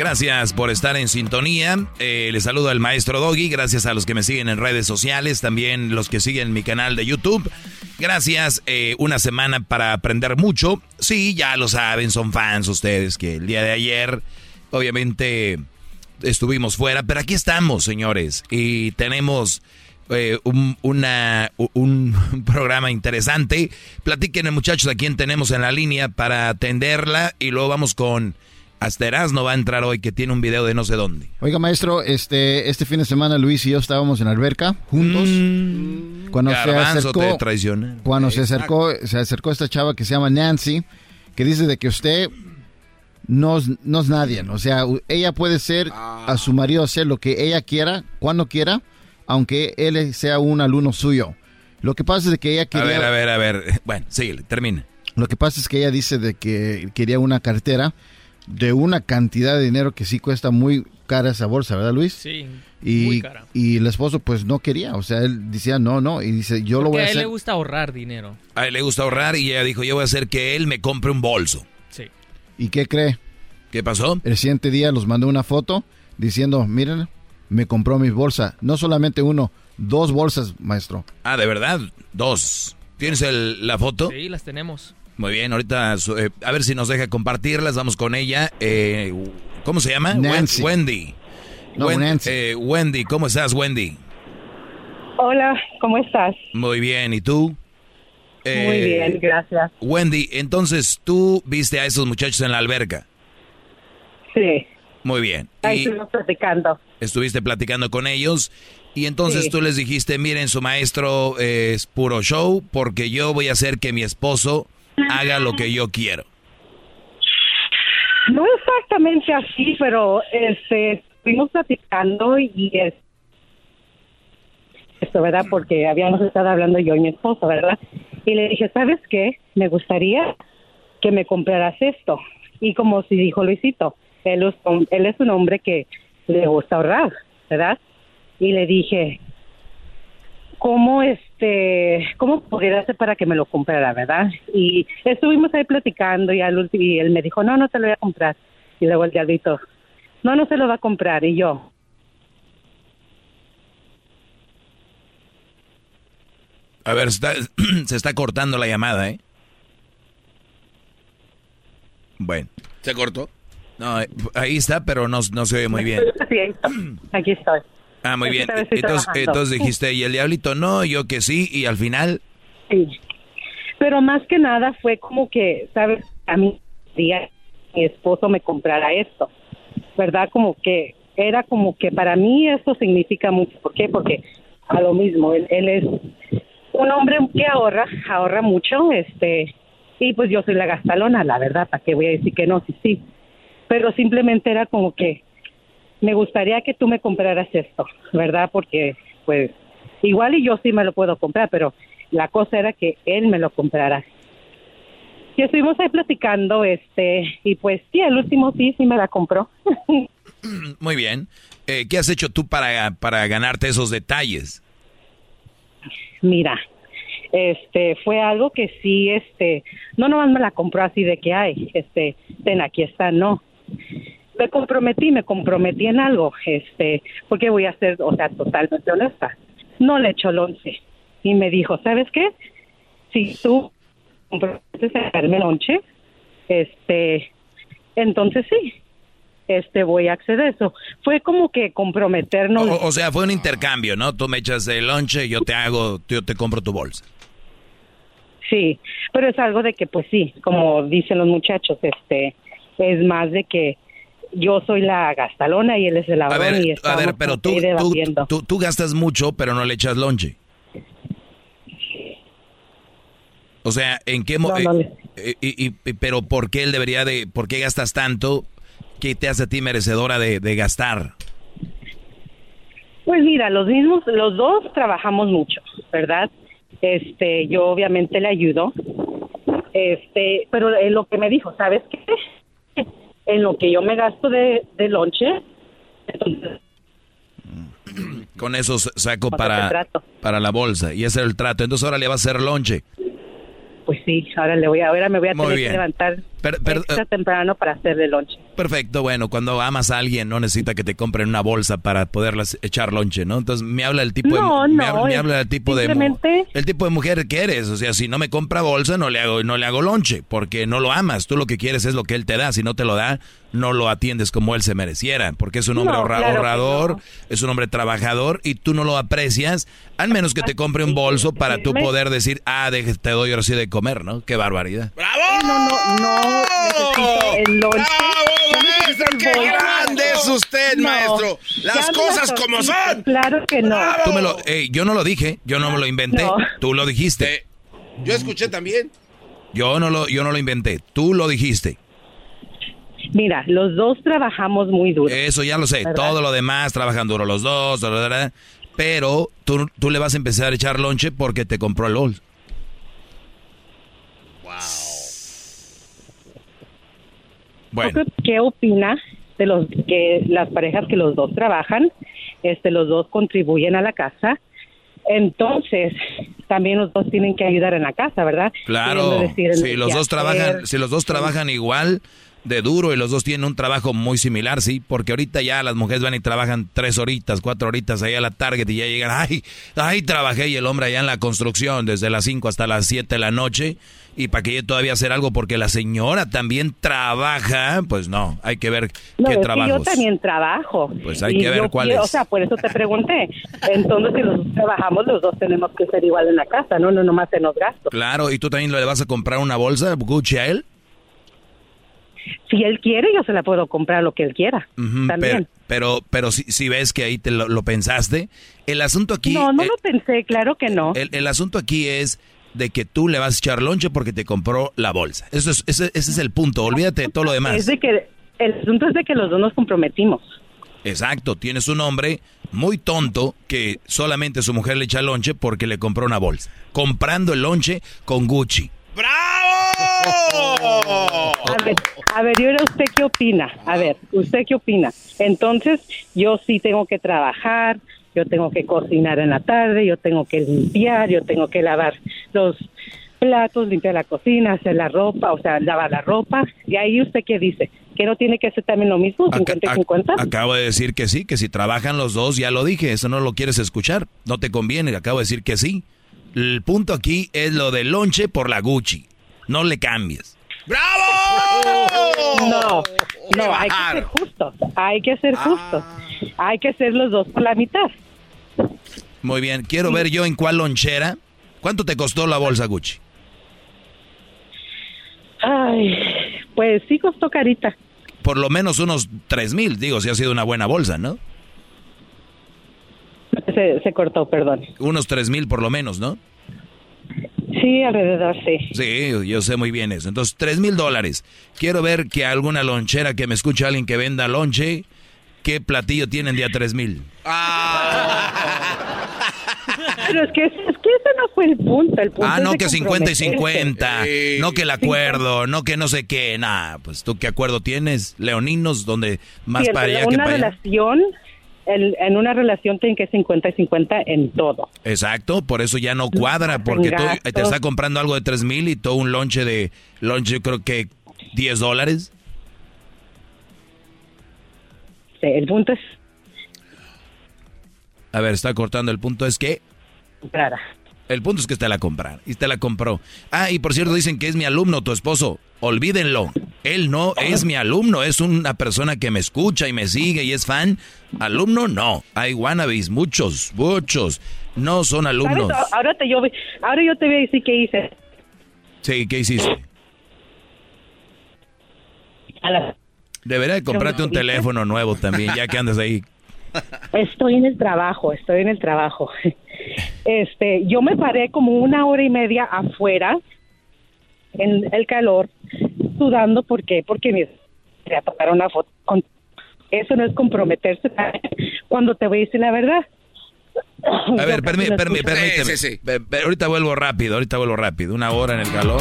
Gracias por estar en sintonía. Eh, les saludo al maestro Doggy. Gracias a los que me siguen en redes sociales, también los que siguen mi canal de YouTube. Gracias, eh, una semana para aprender mucho. Sí, ya lo saben, son fans ustedes que el día de ayer, obviamente, estuvimos fuera, pero aquí estamos, señores, y tenemos eh, un, una, un programa interesante. Platiquen, muchachos, a quién tenemos en la línea para atenderla y luego vamos con... Hasta no va a entrar hoy que tiene un video de no sé dónde. Oiga, maestro, este, este fin de semana Luis y yo estábamos en la alberca juntos. Mm. cuando se acercó, te cuando se acercó, se acercó esta chava que se llama Nancy, que dice de que usted no es, no es nadie. O sea, ella puede ser a su marido hacer lo que ella quiera, cuando quiera, aunque él sea un alumno suyo. Lo que pasa es de que ella A quería... ver, a ver, a ver. Bueno, síguele, termina. Lo que pasa es que ella dice de que quería una cartera de una cantidad de dinero que sí cuesta muy cara esa bolsa, ¿verdad, Luis? Sí, Y, muy cara. y el esposo pues no quería, o sea, él decía no, no, y dice yo lo voy a a él hacer. le gusta ahorrar dinero. A él le gusta ahorrar y ella dijo, yo voy a hacer que él me compre un bolso. Sí. ¿Y qué cree? ¿Qué pasó? El siguiente día los mandó una foto diciendo, miren, me compró mi bolsa. No solamente uno, dos bolsas, maestro. Ah, ¿de verdad? Dos. ¿Tienes el- la foto? Sí, las tenemos. Muy bien, ahorita eh, a ver si nos deja compartirlas, vamos con ella. Eh, ¿Cómo se llama? Nancy. Wendy. No, Wen- Nancy. eh, Wendy, ¿cómo estás, Wendy? Hola, ¿cómo estás? Muy bien, ¿y tú? Eh, Muy bien, gracias. Wendy, entonces tú viste a esos muchachos en la alberca. Sí, Muy bien. ahí estuvimos platicando. estuviste platicando con ellos y entonces Sí. tú les dijiste, miren, su maestro eh, es puro show porque yo voy a hacer que mi esposo haga lo que yo quiero. No exactamente así, pero este, estuvimos platicando y es esto, ¿verdad? Porque habíamos estado hablando yo y mi esposo, ¿verdad? Y le dije, ¿sabes qué? Me gustaría que me compraras esto. Y como si dijo Luisito, él es, un- él es un hombre que le gusta ahorrar, ¿verdad? Y le dije, ¿cómo este, cómo pudiera hacer para que me lo comprara, verdad? Y estuvimos ahí platicando y al último y él me dijo, no, no te lo voy a comprar. Y luego el diablito, no, no se lo va a comprar. Y yo, A ver, está- se está cortando la llamada, ¿eh? Bueno. ¿Se cortó? No, ahí está, pero no, no se oye muy bien. sí, aquí estoy. Ah, muy bien. Entonces dijiste, y el diablito no, yo que sí, y al final... Sí. Pero más que nada fue como que, ¿sabes? A mí, día mi esposo me comprara esto, ¿verdad? Como que era como que para mí eso significa mucho. ¿Por qué? Porque a lo mismo, él, él es un hombre que ahorra, ahorra mucho, este, y pues yo soy la gastalona, la verdad, ¿para qué voy a decir que no? Sí, sí. Pero simplemente era como que me gustaría que tú me compraras esto, ¿verdad? Porque, pues, igual y yo sí me lo puedo comprar, pero la cosa era que él me lo comprara. Y estuvimos ahí platicando, este, y pues sí, el último sí, sí me la compró. Muy bien. Eh, ¿Qué has hecho tú para, para ganarte esos detalles? Mira, este, fue algo que sí, este, no nomás me la compró así de que hay, este, ten, aquí está, no. Me comprometí, me comprometí en algo, este, porque voy a ser, o sea, totalmente honesta. No le echó el once. Y me dijo, ¿sabes qué? Si tú comprometes a darme el once, este, entonces sí, este, voy a acceder a eso. Fue como que comprometernos. O, o sea, fue un intercambio, ¿no? Tú me echas el lonche, yo te hago, yo te compro tu bolsa. Sí, pero es algo de que, pues sí, como dicen los muchachos, este, es más de que yo soy la gastalona y él es el A ladrón ver, y a ver, pero tú, que tú, tú, tú gastas mucho, pero no le echas lonche. O sea, ¿en qué No, no eh, eh, y- y- pero por qué él debería de, por qué gastas tanto? ¿Qué te hace a ti merecedora de, de gastar? Pues mira, los mismos, los dos trabajamos mucho, ¿verdad? Este, yo obviamente le ayudo, este, pero lo que me dijo, ¿sabes qué? En lo que yo me gasto de, de lonche, entonces, Con eso saco para, para la bolsa y ese es el trato. Entonces ahora le va a hacer lonche. pues sí, ahora le voy a, ahora me voy a Muy tener bien. que levantar extra temprano para hacerle lonche. Perfecto, bueno, cuando amas a alguien no necesita que te compren una bolsa para poderlas echar lonche, ¿no? Entonces me habla el tipo No, de me no, habla, me habla del tipo de el tipo de mujer que eres, o sea, si no me compra bolsa no le hago no le hago lonche porque no lo amas, tú lo que quieres es lo que él te da, si no te lo da no lo atiendes como él se mereciera, porque es un hombre No, claro ahorrador, no. es un hombre trabajador y tú no lo aprecias, al menos que te compre un bolso para tú Me- poder decir, ah, deje- te doy ahora sí de comer, ¿no? Qué barbaridad. No, no, no necesito el lonche. ¡Qué bolso. grande es usted, No. maestro! ¡Las cosas como son! Claro que no. Tú me lo, yo no lo dije, yo no me lo inventé, No. tú lo dijiste. Yo escuché también. Yo no lo, yo no lo inventé, tú lo dijiste. Mira, los dos trabajamos muy duro. Eso ya lo sé, ¿Verdad? todo lo demás trabajan duro los dos, pero tú, tú le vas a empezar a echar lonche porque te compró el LOL. Bueno, ¿Qué opina de los que las parejas que los dos trabajan, este, los dos contribuyen a la casa? Entonces, también los dos tienen que ayudar en la casa, ¿verdad? claro, decir, si los dos hacer. trabajan, si los dos trabajan igual de duro y los dos tienen un trabajo muy similar, sí, porque ahorita ya las mujeres van y trabajan tres horitas, cuatro horitas ahí a la Target y ya llegan, ay, ay, trabajé y el hombre allá en la construcción desde las 5 hasta las 7 de la noche y para que yo todavía hacer algo porque la señora también trabaja, pues no, hay que ver No, qué es que trabajos. yo también trabajo. Pues hay Y que ver cuáles. quiero- O sea, por eso te pregunté. Entonces, si los dos trabajamos, los dos tenemos que ser igual en la casa, no, no nomás en los gastos. Claro, ¿y tú también le vas a comprar una bolsa Gucci a él? Si él quiere, yo se la puedo comprar lo que él quiera. También. Pero, pero, pero si, si ves que ahí te lo, lo pensaste, el asunto aquí... no, no eh, lo pensé, claro que no. el, el asunto aquí es de que tú le vas a echar lonche porque te compró la bolsa. Eso es, ese, ese es el punto, olvídate de todo lo Es demás. de que el asunto es de que los dos nos comprometimos. Exacto, tienes un hombre muy tonto que solamente su mujer le echa lonche porque le compró una bolsa. Comprando el lonche con Gucci. A ver, a ver, y ahora usted qué opina? A ver, ¿usted qué opina? Entonces, yo sí tengo que trabajar, yo tengo que cocinar en la tarde, yo tengo que limpiar, yo tengo que lavar los platos, limpiar la cocina, hacer la ropa, o sea, lavar la ropa. Y ahí usted qué dice? ¿Que no tiene que hacer también lo mismo, 50 y 50? Acabo de decir que sí, que si trabajan los dos, ya lo dije, eso no lo quieres escuchar, no te conviene, acabo de decir que sí. El punto aquí es lo del lonche por la Gucci, no le cambies. No, no, hay que ser justos, hay que ser justos, hay que ser los dos por la mitad. Muy bien, quiero ver yo en cuál lonchera. ¿Cuánto te costó la bolsa Gucci? Ay, pues sí costó carita. Por lo menos unos tres mil, digo, si ha sido una buena bolsa, ¿no? Se, se cortó, perdón. Unos tres mil por lo menos, ¿no? Sí, alrededor, sí. Sí, yo sé muy bien eso. Entonces, tres mil dólares. Quiero ver que alguna lonchera que me escuche alguien que venda lonche, ¿qué platillo tienen de a tres mil? Pero es que, es que ese no fue el punto. El punto Ah, no que 50 y comprometerse. 50, no que el acuerdo, no que no sé qué, nada, pues tú qué acuerdo tienes, leoninos, donde más Sí, para en allá que una para allá. relación, el- en una relación tiene que 50 y 50 en todo. Exacto, por eso ya no cuadra, porque tú gastos. te está comprando algo de tres mil y todo un lonche de, lonche yo creo que 10 dólares. Sí, el punto es A ver, está cortando, el punto es que... Clara. El punto es que te la comprar y te la compró. Ah, y por cierto dicen que es mi alumno, tu esposo. Olvídenlo. Él no es mi alumno, es una persona que me escucha y me sigue y es fan. Alumno no. Hay wannabes, muchos, muchos. No son alumnos. ¿Sabes? Ahora, te, yo, ahora yo te voy a decir qué hice. Sí, ¿qué hiciste? A la- Debería de comprarte un teléfono nuevo también, ya que andas ahí. Estoy en el trabajo, estoy en el trabajo. Este, yo me paré como una hora y media afuera en el calor, sudando, ¿por qué? Porque me quería tomar una foto. con- Eso no es comprometerse cuando te voy a decir la verdad. A ver, Yo permí- casi no permí- escucho. permíteme. Pe- pe- ahorita vuelvo rápido, ahorita vuelvo rápido. Una hora en el calor.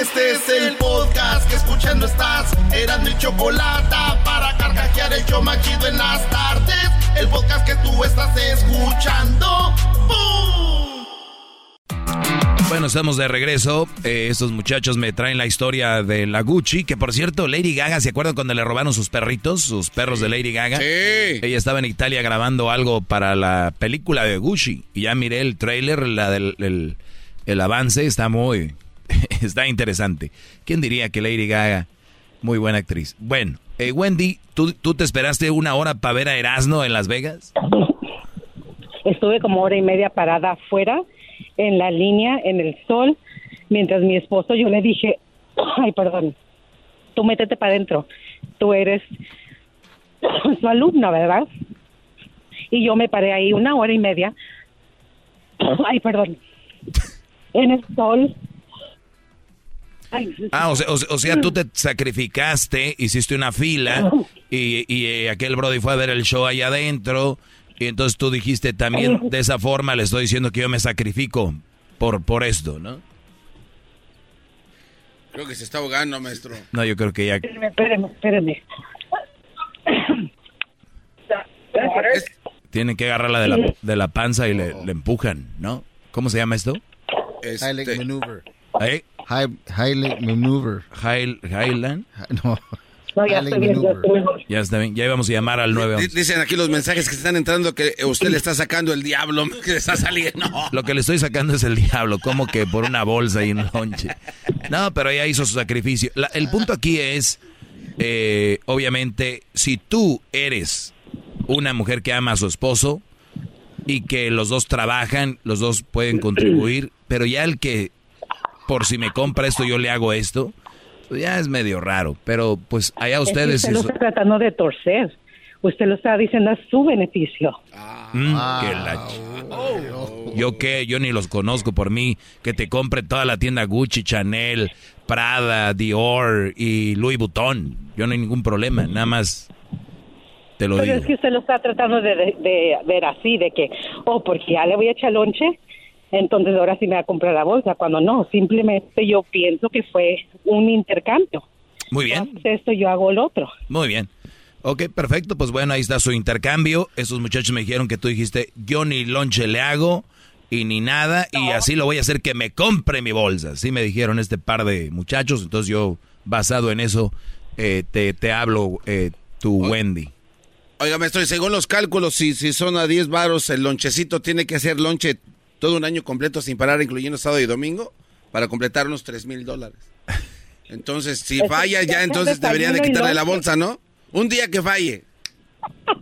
Este es el podcast que escuchando estás. Eran mi chocolate para carcajear el show más chido en las tardes. El podcast que tú estás escuchando. ¡Bum! Bueno, estamos de regreso. Eh, estos muchachos me traen la historia de la Gucci, que por cierto, Lady Gaga, ¿se acuerdan cuando le robaron sus perritos, sus perros de Lady Gaga? Sí. Ella estaba en Italia grabando algo para la película de Gucci. Y ya miré el trailer, la del el, el avance, está muy... está interesante. ¿Quién diría que Lady Gaga, muy buena actriz? Bueno, eh, Wendy, ¿tú, ¿tú te esperaste una hora para ver a Erasmo en Las Vegas? Estuve como hora y media parada afuera, en la línea, en el sol, mientras mi esposo, yo le dije, ay, perdón, tú métete para adentro, tú eres su alumna, ¿verdad? Y yo me paré ahí una hora y media, ay, perdón, en el sol. Ah, o sea, o sea- o sea, tú te sacrificaste, hiciste una fila y, y, eh, aquel Brody fue a ver el show allá adentro y entonces tú dijiste también de esa forma le estoy diciendo que yo me sacrifico por, por esto, ¿no? Creo que se está ahogando, maestro. No, yo creo que ya... Espérame, espérame, espérame. Tienen que agarrarla de la, de la panza y le, le empujan, ¿no? ¿Cómo se llama esto? Lake Maneuver. ¿Eh? High, high Lake Maneuver. High, Highland. No. No, ya estoy bien, ya estoy mejor. Ya está bien, ya íbamos a llamar al 9 Di- Dicen aquí los mensajes que están entrando que usted le está sacando el diablo, que le está saliendo. Lo que le estoy sacando es el diablo, como que por una bolsa y un lonche. No, pero ella hizo su sacrificio. La- el punto aquí es, eh, obviamente, si tú eres una mujer que ama a su esposo y que los dos trabajan, los dos pueden contribuir, pero ya el que, por si me compra esto, yo le hago esto, ya es medio raro. Pero pues allá Es que ustedes... usted lo está tratando de torcer. Usted lo está diciendo a su beneficio. Mm, que la Yo qué, yo ni los conozco por mí. Que te compre toda la tienda Gucci, Chanel, Prada, Dior y Louis Vuitton. Yo no hay ningún problema, nada más te lo Pero digo. es que usted lo está tratando de, de- de ver así, de que, oh, porque ya le voy a echar lonche, entonces ahora sí me va a comprar la bolsa. Cuando no, simplemente yo pienso que fue un intercambio. Muy bien, Haces esto, yo hago el otro. muy bien. Ok, perfecto, pues bueno, ahí está su intercambio. Esos muchachos me dijeron que tú dijiste, yo ni lonche le hago y ni nada, y así lo voy a hacer que me compre mi bolsa. Sí me dijeron este par de muchachos, entonces yo, basado en eso, eh, te, te hablo, eh, tu Wendy. Oiga, maestro, y según los cálculos, si, si son a 10 varos, el lonchecito tiene que hacer lonche todo un año completo sin parar, incluyendo sábado y domingo, para completar unos 3 mil dólares. Entonces, si falla, ya entonces es deberían de quitarle la bolsa, ¿no? Un día que falle.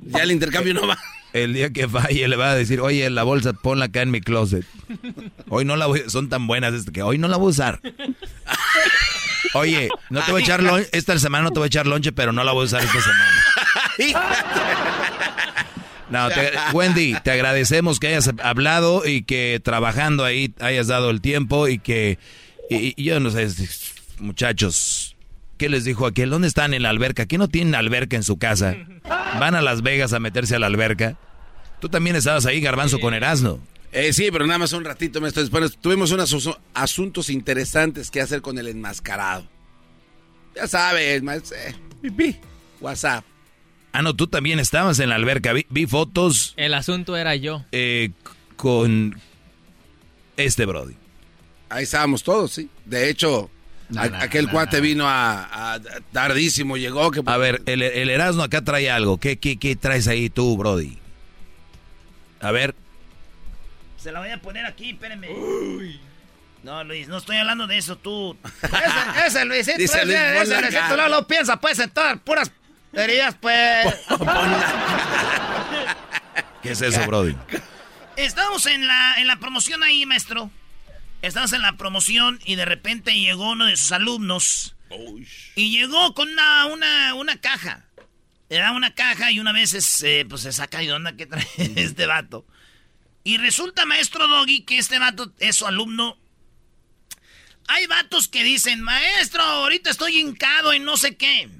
Ya el intercambio no va. El día que falle le va a decir, oye, la bolsa ponla acá en mi closet. Hoy no la voy, son tan buenas este que hoy no la voy a usar. Oye, no te voy a echar lonche, esta semana no te voy a echar lonche, pero no la voy a usar esta semana. No, te- Wendy, te agradecemos que hayas hablado y que trabajando ahí hayas dado el tiempo y que, y, y yo no sé, muchachos, ¿qué les dijo aquel? ¿Dónde están en la alberca? ¿Quién no tiene alberca en su casa? Van a Las Vegas a meterse a la alberca. Tú también estabas ahí, Garbanzo, con Erasmo. Eh, sí, pero nada más un ratito, maestro. Después tuvimos unos asu- asuntos interesantes que hacer con el enmascarado. Ya sabes, maestro. eh, WhatsApp. Ah, no, tú también estabas en la alberca. Vi, vi fotos El asunto era yo. eh, con este Brody. Ahí estábamos todos, sí. De hecho, No, a- no, aquel no, cuate no. vino a, a- tardísimo, llegó. Que... A ver, el, el Erasmo acá trae algo. ¿Qué, qué, qué traes ahí tú, Brody? A ver, Se la voy a poner aquí, espérenme. No, Luis, no estoy hablando de eso, tú. Ese, ese Luisito, Dice ese, Luis, ese Luisito, no lo piensa, en todas puras pues. ¿qué es eso, Brody? Estamos en la, en la promoción ahí, maestro. Estamos en la promoción y de repente llegó uno de sus alumnos. Y llegó con una, una, una caja. Le da una caja y una vez es, eh, pues se saca de onda que trae este vato. Y resulta, maestro Doggy, que este vato es su alumno. Hay vatos que dicen, maestro, ahorita estoy hincado y no sé qué.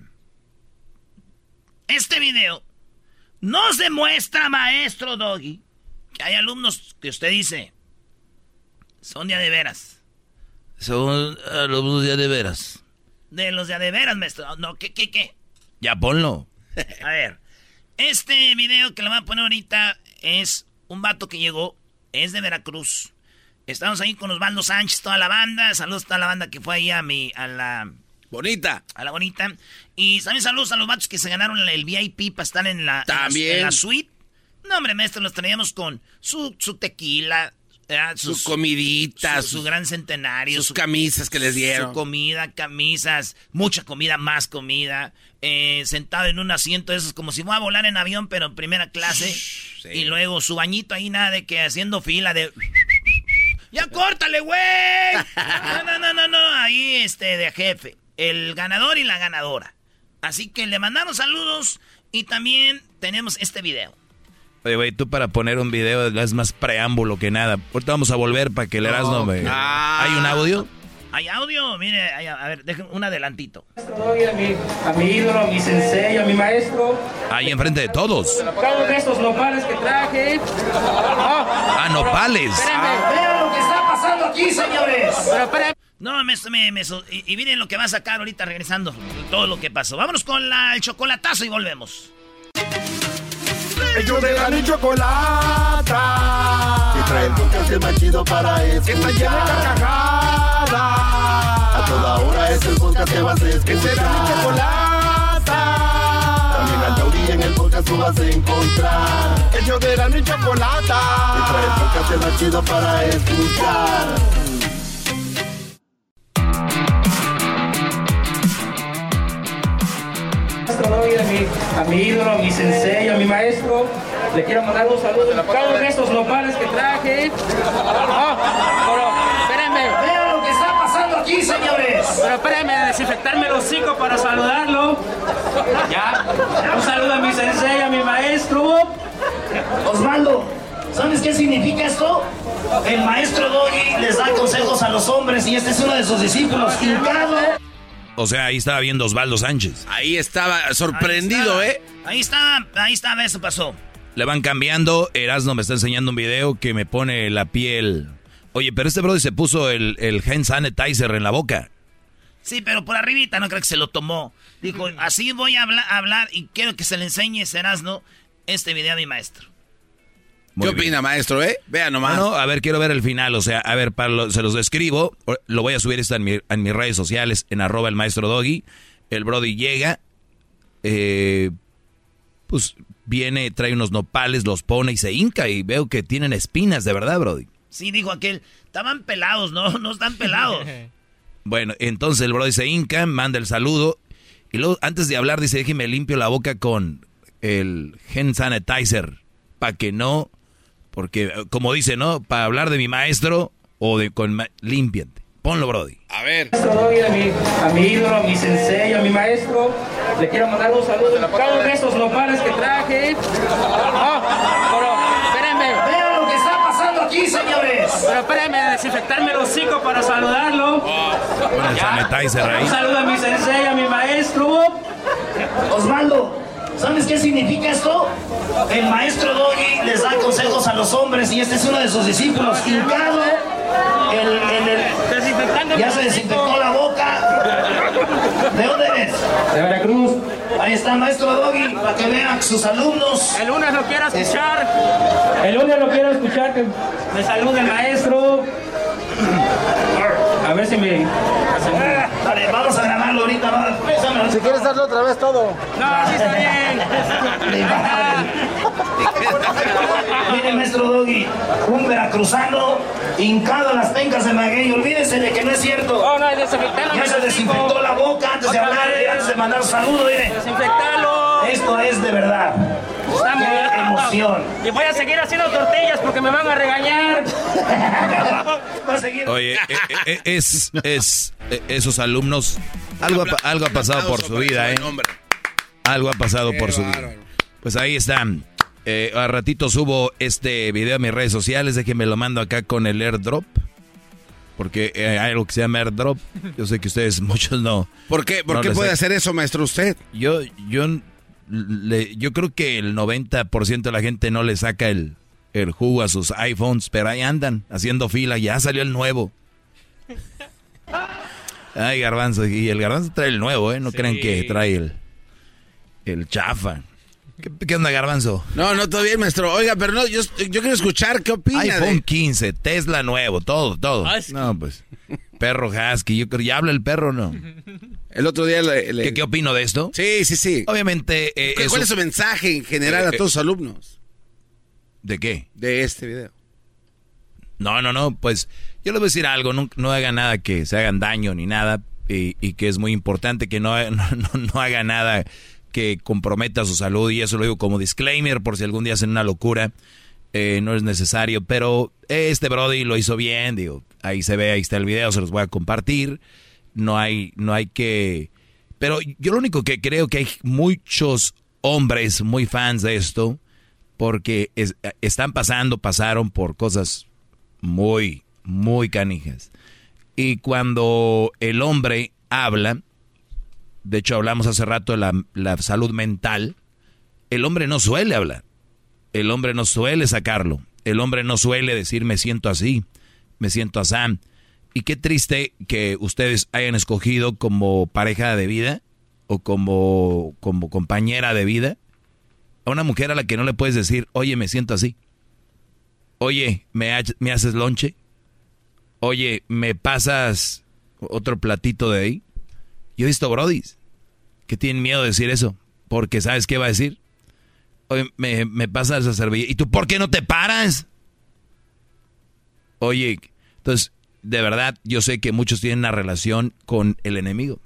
Este video nos demuestra, maestro Doggy, que hay alumnos que usted dice son de a de veras. Son alumnos ya de veras. De los de a de veras, maestro. No, ¿qué, qué, qué? Ya ponlo. A ver, este video que le voy a poner ahorita es un vato que llegó, es de Veracruz. Estamos ahí con Osvaldo Sánchez, toda la banda. Saludos a toda la banda que fue ahí a mi, a la... Bonita. A la bonita. Y también saludos a los vatos que se ganaron el VIP para estar en la, en la- También. en la suite. No, hombre, maestro, los traíamos con su, su tequila. Sus comiditas, su, su gran centenario, sus su- camisas que les dieron. Su comida, camisas, mucha comida, más comida. eh, sentado en un asiento de esos, como si fuera a volar en avión, pero en primera clase. Y luego su bañito ahí, nada de que haciendo fila de. ¡Ya córtale, güey! No, no, no, no, no. Ahí, este, de jefe. El ganador y la ganadora. Así que le mandamos saludos y también tenemos este video. Oye, güey, tú para poner un video es más preámbulo que nada. Ahorita vamos a volver para que el Erasmo me... Ah. ¿Hay un audio? ¿Hay audio? Mire, hay- a ver, dejen un adelantito. A mi, a mi ídolo, a mi sensei, a mi maestro. Ahí enfrente de todos. Cada uno de estos nopales que traje. Ah, Ah, nopales. Vean lo que está pasando aquí, señores. Pero espérenme. No, me, me- me so- y, y miren lo que va a sacar ahorita regresando. Todo lo que pasó. Vámonos con la- el chocolatazo y volvemos. Ellos de la chocolata. Que trae el podcast más chido para escuchar. Está llena de carcajadas. A toda hora es el podcast que vas a escuchar. Que será mi chocolata. También al taurí en el podcast tú vas a encontrar. Ellos de la chocolata. Que trae el podcast más chido para escuchar. A mi, a mi ídolo, a mi sensei, a mi maestro. Le quiero mandar un saludo. Cada uno de estos nopales que traje. Ah, pero espérenme. Vean lo que está pasando aquí, señores. Pero espérenme, a desinfectarme el hocico para saludarlo. Ya. Un saludo a mi sensei, a mi maestro. Osvaldo, ¿sabes qué significa esto? El maestro Doggy les da consejos a los hombres y este es uno de sus discípulos, hincado. O sea, ahí estaba viendo Osvaldo Sánchez. Ahí estaba sorprendido, Ahí ¿eh? Ahí está, ahí está, eso pasó. Le van cambiando. Erasmo me está enseñando un video que me pone la piel. Oye, pero este brother se puso el, el hand sanitizer en la boca. Sí, pero por arribita no creo que se lo tomó. Dijo, así voy a habla- hablar y quiero que se le enseñe Serasno este video a mi maestro. Muy ¿Qué bien. opina, maestro, eh? Vea nomás. No, no, a ver, quiero ver el final. O sea, a ver, para lo- se los describo. O- Lo voy a subir esto en, mi- en mis redes sociales, en arroba el maestro Doggy. El Brody llega, eh, pues viene, trae unos nopales, los pone y se hinca. Y veo que tienen espinas, de verdad, Brody. Sí, dijo aquel, estaban pelados, no, no están pelados. Bueno, entonces el Brody se hinca, manda el saludo. Y luego, antes de hablar, dice, déjeme limpio la boca con el hand sanitizer. Para que no, porque eh, como dice, ¿no? Para hablar de mi maestro o de con... Límpiate. Ponlo, Brody. A ver. A mi, a mi ídolo, a mi sensei, a mi maestro. Le quiero mandar un saludo. Cada uno de estos nopales que traje. Ah, pero espérenme. Vean lo que está pasando aquí, señores. Pero espérenme, a desinfectarme el hocico para saludarlo. Pon el sanitizer ahí. Un saludo a mi sensei, a mi maestro. Osvaldo, ¿sabes qué significa esto? El maestro Doggy les da consejos a los hombres y este es uno de sus discípulos, hincado. El, el- el- ya se desinfectó la boca. ¿De dónde eres? De Veracruz. Ahí está el maestro Doggy, para que vean sus alumnos. El lunes lo quiero escuchar. El lunes lo quiero escuchar. Que me salude el maestro. A ver si me. Dale, vamos a grabarlo ahorita. va. Si quieres darlo otra vez todo. No, sí está bien. Mire, maestro Doggy, un veracruzano hincado en las pencas de maguey. Olvídese de que no es cierto. No, no, desinfectarlo. Ya se desinfectó la boca antes de hablar, antes de mandar saludo, mire. Desinfectarlo. Esto es de verdad. Está muy Qué emoción. Y voy a seguir haciendo tortillas porque me van a regañar. Oye, eh, eh, eh, es, es, eh, esos alumnos, algo, ha algo ha pasado por su vida, ¿eh? Algo ha pasado por su vida. Pues ahí están. Eh, a ratito subo este video a mis redes sociales, déjenme lo mando acá con el airdrop. Porque hay algo que se llama airdrop. Yo sé que ustedes muchos no. ¿Por qué, por no qué puede sé. hacer eso, maestro, usted? Yo, yo, le- yo creo que el 90% de la gente no le saca el, el jugo a sus iPhones, pero ahí andan haciendo fila. Ya salió el nuevo. Ay, garbanzo. Y el garbanzo trae el nuevo, ¿eh? No crean que trae el, el chafa. ¿Qué, qué onda, Garbanzo? No, no, todo bien, maestro. Oiga, pero no, yo, yo quiero escuchar qué opina. iPhone de- 15, Tesla nuevo, todo, todo. No, pues. Perro husky, yo creo, ¿ya habla el perro o no? El otro día le... le- ¿Qué, qué opino de esto? Sí, sí, sí. Obviamente... eh, ¿Cuál eso- es su mensaje en general a Eh, todos sus alumnos ¿De qué? de este video? No, no, no, pues yo les voy a decir algo, no, no hagan nada que se hagan daño ni nada, y, y que es muy importante que no, no, no, no haga nada que comprometa su salud, y eso lo digo como disclaimer por si algún día hacen una locura, eh, no es necesario, pero este Brody lo hizo bien, digo, ahí se ve, ahí está el video, se los voy a compartir, no hay, no hay que... Pero yo lo único que creo que hay muchos hombres muy fans de esto, porque es- están pasando, pasaron por cosas muy, muy canijas. Y cuando el hombre habla, de hecho hablamos hace rato de la, la salud mental, el hombre no suele hablar, el hombre no suele sacarlo, el hombre no suele decir me siento así, me siento así. Y qué triste que ustedes hayan escogido como pareja de vida o como, como compañera de vida a una mujer a la que no le puedes decir, oye, me siento así. Oye, ¿me, me haces lonche? Oye, ¿me pasas otro platito de ahí? Yo he visto brodis que tienen miedo de decir eso, porque ¿sabes qué va a decir? Oye, me, me pasas esa servilleta. ¿Y tú por qué no te paras? Oye, entonces, de verdad, yo sé que muchos tienen una relación con el enemigo.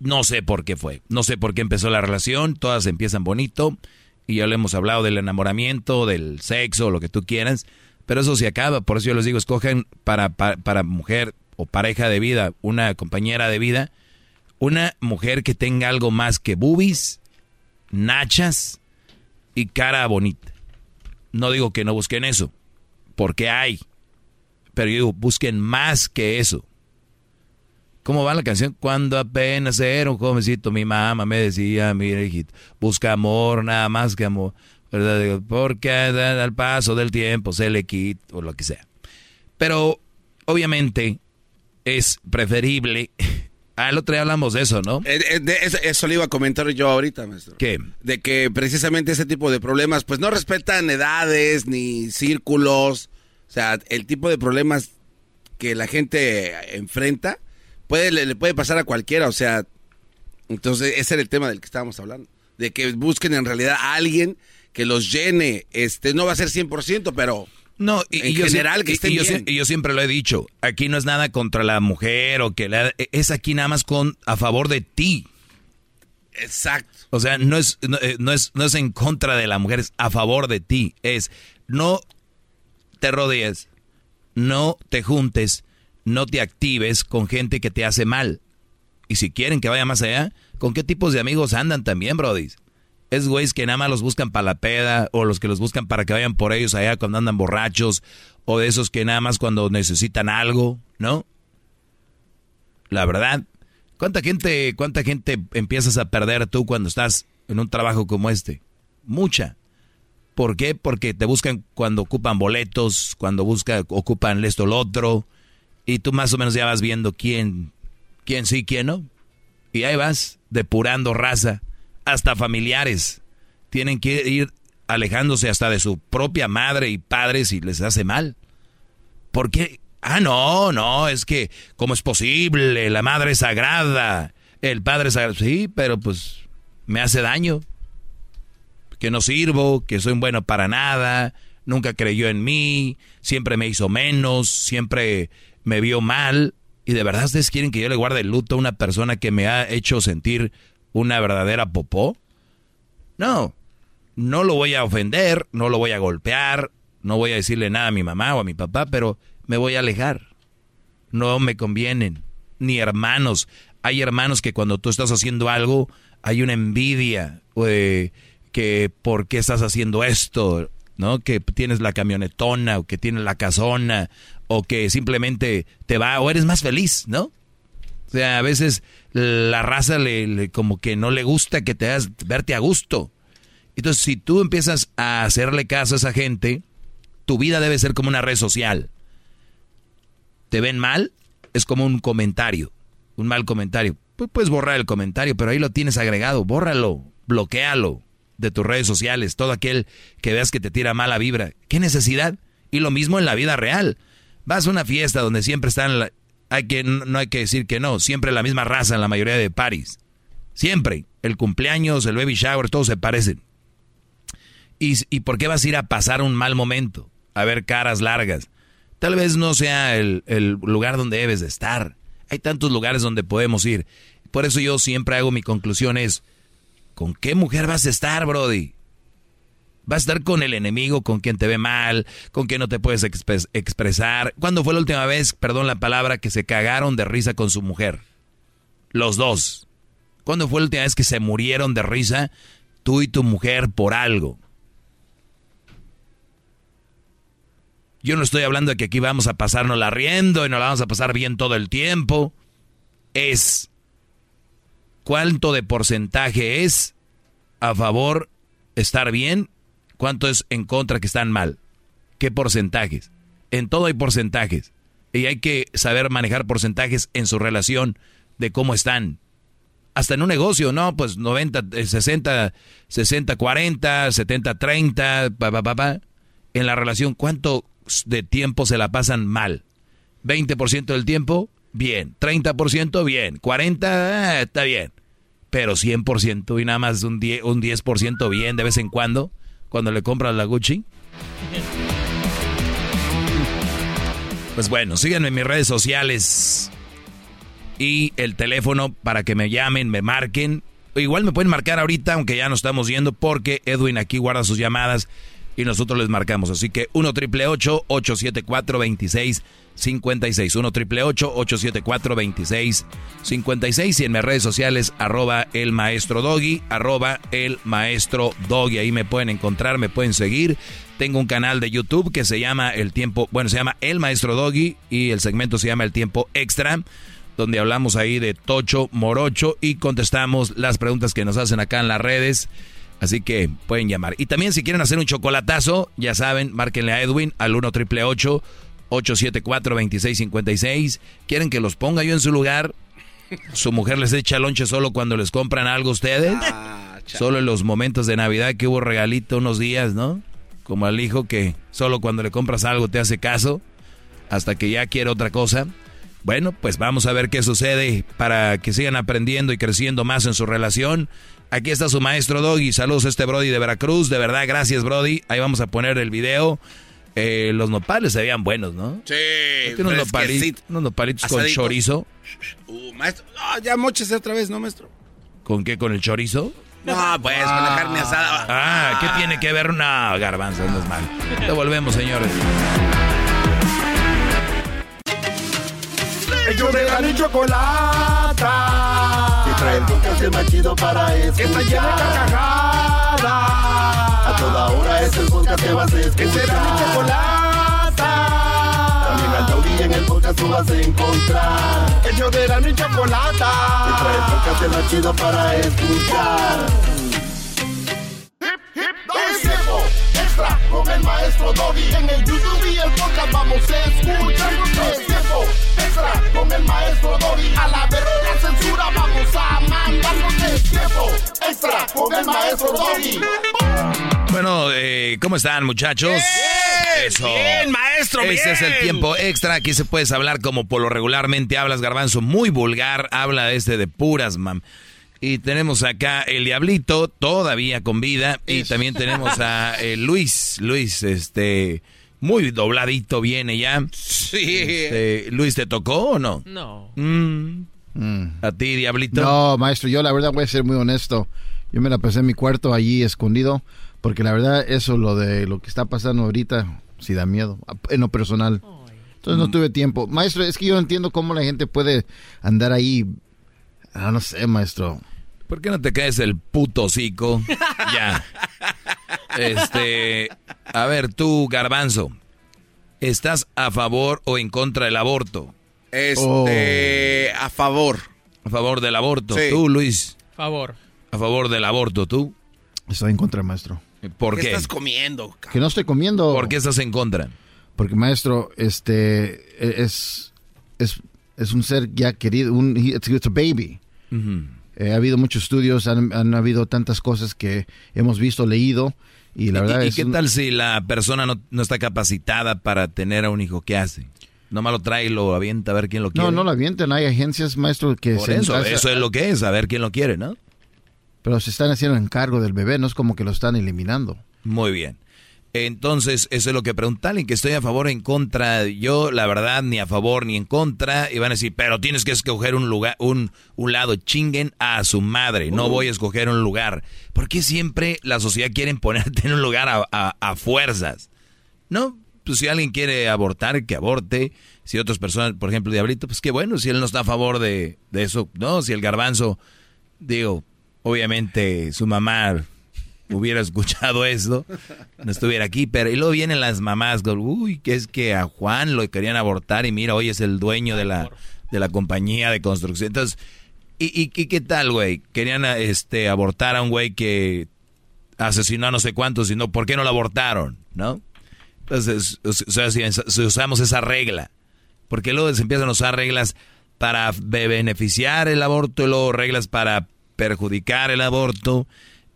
No sé por qué fue, no sé por qué empezó la relación, todas empiezan bonito y ya le hemos hablado del enamoramiento, del sexo, lo que tú quieras, pero eso se acaba, por eso yo les digo, escogen para, para, para mujer o pareja de vida, una compañera de vida, una mujer que tenga algo más que boobies, nachas y cara bonita. No digo que no busquen eso, porque hay, pero yo digo, busquen más que eso. ¿Cómo va la canción? Cuando apenas era un jovencito, mi mamá me decía, mira hijito, busca amor, nada más que amor, Porque al paso del tiempo se le quita, o lo que sea. Pero, obviamente, es preferible... Al otro día hablamos de eso, ¿no? Eh, eh, de eso, eso le iba a comentar yo ahorita, maestro. ¿Qué? De que precisamente ese tipo de problemas, pues no respetan edades ni círculos. O sea, el tipo de problemas que la gente enfrenta puede, le, le puede pasar a cualquiera. O sea, entonces ese era el tema del que estábamos hablando. De que busquen en realidad a alguien que los llene. Este, no va a ser 100%, pero No, y, en y yo, general sie- que estén y yo, bien. sie- y yo siempre lo he dicho, aquí no es nada contra la mujer o que la- es aquí nada más con a favor de ti. Exacto. O sea, no es, no, eh, no es, no es en contra de la mujer, es a favor de ti. Es no te rodees, no te juntes, no te actives con gente que te hace mal. Y si quieren que vaya más allá, ¿con qué tipos de amigos andan también, brodis? Es güeyes que nada más los buscan para la peda, o los que los buscan para que vayan por ellos allá cuando andan borrachos, o de esos que nada más cuando necesitan algo, ¿no? La verdad, ¿cuánta gente, cuánta gente empiezas a perder tú cuando estás en un trabajo como este? Mucha. ¿Por qué? Porque te buscan cuando ocupan boletos, cuando buscan, ocupan esto o lo otro, y tú más o menos ya vas viendo quién, quién sí, quién no. Y ahí vas, depurando raza, hasta familiares. Tienen que ir alejándose hasta de su propia madre y padre si les hace mal. ¿Por qué? Ah, no, no, es que, ¿cómo es posible? La madre sagrada, el padre sagrado. Sí, pero pues me hace daño. Que no sirvo, que soy bueno para nada, nunca creyó en mí, siempre me hizo menos, siempre me vio mal. Y de verdad ustedes quieren que yo le guarde el luto a una persona que me ha hecho sentir una verdadera popó? No, no lo voy a ofender, no lo voy a golpear, no voy a decirle nada a mi mamá o a mi papá, pero me voy a alejar. No me convienen, ni hermanos. Hay hermanos que cuando tú estás haciendo algo, hay una envidia, eh, que por qué estás haciendo esto, ¿no? Que tienes la camionetona, o que tienes la casona, o que simplemente te va, o eres más feliz, ¿no? Sea, a veces la raza le, le- como que no le gusta que te hagas verte a gusto. Entonces, si tú empiezas a hacerle caso a esa gente, tu vida debe ser como una red social. Te ven mal, es como un comentario, un mal comentario. Pues puedes borrar el comentario, pero ahí lo tienes agregado, bórralo, bloquealo. de tus redes sociales, todo aquel que veas que te tira mala vibra. ¿Qué necesidad? Y lo mismo en la vida real. Vas a una fiesta donde siempre están, hay que, no hay que decir que no, siempre la misma raza en la mayoría de paris. Siempre. El cumpleaños, el baby shower, todos se parecen. ¿Y, ¿Y por qué vas a ir a pasar un mal momento? A ver caras largas. Tal vez no sea el, el lugar donde debes de estar. Hay tantos lugares donde podemos ir. Por eso yo siempre hago mi conclusión es, ¿con qué mujer vas a estar, Brody? ¿Vas a estar con el enemigo, con quien te ve mal, con quien no te puedes expres- expresar? ¿Cuándo fue la última vez, perdón la palabra, que se cagaron de risa con su mujer? Los dos. ¿Cuándo fue la última vez que se murieron de risa tú y tu mujer por algo? Yo no estoy hablando de que aquí vamos a pasarnos la riendo y nos la vamos a pasar bien todo el tiempo. Es cuánto de porcentaje es a favor estar bien, cuánto es en contra que están mal. ¿Qué porcentajes? En todo hay porcentajes. Y hay que saber manejar porcentajes en su relación de cómo están. Hasta en un negocio, ¿no? Pues 90, eh, 60, 60, 40, 70, 30, pa, pa. En la relación, ¿cuánto de tiempo se la pasan mal? 20% del tiempo, bien. 30%, bien. 40%, ah, está bien. Pero 100% y nada más un 10%, un 10% bien de vez en cuando, cuando le compras la Gucci. Pues bueno, síganme en mis redes sociales y el teléfono para que me llamen, me marquen. Igual me pueden marcar ahorita, aunque ya no estamos yendo, porque Edwin aquí guarda sus llamadas y nosotros les marcamos. Así que 1 triple 874 2656 1 triple 874 2656 y en mis redes sociales, arroba el maestro doggy, arroba el maestro doggy. Ahí me pueden encontrar, me pueden seguir. Tengo un canal de YouTube que se llama El Tiempo, bueno, se llama El Maestro Doggy y el segmento se llama El Tiempo Extra, donde hablamos ahí de Tocho Morocho y contestamos las preguntas que nos hacen acá en las redes. Así que pueden llamar. Y también si quieren hacer un chocolatazo, ya saben, márquenle a Edwin al 1 triple 874 2656 ¿Quieren que los ponga yo en su lugar? ¿Su mujer les echa lonche solo cuando les compran algo a ustedes? solo en los momentos de Navidad que hubo regalito unos días, ¿no? Como al hijo que solo cuando le compras algo te hace caso, hasta que ya quiere otra cosa. Bueno, pues vamos a ver qué sucede para que sigan aprendiendo y creciendo más en su relación. Aquí está su maestro Doggy. Saludos a este Brody de Veracruz. De verdad, gracias Brody. Ahí vamos a poner el video. Eh, los nopales se veían buenos, ¿no? Sí, Aquí unos, nopalitos, unos nopalitos con chorizo. Uh, maestro. No, ya mochese otra vez, ¿no, maestro? ¿Con qué? ¿Con el chorizo? No, pues, con la carne asada. Ah, ¿qué tiene que ver? No, garbanzo, no es mal. Devolvemos, señores. Ellos de la ni chocolata. Que trae el podcast más chido para escuchar. Que está llena de carcajadas. Toda hora es el podcast que vas a escuchar. Será mi chocolata. También al taurí en el podcast tú vas a encontrar. Ellos de la ni chocolata. Que trae el podcast más chido para escuchar. Es tiempo extra con el maestro Doggy. En el YouTube y el podcast vamos a escuchar. Es tiempo extra con el maestro Doggy. A la verga censura vamos a mandar. Es tiempo extra con el maestro Doggy. Bueno, eh, ¿cómo están, muchachos? Eso. bien, maestro, Este es el bien. tiempo extra. Aquí se puedes hablar como por lo regularmente hablas, Garbanzo. Muy vulgar. Habla este de puras, mam. Y tenemos acá el Diablito, todavía con vida. Y también tenemos a eh, Luis. Luis, este. Muy dobladito viene ya. Sí. Este, Luis, ¿te tocó o no? No. Mm. ¿A ti, Diablito? No, maestro, yo la verdad voy a ser muy honesto. Yo me la pasé en mi cuarto allí escondido, porque la verdad eso, lo de lo que está pasando ahorita, sí da miedo, en lo personal. Entonces no tuve tiempo. Maestro, es que yo no entiendo cómo la gente puede andar ahí, ah, no sé, maestro. ¿Por qué no te caes el puto hocico? ya. Este, a ver, tú, Garbanzo, ¿estás a favor o en contra del aborto? Este, a favor. A favor del aborto. Sí. Tú, Luis, Favor. a favor del aborto, tú. Estoy en contra, maestro. ¿Por ¿Qué, qué? estás comiendo? Que no estoy comiendo. ¿Por qué estás en contra? Porque, maestro, este, es, es, es un ser ya querido, un, he- it's, it's a baby. Eh, ha habido muchos estudios, han, han habido tantas cosas que hemos visto, leído, y la verdad ¿Y, y es... qué un- tal si la persona no, no está capacitada para tener a un hijo? ¿Qué hace? Nomás lo trae y lo avienta a ver quién lo quiere. No, no lo avientan, hay agencias, maestro, que Por se eso, eso es lo que es, a ver quién lo quiere, ¿no? Pero se están haciendo encargo del bebé, no es como que lo están eliminando. Muy bien. Entonces, eso es lo que preguntan, en que estoy a favor o en contra. Yo, la verdad, ni a favor ni en contra. Y van a decir, pero tienes que escoger un lugar, un, un lado. Chinguen a su madre. No voy a escoger un lugar. ¿Por qué siempre la sociedad quiere ponerte en un lugar a, a- a fuerzas? No, pues si alguien quiere abortar, que aborte. Si otras personas, por ejemplo, Diablito, pues qué bueno, si él no está a favor de, de eso. No, si el garbanzo, digo, obviamente su mamá hubiera escuchado esto, no estuviera aquí, pero y luego vienen las mamás, uy, que es que a Juan lo querían abortar y mira, hoy es el dueño de la, de la compañía de construcción. Entonces, ¿y, y, qué tal, güey? Querían este, abortar a un güey que asesinó a no sé cuántos, y no, ¿por qué no lo abortaron? ¿No? Entonces, si, usamos esa regla, porque luego se empiezan a usar reglas para be- beneficiar el aborto y luego reglas para perjudicar el aborto.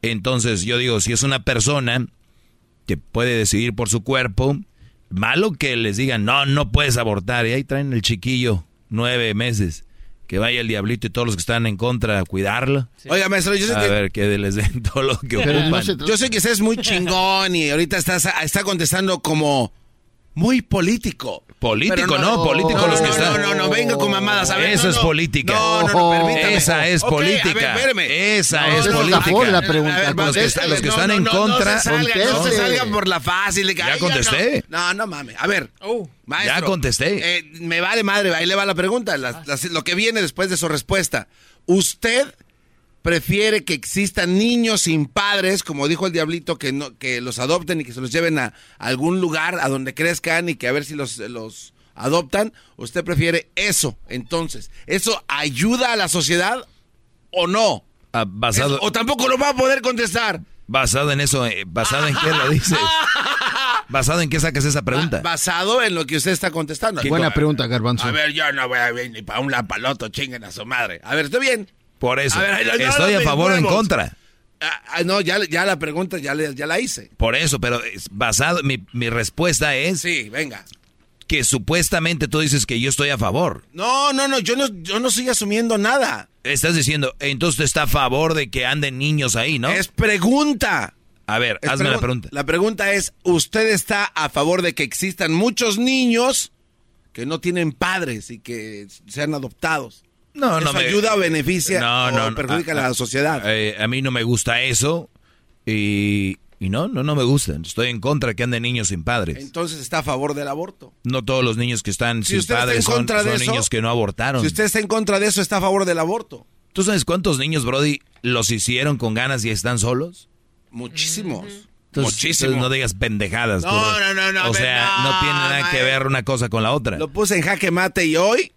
Entonces yo digo, si es una persona que puede decidir por su cuerpo, malo que les digan, no, no puedes abortar. Y ahí traen el chiquillo, nueve meses. Que vaya el diablito y todos los que están en contra a cuidarlo. Oiga, maestro, yo sé a que- ver, que les den todo lo que ocupan. Yo sé que usted es muy chingón y ahorita estás, está contestando como muy político. Político, Pero no, político los que no, están. No, no, no, venga con mamadas. A ver, Eso no, es no. política. No, no, no, permítame. Esa es Ok, política. A ver. Esa No, es no, política. no, la pregunta, a ver, conteste. los que, están- los que No, están no, en no, contra. no se salgan, no se salgan por la fácil. Ya ay, contesté. No, no mames. A ver, maestro. Ya contesté. eh, me vale madre, ahí le va la pregunta. la- la- lo que viene después de su respuesta. ¿Usted prefiere que existan niños sin padres, como dijo el diablito, que no, que los adopten y que se los lleven a algún lugar a donde crezcan y que a ver si los, los adoptan? ¿Usted prefiere eso? Entonces, ¿eso ayuda a la sociedad o no? Ah, basado, Eso- o tampoco lo va a poder contestar. basado en eso, eh, basado en qué lo dices. Basado en qué sacas esa pregunta. Basado en lo que usted está contestando. Buena pregunta, Garbanzo. A ver, yo no voy a ir ni para un lapaloto, chinguen a su madre. A ver, estoy bien. Por eso. A ver, no, no, Estoy no a favor o en contra. Ah, ah, no, ya, ya la pregunta ya, le- ya la hice. Por eso, pero es basado, mi, mi respuesta es Sí, venga. que supuestamente tú dices que yo estoy a favor. No, no, no, yo no, yo no estoy asumiendo nada. Estás diciendo, entonces usted está a favor de que anden niños ahí, ¿no? Es pregunta. A ver, Es hazme la pregun- pregunta. La pregunta es, ¿usted está a favor de que existan muchos niños que no tienen padres y que sean adoptados? No, ¿Eso no me ayuda o beneficia No, o no, no. perjudica a, a la sociedad? eh, a mí no me gusta eso y, y no, no, no me gusta. Estoy en contra de que anden niños sin padres. Entonces está a favor del aborto. No todos los niños que están Si sin usted está en padres son, contra de son eso, niños que no abortaron. Si usted está en contra de eso, está a favor del aborto. ¿Tú sabes cuántos niños, Brody, los hicieron con ganas y están solos? Muchísimos. Entonces, Muchísimo. entonces no digas pendejadas. No, tú. no, no, no, O sea, no, no, tiene nada que ver una cosa con la otra. Lo puse en jaque mate y hoy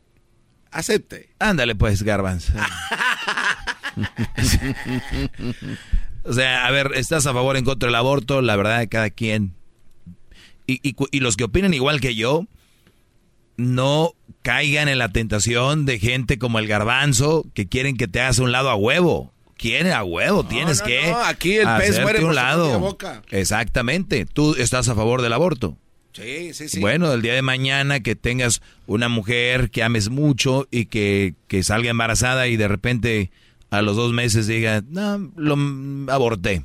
acepte. Ándale pues, Garbanzo. o sea, a ver, ¿estás a favor o en contra del aborto? La verdad, cada quien. Y, y los que opinan igual que yo, no caigan en la tentación de gente como el Garbanzo que quieren que te hagas un lado a huevo. Quieren a huevo, tienes no, que no, aquí el pez muere un lado. boca. Exactamente. Tú estás a favor del aborto. Sí, sí, sí. Bueno, el día de mañana que tengas una mujer que ames mucho y que, que salga embarazada y de repente a los dos meses diga, no, lo aborté.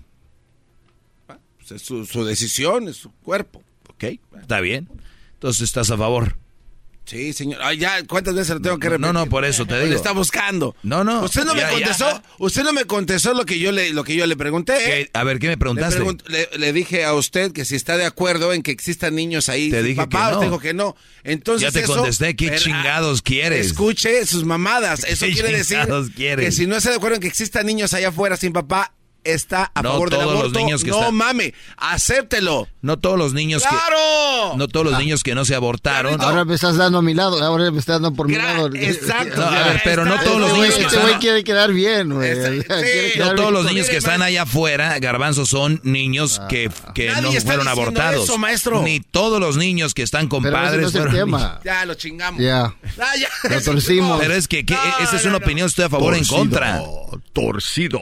Pues es su, su decisión, es su cuerpo. Ok, está bien. Entonces estás a favor. Sí, señor. Ay, ya, ¿cuántas veces lo tengo que No, repetir? no, por eso te Le digo. está buscando. No, no. Usted no Ya, me ya. contestó, usted no me contestó lo que yo le, lo que yo le pregunté. A ver, ¿qué me Le, preguntaste? pregunt- le- le dije a usted que si está de acuerdo en que existan niños ahí. Te dije papá, que no. usted dijo que no. Entonces Ya te eso- contesté, ¿qué pero, ah, chingados quieres? Escuche sus mamadas. Eso ¿Qué quiere decir que si no está de acuerdo en que existan niños allá afuera sin papá, está a No favor del todos los aborto. niños que no están- mame, acéptelo. No todos los niños ¡Claro! que no todos los niños que no se abortaron. Ahora me estás dando a mi lado, ahora me estás dando por mi lado. exacto. No, a ver, pero no Este todos los niños que Este están- güey quiere quedar bien, güey. Quiere No todos bien los niños que están allá afuera, garbanzos, son niños que, que Nadie no fueron abortados. eso, maestro. Ni todos los niños que están con Pero ese padres no es el tema. Ya lo chingamos. Ya. Ah, ya. Lo torcimos. Pero es que, que esa es una opinión, estoy a favor o en contra. Torcido.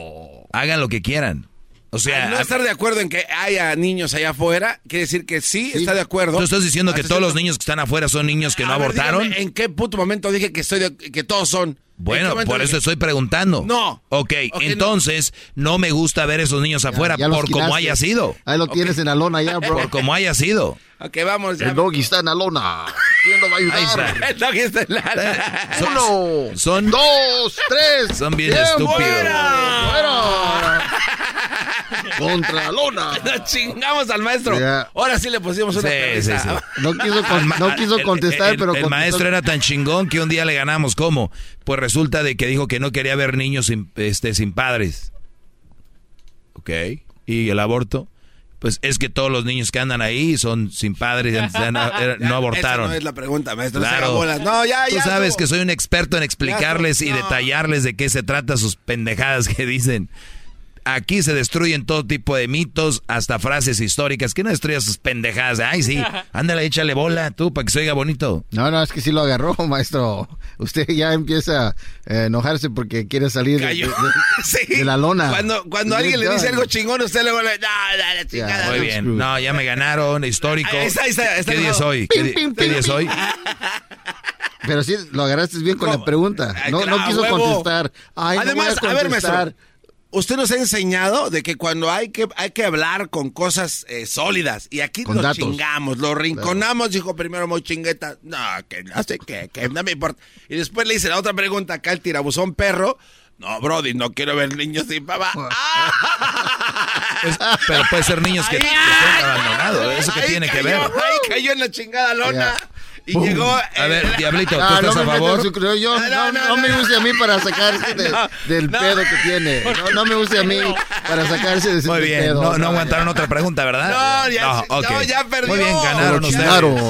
Hagan lo que quieran. O sea, Al no estar de acuerdo en que haya niños allá afuera, quiere decir que sí, está de acuerdo. ¿tú estás diciendo que todos los niños que están afuera son niños que no A ver, abortaron? dígame, ¿En qué puto momento dije que estoy de- que todos son? ¿En qué Bueno, por eso dije? estoy preguntando. No. Ok, Ok, entonces no. me gusta ver esos niños afuera ya por como haya sido. Ahí lo tienes en la lona ya, bro. Por como haya sido. Ok, vamos ya. El doggy está en la lona. ¿Quién lo va a ayudar? El Son- Uno, Son, dos, tres. son bien ¡Tiempo! estúpidos. ¡Fuera! Contra la lona. Nos chingamos al maestro. Ahora sí le pusimos una Sí, sí, sí. No quiso, con- no quiso El- contestar, el- pero el contestó. maestro era tan chingón que un día le ganamos. ¿Cómo? Pues resulta de que dijo que no quería ver niños sin, este, sin padres. Ok. ¿Y el aborto? Pues es que todos los niños que andan ahí son sin padres, ya- ya no, era- no Esa abortaron. no es la pregunta, maestro. Claro. No, ya, Tú ya. sabes que soy un experto en explicarles y detallarles de qué se trata sus pendejadas que dicen. Aquí se destruyen todo tipo de mitos, hasta frases históricas. Que no destruyas sus pendejadas. Ay, sí, ándale, échale bola tú para que se oiga bonito. No, no, es que sí lo agarró, maestro. Usted ya empieza a enojarse porque quiere salir de, Cayó. de- Sí. de la lona. Cuando, cuando alguien le dice algo chingón, usted le vuelve. No, no, la chingada. Muy no". bien. No, ya me ganaron, histórico. Ahí está, ahí está, está ¿Qué día es hoy? ¿Qué, Pim, di- pim, qué pim, día es hoy? Pero sí, lo agarraste bien con la pregunta. No, claro, no quiso huevo. contestar. Ay, no Además, voy a, a, ver, contestar. maestro. Usted nos ha enseñado de que cuando hay que, hay que hablar con cosas eh, sólidas, y aquí lo chingamos, lo rinconamos, dijo primero muy chingueta, no, que no sé qué, que no me importa. Y después le hice la otra pregunta acá al tirabuzón perro, no, Brody, no quiero ver niños sin papá. Es- pero puede ser niños que, que estén abandonados. ¿Eso que Ahí tiene que ver? Ahí cayó en la chingada lona. Y llegó. A ver, Diablito, ¿tú Ah, estás no a favor? su yo. No, No, no, no, no, me use a mí para sacarse de- No, del no. pedo que tiene. No, no me use a mí para sacarse de ese Muy bien, pedo. no, no aguantaron otra pregunta, ¿verdad? No, ya- ok. no, ya perdió. Muy bien, Se ganaron lo ustedes. chingaron.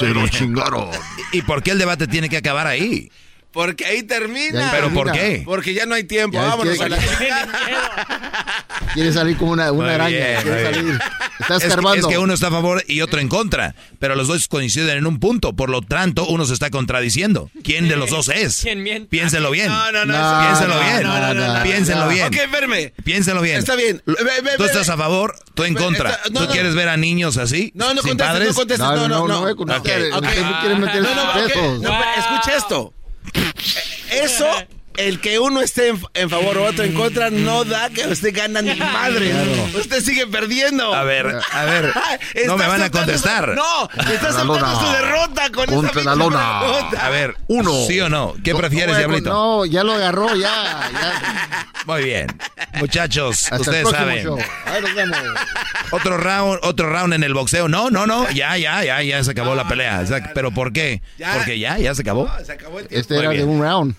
Se lo chingaron. ¿Y por qué el debate tiene que acabar ahí? Porque ahí termina. ¿Pero termina. por qué? Porque ya no hay tiempo. Ya Vámonos que- a la. Quiere salir como una, una araña. bien, quiere salir. Está Es que, escarbando. es que uno está a favor y otro en contra, pero los dos coinciden en un punto, por lo tanto uno se está contradiciendo. ¿Quién de los dos es? ¿Quién miente? Piénselo bien. No, no, no. Piénselo no, bien. no, no, no, no. Piénselo No. bien. Ok, verme. Piénselo bien. Está bien. Ve, ve, ¿Tú estás a favor? ¿Tú en contra? está- no, ¿Tú no. quieres ver a niños así? No, no sin contestes, padres? no contestes. No, No, no, no. no No, no. No, pero escuche esto. Eso, el que uno esté en, en favor o otro en contra, no da que usted gana ni madre. Usted sigue perdiendo. A ver, a ver. No me van a contestar. su- no, está la aceptando su derrota con Contra esa la lona. A ver, Uno. ¿Sí o no? ¿Qué prefieres, No, Diablito? No, ya lo agarró, ya. ya. Muy bien. Muchachos, Hasta ustedes saben. show. Ahí nos vemos. Otro round, otro round en el boxeo. No, no, no. Ya, ya, ya, ya se acabó la pelea. O sea, ¿Pero por qué? Ya. Porque ya, ya se acabó. No, se acabó el tiempo. Este Muy era bien. de un round.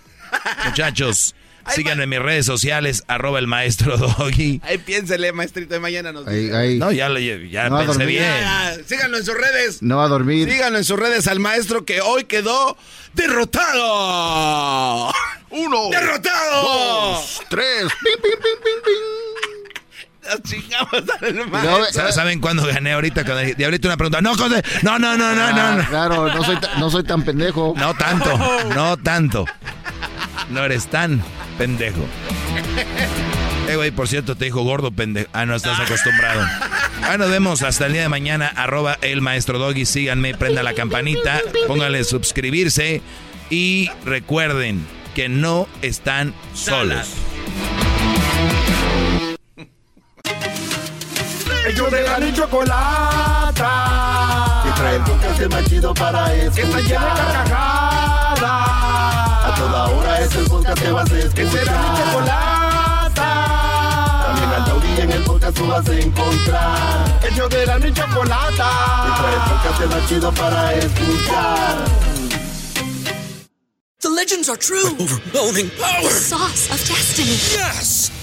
Muchachos, síganme en mis redes sociales, arroba el maestro Doggy. Ahí piénsele, maestrito, de mañana nos Ahí, ahí. No, ya, le- ya No, pensé bien. Ya, síganlo en sus redes. No va a dormir. Síganlo en sus redes al maestro que hoy quedó derrotado. Uno. ¡Derrotado! Dos. Tres. Pim, pim, pim. Nos chingamos al No, maestro. Sa- ¿Saben cuándo gané ahorita? Cuando dije, Diablito, una pregunta. No. No, no, no, no, no. Ah, no. Claro, no soy, no soy tan pendejo. No tanto, no tanto. No eres tan pendejo. Eh, güey, por cierto, te dijo gordo pendejo. Ah, no estás acostumbrado. Ah, nos vemos hasta el día de mañana. Arroba el maestro Doggy. Síganme, prenda la campanita, pónganle suscribirse. Y recuerden que no están solos. Ellos de la ni chocolata. Que trae el podcast más chido para escuchar. Que está llena de carcajadas. A toda hora es el podcast que vas a escuchar. Que será mi chocolata. También al taurí en el podcast tú vas a encontrar. Ellos de la ni chocolata. Que trae el podcast más chido para escuchar. The legends are true. overwhelming power! The sauce of destiny. Yes!